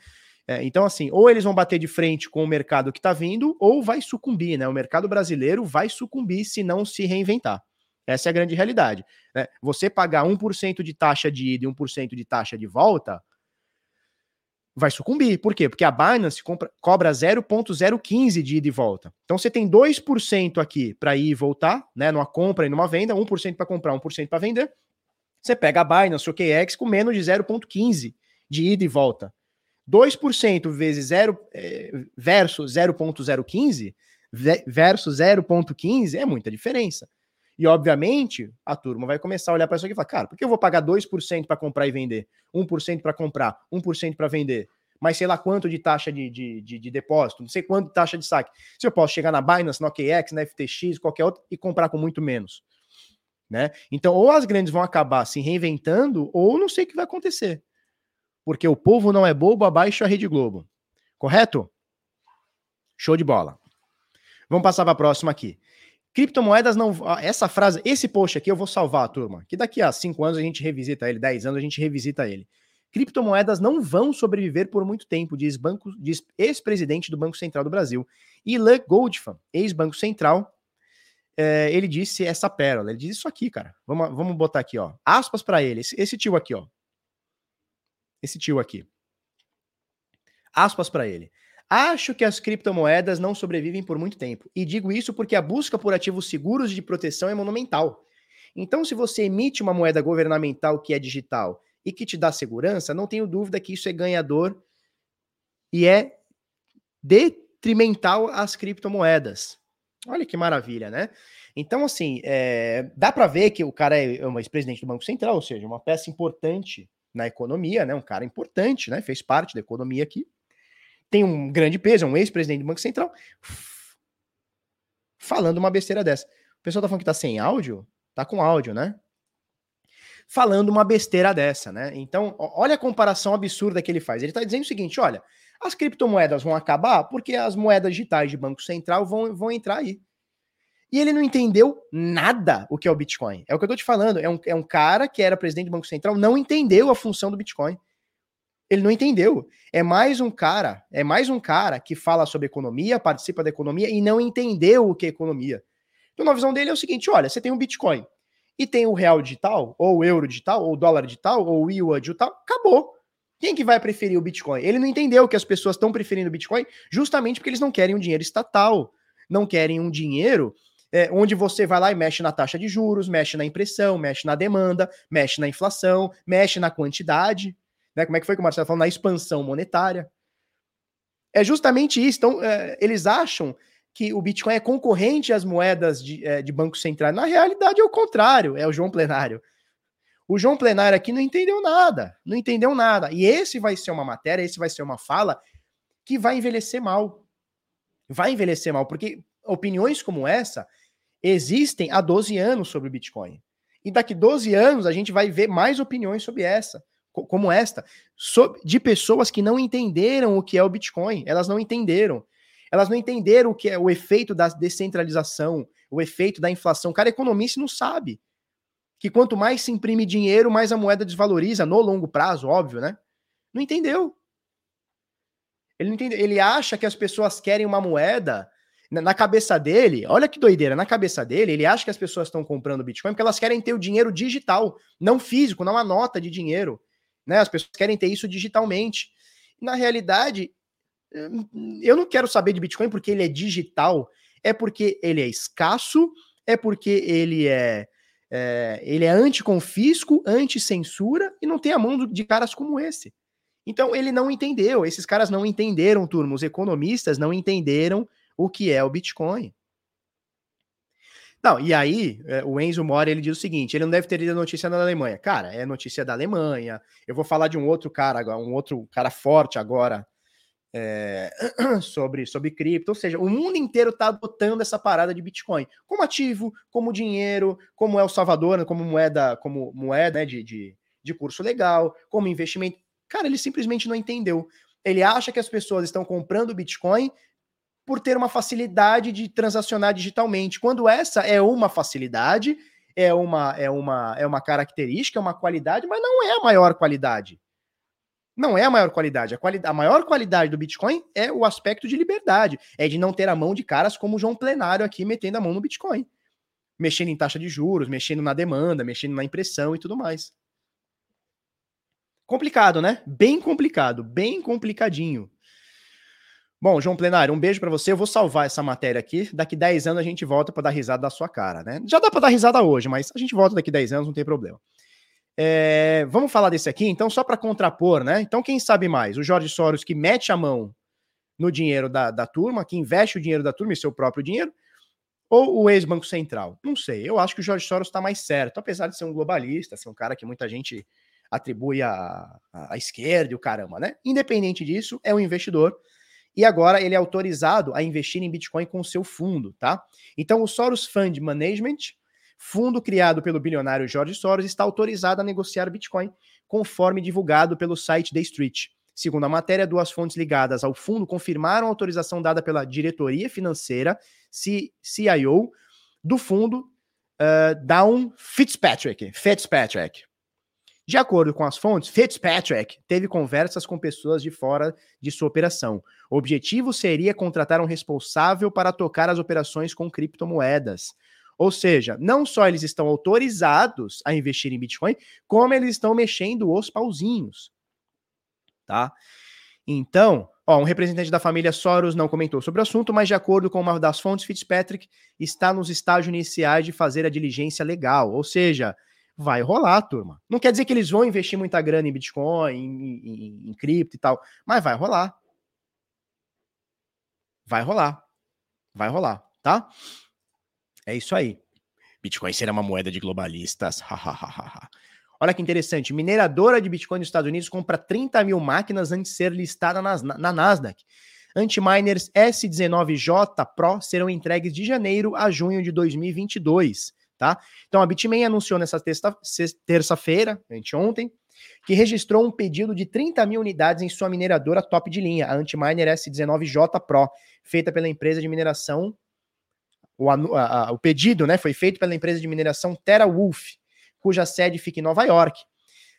É, então, assim, ou eles vão bater de frente com o mercado que está vindo, ou vai sucumbir, né? O mercado brasileiro vai sucumbir se não se reinventar. Essa é a grande realidade. Né? Você pagar 1% de taxa de ida e 1% de taxa de volta, vai sucumbir. Por quê? Porque a Binance compra, cobra 0,015 de ida e volta. Então você tem 2% aqui para ir e voltar, né? Numa compra e numa venda, 1% para comprar, 1% para vender. Você pega a Binance ou KX com menos de 0,15 de ida e volta. 2% vezes 0 é, versus 0,015 versus 0,15 é muita diferença. E, obviamente, a turma vai começar a olhar para isso aqui e falar, cara, por que eu vou pagar 2% para comprar e vender? 1% para comprar, 1% para vender? Mas sei lá quanto de taxa de, de, de, de, depósito, não sei quanto de taxa de saque. Se eu posso chegar na Binance, na OKX, na FTX, qualquer outro, e comprar com muito menos. Né? Então, ou as grandes vão acabar se reinventando, ou não sei o que vai acontecer. Porque o povo não é bobo, abaixo a Rede Globo. Correto? Show de bola. Vamos passar para a próxima aqui. Criptomoedas não. Essa frase, esse post aqui eu vou salvar, turma. Que daqui a cinco anos a gente revisita ele, 10 anos a gente revisita ele. Criptomoedas não vão sobreviver por muito tempo, diz, banco, diz ex-presidente do Banco Central do Brasil. Ilan Goldfan, ex-Banco Central, é, ele disse essa pérola. Ele diz isso aqui, cara. Vamos, vamos botar aqui, ó. Aspas para ele. Esse, esse tio aqui, ó. Esse tio aqui. Aspas para ele. Acho que as criptomoedas não sobrevivem por muito tempo. E digo isso porque a busca por ativos seguros de proteção é monumental. Então, se você emite uma moeda governamental que é digital e que te dá segurança, não tenho dúvida que isso é ganhador e é detrimental às criptomoedas. Olha que maravilha, né? Então, assim, é, dá para ver que o cara é um ex-presidente do Banco Central, ou seja, uma peça importante na economia, né? Um cara importante, né? Fez parte da economia aqui. Tem um grande peso, é um ex-presidente do Banco Central, falando uma besteira dessa. O pessoal tá falando que tá sem áudio? Tá com áudio, né? Falando uma besteira dessa, né? Então, olha a comparação absurda que ele faz. Ele tá dizendo o seguinte: olha, as criptomoedas vão acabar porque as moedas digitais de Banco Central vão, vão entrar aí. E ele não entendeu nada o que é o Bitcoin. É o que eu tô te falando. É um, é um cara que era presidente do Banco Central, não entendeu a função do Bitcoin. Ele não entendeu. É mais um cara, é mais um cara que fala sobre economia, participa da economia e não entendeu o que é economia. Então, a visão dele é o seguinte: olha, você tem um Bitcoin e tem o real digital, ou o euro digital, ou o dólar digital, ou o yuan digital, acabou. Quem que vai preferir o Bitcoin? Ele não entendeu que as pessoas estão preferindo o Bitcoin justamente porque eles não querem um dinheiro estatal, não querem um dinheiro é, onde você vai lá e mexe na taxa de juros, mexe na impressão, mexe na demanda, mexe na inflação, mexe na quantidade. Né? Como é que foi que o Marcelo falou? Na expansão monetária. É justamente isso. Então, é, eles acham que o Bitcoin é concorrente às moedas de, é, de Banco Central. Na realidade, é o contrário, é o João Plenário. O João Plenário aqui não entendeu nada, não entendeu nada. E esse vai ser uma matéria, esse vai ser uma fala que vai envelhecer mal. Vai envelhecer mal, porque opiniões como essa existem há 12 anos sobre o Bitcoin. E daqui 12 anos a gente vai ver mais opiniões sobre essa, como esta, de pessoas que não entenderam o que é o Bitcoin. Elas não entenderam. Elas não entenderam o que é o efeito da descentralização, o efeito da inflação. O cara economista não sabe que quanto mais se imprime dinheiro, mais a moeda desvaloriza no longo prazo, óbvio, né? Não entendeu. Ele não entendeu. Ele acha que as pessoas querem uma moeda na cabeça dele, olha que doideira, na cabeça dele, ele acha que as pessoas estão comprando Bitcoin porque elas querem ter o dinheiro digital, não físico, não a nota de dinheiro. Né? As pessoas querem ter isso digitalmente. Na realidade, eu não quero saber de Bitcoin porque ele é digital, é porque ele é escasso, é porque ele é é, ele é anticonfisco, anti-censura e não tem a mão de caras como esse. Então ele não entendeu, esses caras não entenderam, turma, os economistas não entenderam o que é o Bitcoin. Não, e aí é, o Enzo Mori ele diz o seguinte: ele não deve ter lido a notícia da Alemanha. Cara, é notícia da Alemanha. Eu vou falar de um outro cara agora, um outro cara forte agora é, sobre, sobre cripto, ou seja, o mundo inteiro está adotando essa parada de Bitcoin como ativo, como dinheiro, como El Salvador, né, como moeda, como moeda né, de, de, de curso legal, como investimento. Cara, ele simplesmente não entendeu. Ele acha que as pessoas estão comprando Bitcoin por ter uma facilidade de transacionar digitalmente, quando essa é uma facilidade, é uma, é uma, é uma característica, é uma qualidade, mas não é a maior qualidade não é a maior qualidade. A, quali a maior qualidade do Bitcoin é o aspecto de liberdade. É de não ter a mão de caras como o João Plenário aqui metendo a mão no Bitcoin. Mexendo em taxa de juros, mexendo na demanda, mexendo na impressão e tudo mais. Complicado, né? Bem complicado, bem complicadinho. Bom, João Plenário, um beijo para você. Eu vou salvar essa matéria aqui. Daqui 10 anos a gente volta para dar risada da sua cara, né? Já dá para dar risada hoje, mas a gente volta daqui 10 anos, não tem problema. É, vamos falar desse aqui, então, só para contrapor, né? Então, quem sabe mais? O Jorge Soros que mete a mão no dinheiro da, da turma, que investe o dinheiro da turma e seu próprio dinheiro, ou o ex-Banco Central? Não sei. Eu acho que o Jorge Soros está mais certo, apesar de ser um globalista, ser um cara que muita gente atribui à, à esquerda e o caramba, né? Independente disso, é um investidor e agora ele é autorizado a investir em Bitcoin com o seu fundo, tá? Então, o Soros Fund Management fundo criado pelo bilionário George Soros está autorizado a negociar Bitcoin, conforme divulgado pelo site The Street. Segundo a matéria, duas fontes ligadas ao fundo confirmaram a autorização dada pela diretoria financeira, CIO, do fundo uh, Down Fitzpatrick. Fitzpatrick. De acordo com as fontes, Fitzpatrick teve conversas com pessoas de fora de sua operação. O objetivo seria contratar um responsável para tocar as operações com criptomoedas. Ou seja, não só eles estão autorizados a investir em Bitcoin, como eles estão mexendo os pauzinhos. Tá? Então, ó, um representante da família Soros não comentou sobre o assunto, mas de acordo com uma das fontes, Fitzpatrick está nos estágios iniciais de fazer a diligência legal. Ou seja, vai rolar, turma. Não quer dizer que eles vão investir muita grana em Bitcoin, em, em, em cripto e tal, mas vai rolar. Vai rolar. Vai rolar, tá? É isso aí. Bitcoin será uma moeda de globalistas. Olha que interessante. Mineradora de Bitcoin nos Estados Unidos compra 30 mil máquinas antes de ser listada na, na Nasdaq. Antiminers S19J Pro serão entregues de janeiro a junho de 2022, tá? Então a Bitmain anunciou nessa terça-feira, ontem, que registrou um pedido de 30 mil unidades em sua mineradora top de linha, a Antiminer S19J Pro, feita pela empresa de mineração. O, a, a, o pedido né, foi feito pela empresa de mineração TerraWolf, cuja sede fica em Nova York.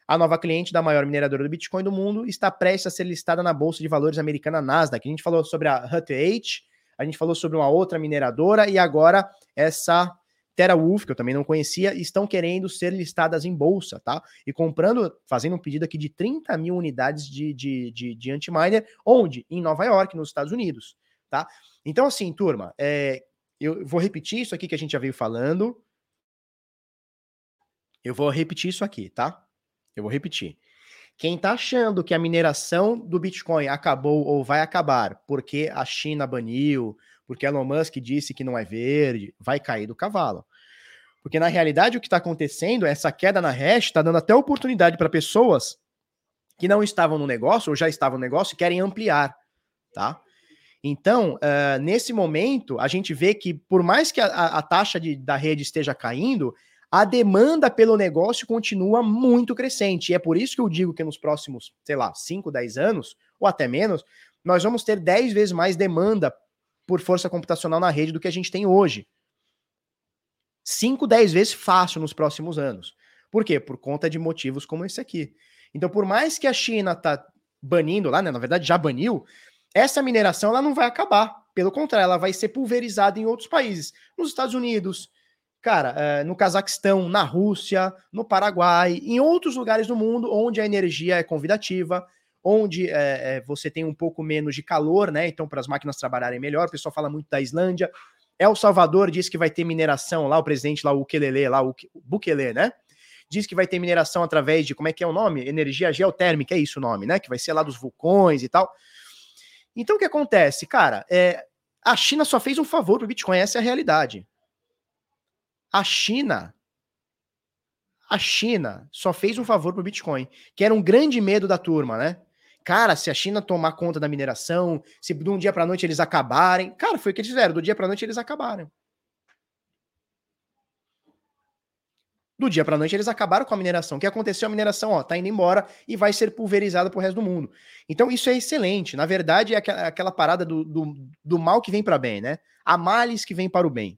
A nova cliente da maior mineradora do Bitcoin do mundo está prestes a ser listada na Bolsa de Valores americana Nasdaq. A gente falou sobre a Hut 8, a gente falou sobre uma outra mineradora e agora essa TeraWolf, que eu também não conhecia, estão querendo ser listadas em bolsa, tá? E comprando, fazendo um pedido aqui de 30 mil unidades de, de, de, de antiminer, onde? Em Nova York, nos Estados Unidos, tá? Então, assim, turma, é, eu vou repetir isso aqui que a gente já veio falando. Eu vou repetir isso aqui, tá? Eu vou repetir. Quem tá achando que a mineração do Bitcoin acabou ou vai acabar porque a China baniu, porque Elon Musk disse que não é verde, vai cair do cavalo. Porque na realidade o que está acontecendo, essa queda na hash está dando até oportunidade para pessoas que não estavam no negócio ou já estavam no negócio e querem ampliar, tá? Então, uh, nesse momento, a gente vê que por mais que a, a taxa de, da rede esteja caindo, a demanda pelo negócio continua muito crescente. E é por isso que eu digo que nos próximos, sei lá, 5, 10 anos, ou até menos, nós vamos ter 10 vezes mais demanda por força computacional na rede do que a gente tem hoje. 5, 10 vezes fácil nos próximos anos. Por quê? Por conta de motivos como esse aqui. Então, por mais que a China tá banindo lá, né, na verdade já baniu, essa mineração ela não vai acabar. Pelo contrário, ela vai ser pulverizada em outros países. Nos Estados Unidos, cara, é, no Cazaquistão, na Rússia, no Paraguai, em outros lugares do mundo onde a energia é convidativa, onde é, você tem um pouco menos de calor, né? Então, para as máquinas trabalharem melhor, o pessoal fala muito da Islândia. El Salvador diz que vai ter mineração lá, o presidente lá, o Ukelele, lá, o Bukele, né? Diz que vai ter mineração através de, como é que é o nome? Energia geotérmica, é isso o nome, né? Que vai ser lá dos vulcões e tal. Então, o que acontece? Cara, é, a China só fez um favor pro Bitcoin, essa é a realidade. A China a China só fez um favor pro Bitcoin, que era um grande medo da turma, né? Cara, se a China tomar conta da mineração, se de um dia para noite eles acabarem, cara, foi o que eles fizeram, do dia para noite eles acabaram. Do dia para noite eles acabaram com a mineração. O que aconteceu? A mineração, ó, tá indo embora e vai ser pulverizada pro resto do mundo. Então isso é excelente. Na verdade, é aquela parada do, do, do mal que vem para bem, né? A males que vem para o bem.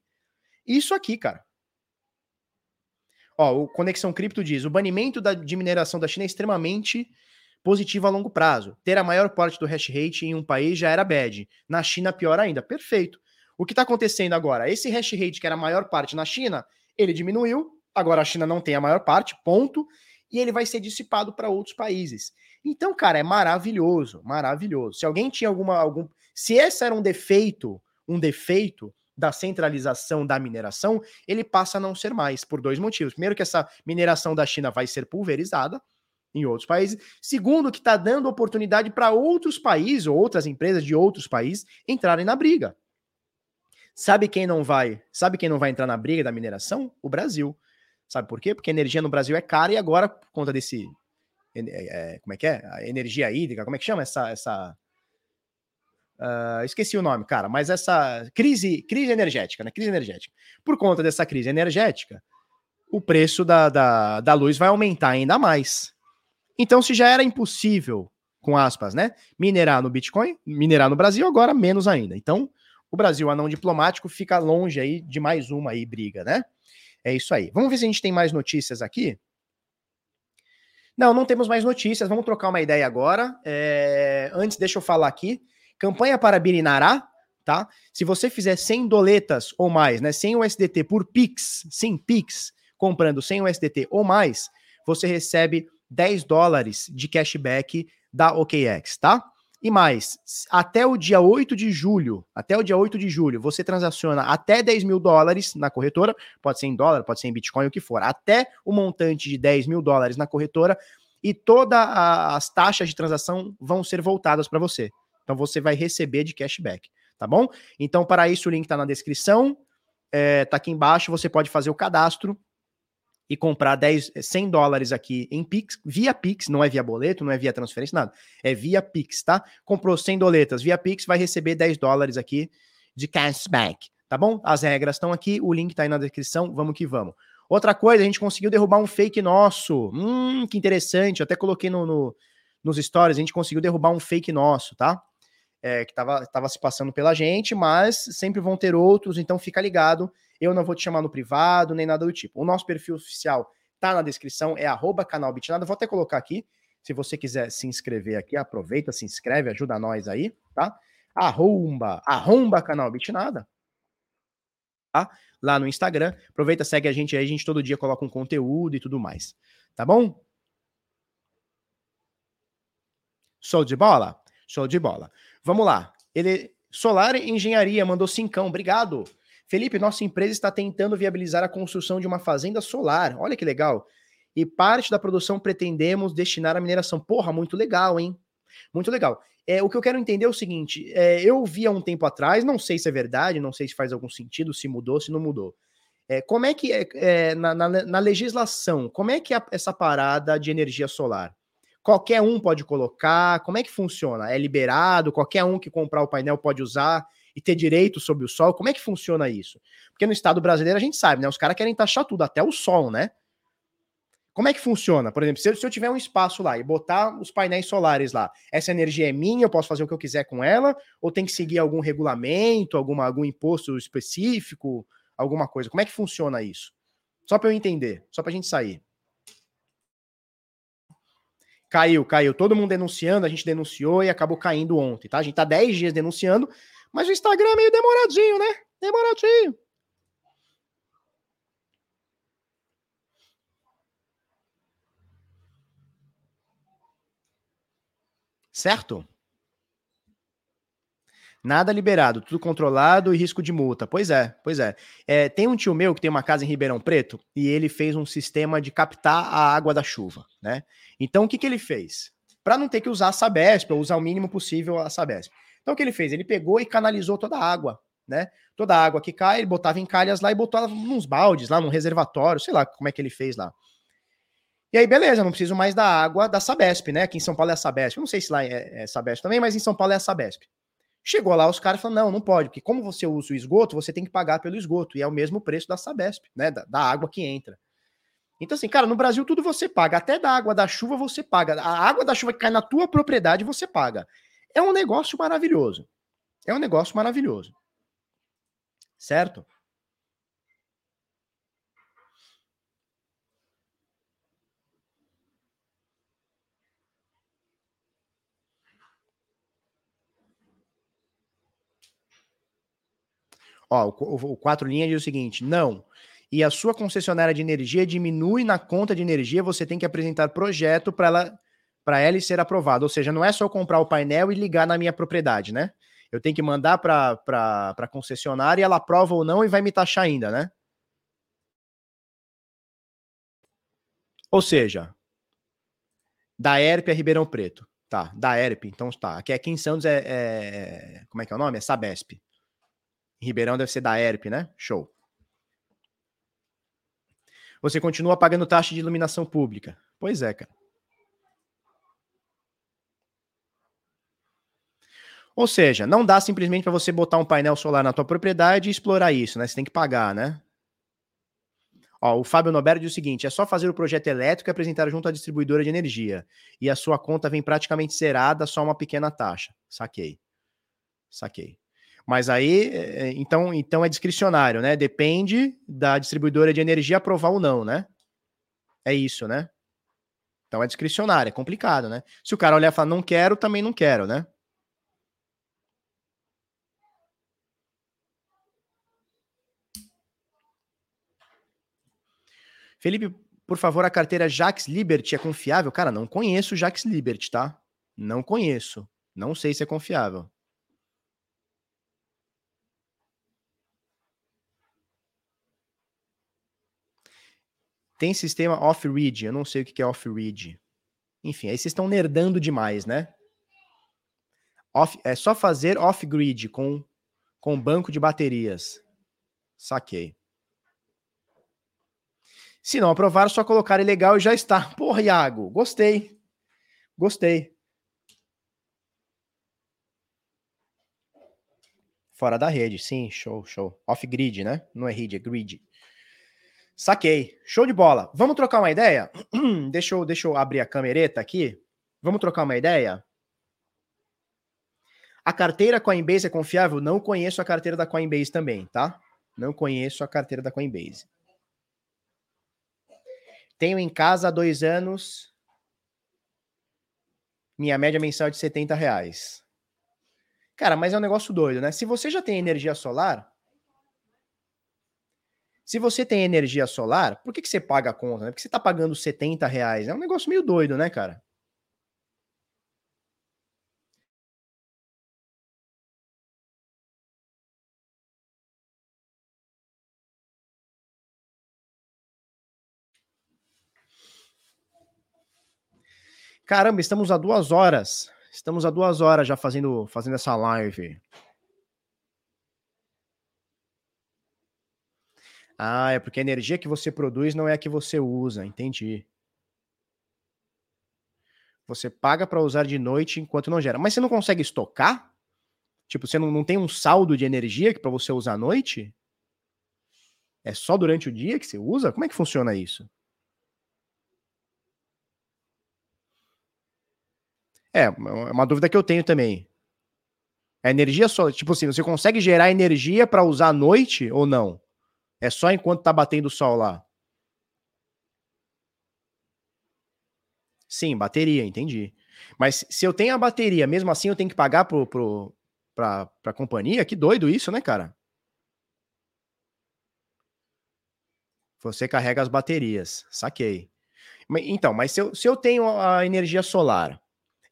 Isso aqui, cara. Ó, o Conexão Cripto diz: o banimento da, de mineração da China é extremamente positivo a longo prazo. Ter a maior parte do hash rate em um país já era bad. Na China, pior ainda. Perfeito. O que está acontecendo agora? Esse hash rate, que era a maior parte na China, ele diminuiu. Agora a China não tem a maior parte, ponto. E ele vai ser dissipado para outros países. Então, cara, é maravilhoso, maravilhoso. Se alguém tinha alguma. Algum, se esse era um defeito, um defeito, da centralização da mineração, ele passa a não ser mais, por dois motivos. Primeiro, que essa mineração da China vai ser pulverizada em outros países. Segundo, que está dando oportunidade para outros países ou outras empresas de outros países entrarem na briga. Sabe quem não vai? Sabe quem não vai entrar na briga da mineração? O Brasil. Sabe por quê? Porque a energia no Brasil é cara e agora, por conta desse. É, como é que é? A energia hídrica, como é que chama essa, essa Uh, esqueci o nome, cara, mas essa crise, crise energética, né? Crise energética. Por conta dessa crise energética, o preço da, da, da luz vai aumentar ainda mais. Então, se já era impossível, com aspas, né? Minerar no Bitcoin, minerar no Brasil, agora menos ainda. Então, o Brasil, anão diplomático, fica longe aí de mais uma aí briga, né? É isso aí. Vamos ver se a gente tem mais notícias aqui. Não, não temos mais notícias. Vamos trocar uma ideia agora. É... Antes, deixa eu falar aqui. Campanha para Birinará, tá? Se você fizer 100 doletas ou mais, né, 100 USDT por Pix, sim, Pix, comprando 100 USDT ou mais, você recebe 10 dólares de cashback da OKX, tá? E mais, até o dia 8 de julho, até o dia 8 de julho, você transaciona até 10 mil dólares na corretora, pode ser em dólar, pode ser em Bitcoin, o que for, até o montante de 10 mil dólares na corretora, e todas as taxas de transação vão ser voltadas para você. Então você vai receber de cashback, tá bom? Então, para isso, o link está na descrição, é, tá aqui embaixo, você pode fazer o cadastro e comprar 10, 100 dólares aqui em Pix, via Pix, não é via boleto, não é via transferência, nada. É via Pix, tá? Comprou 100 doletas via Pix, vai receber 10 dólares aqui de cashback, tá bom? As regras estão aqui, o link tá aí na descrição, vamos que vamos. Outra coisa, a gente conseguiu derrubar um fake nosso. Hum, que interessante, eu até coloquei no, no nos stories, a gente conseguiu derrubar um fake nosso, tá? É, que tava, tava se passando pela gente, mas sempre vão ter outros, então fica ligado eu não vou te chamar no privado, nem nada do tipo. O nosso perfil oficial tá na descrição, é arroba canal Bitnada. Vou até colocar aqui. Se você quiser se inscrever aqui, aproveita, se inscreve, ajuda nós aí, tá? Arromba, arromba canal Bitnada. Tá? Lá no Instagram. Aproveita, segue a gente aí, a gente todo dia coloca um conteúdo e tudo mais. Tá bom? Show de bola? Show de bola. Vamos lá. Ele Solar Engenharia mandou cincão. Obrigado. Felipe, nossa empresa está tentando viabilizar a construção de uma fazenda solar. Olha que legal. E parte da produção pretendemos destinar à mineração. Porra, muito legal, hein? Muito legal. É, o que eu quero entender é o seguinte: é, eu vi há um tempo atrás, não sei se é verdade, não sei se faz algum sentido, se mudou, se não mudou. É, como é que é, é na, na, na, legislação, como é que é essa parada de energia solar? Qualquer um pode colocar? Como é que funciona? É liberado? Qualquer um que comprar o painel pode usar? E ter direito sobre o sol? Como é que funciona isso? Porque no Estado brasileiro a gente sabe, né? Os caras querem taxar tudo, até o sol, né? Como é que funciona? Por exemplo, se eu, se eu, tiver um espaço lá e botar os painéis solares lá, essa energia é minha, eu posso fazer o que eu quiser com ela? Ou tem que seguir algum regulamento, alguma, algum imposto específico, alguma coisa? Como é que funciona isso? Só para eu entender, só para a gente sair. Caiu, caiu. Todo mundo denunciando, a gente denunciou e acabou caindo ontem, tá? A gente tá 10 dias denunciando, mas o Instagram é meio demoradinho, né? Demoradinho. Certo? Nada liberado, tudo controlado e risco de multa. Pois é, pois é. é. Tem um tio meu que tem uma casa em Ribeirão Preto e ele fez um sistema de captar a água da chuva, né? Então o que, que ele fez? Para não ter que usar a Sabesp, ou usar o mínimo possível a Sabesp. Então o que ele fez? Ele pegou e canalizou toda a água, né? Toda a água que cai, ele botava em calhas lá e botava nos baldes, lá num reservatório, sei lá como é que ele fez lá. E aí, beleza, não preciso mais da água da Sabesp, né? Aqui em São Paulo é a Sabesp. Eu não sei se lá é, é Sabesp também, mas em São Paulo é a Sabesp. Chegou lá, os caras falaram: não, não pode, porque como você usa o esgoto, você tem que pagar pelo esgoto, e é o mesmo preço da Sabesp, né? Da, da água que entra. Então, assim, cara, no Brasil tudo você paga, até da água da chuva você paga. A água da chuva que cai na tua propriedade você paga. É um negócio maravilhoso. É um negócio maravilhoso. Certo? Ó, o, o quatro linhas diz o seguinte: não. E a sua concessionária de energia diminui na conta de energia, você tem que apresentar projeto para ela para ela ser aprovado. Ou seja, não é só comprar o painel e ligar na minha propriedade, né? Eu tenho que mandar para a concessionária e ela aprova ou não e vai me taxar ainda, né? Ou seja, da ERP a Ribeirão Preto. Tá, da ERP, então tá. Aqui, aqui em Santos é, é, Como é que é o nome? É Sabesp. Em Ribeirão deve ser da ERP, né? Show. Você continua pagando taxa de iluminação pública. Pois é, cara. Ou seja, não dá simplesmente para você botar um painel solar na tua propriedade e explorar isso, né? Você tem que pagar, né? Ó, o Fábio Noberto diz o seguinte: é só fazer o projeto elétrico e apresentar junto à distribuidora de energia. E a sua conta vem praticamente zerada, só uma pequena taxa. Saquei. Saquei. Mas aí, é, é, então, então é discricionário, né? Depende da distribuidora de energia aprovar ou não, né? É isso, né? Então é discricionário, é complicado, né? Se o cara olhar e falar não quero, também não quero, né? Felipe, por favor, a carteira Jax Liberty é confiável? Cara, não conheço Jax Liberty, tá? Não conheço. Não sei se é confiável. Tem sistema off-read. Eu não sei o que é off-read. Enfim, aí vocês estão nerdando demais, né? Off, é só fazer off-grid com, com banco de baterias. Saquei. Se não aprovar, só colocar ilegal e já está. Porra, Iago, gostei. Gostei. Fora da rede, sim, show, show. Off-grid, né? Não é rede, é grid. Saquei. Show de bola. Vamos trocar uma ideia? deixa, eu, deixa eu abrir a camereta aqui. Vamos trocar uma ideia? A carteira Coinbase é confiável? Não conheço a carteira da Coinbase também, tá? Não conheço a carteira da Coinbase. Tenho em casa há dois anos. Minha média mensal é de 70 reais. Cara, mas é um negócio doido, né? Se você já tem energia solar, se você tem energia solar, por que, que você paga a conta? Né? Porque você tá pagando 70 reais. É um negócio meio doido, né, cara? Caramba, estamos a duas horas. Estamos a duas horas já fazendo, fazendo essa live. Ah, é porque a energia que você produz não é a que você usa, entendi. Você paga para usar de noite enquanto não gera. Mas você não consegue estocar? Tipo, você não, não tem um saldo de energia para você usar à noite? É só durante o dia que você usa? Como é que funciona isso? É, é uma dúvida que eu tenho também. Energia só, tipo assim, você consegue gerar energia para usar à noite ou não? É só enquanto tá batendo o sol lá? Sim, bateria, entendi. Mas se eu tenho a bateria, mesmo assim eu tenho que pagar pro, pro, pra, pra companhia? Que doido isso, né, cara? Você carrega as baterias, saquei. Então, mas se eu, se eu tenho a energia solar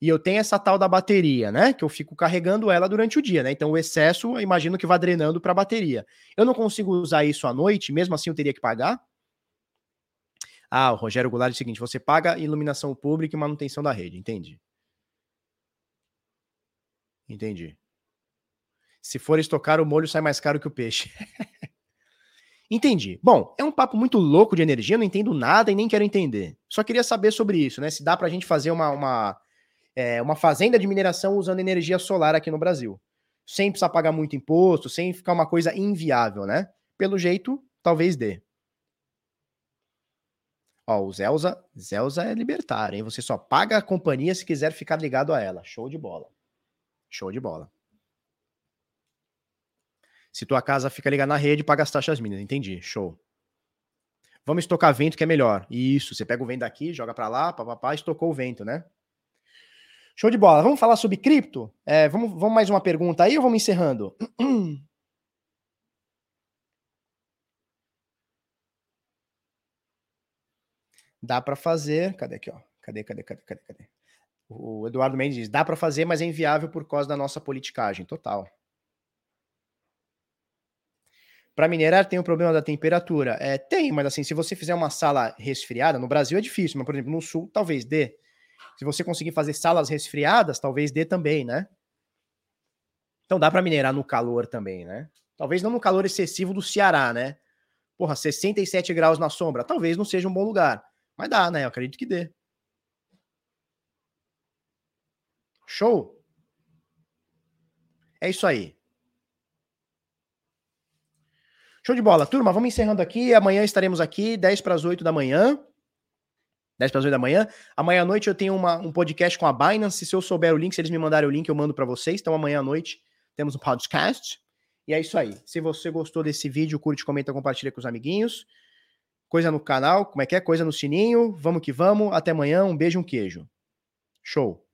e eu tenho essa tal da bateria, né? Que eu fico carregando ela durante o dia, né? Então o excesso, eu imagino que vai drenando para a bateria. Eu não consigo usar isso à noite, mesmo assim eu teria que pagar? Ah, o Rogério Goulart é o seguinte: você paga iluminação pública e manutenção da rede, entendi. Entendi. Se for estocar, o molho sai mais caro que o peixe. Entendi. Bom, é um papo muito louco de energia, não entendo nada e nem quero entender. Só queria saber sobre isso, né? Se dá pra gente fazer uma, uma, é, uma fazenda de mineração usando energia solar aqui no Brasil. Sem precisar pagar muito imposto, sem ficar uma coisa inviável, né? Pelo jeito, talvez dê. Ó, o Zelza, Zelza é libertário, hein? Você só paga a companhia se quiser ficar ligado a ela. Show de bola. Show de bola. Se tua casa fica ligada na rede, paga as taxas mínimas. Entendi. Show. Vamos estocar vento que é melhor. Isso, você pega o vento daqui, joga para lá, papapá, estocou o vento, né? Show de bola. Vamos falar sobre cripto? É, vamos, vamos mais uma pergunta aí ou vamos encerrando? Dá para fazer. Cadê aqui, ó? Cadê, cadê, cadê, cadê, cadê? O Eduardo Mendes diz: dá para fazer, mas é inviável por causa da nossa politicagem. Total. Para minerar tem o problema da temperatura. É, tem, mas assim, se você fizer uma sala resfriada, no Brasil é difícil, mas por exemplo, no sul talvez dê. Se você conseguir fazer salas resfriadas, talvez dê também, né? Então dá para minerar no calor também, né? Talvez não no calor excessivo do Ceará, né? Porra, 67 graus na sombra, talvez não seja um bom lugar. Mas dá, né? Eu acredito que dê. Show? É isso aí. Show de bola. Turma, vamos encerrando aqui. Amanhã estaremos aqui, 10 para as 8 da manhã. 10 para as 8 da manhã. Amanhã à noite eu tenho uma, um podcast com a Binance. Se eu souber o link, se eles me mandarem o link, eu mando para vocês. Então amanhã à noite temos um podcast. E é isso aí. Se você gostou desse vídeo, curte, comenta, compartilha com os amiguinhos. Coisa no canal, como é que é? Coisa no sininho. Vamos que vamos. Até amanhã. Um beijo, um queijo. Show.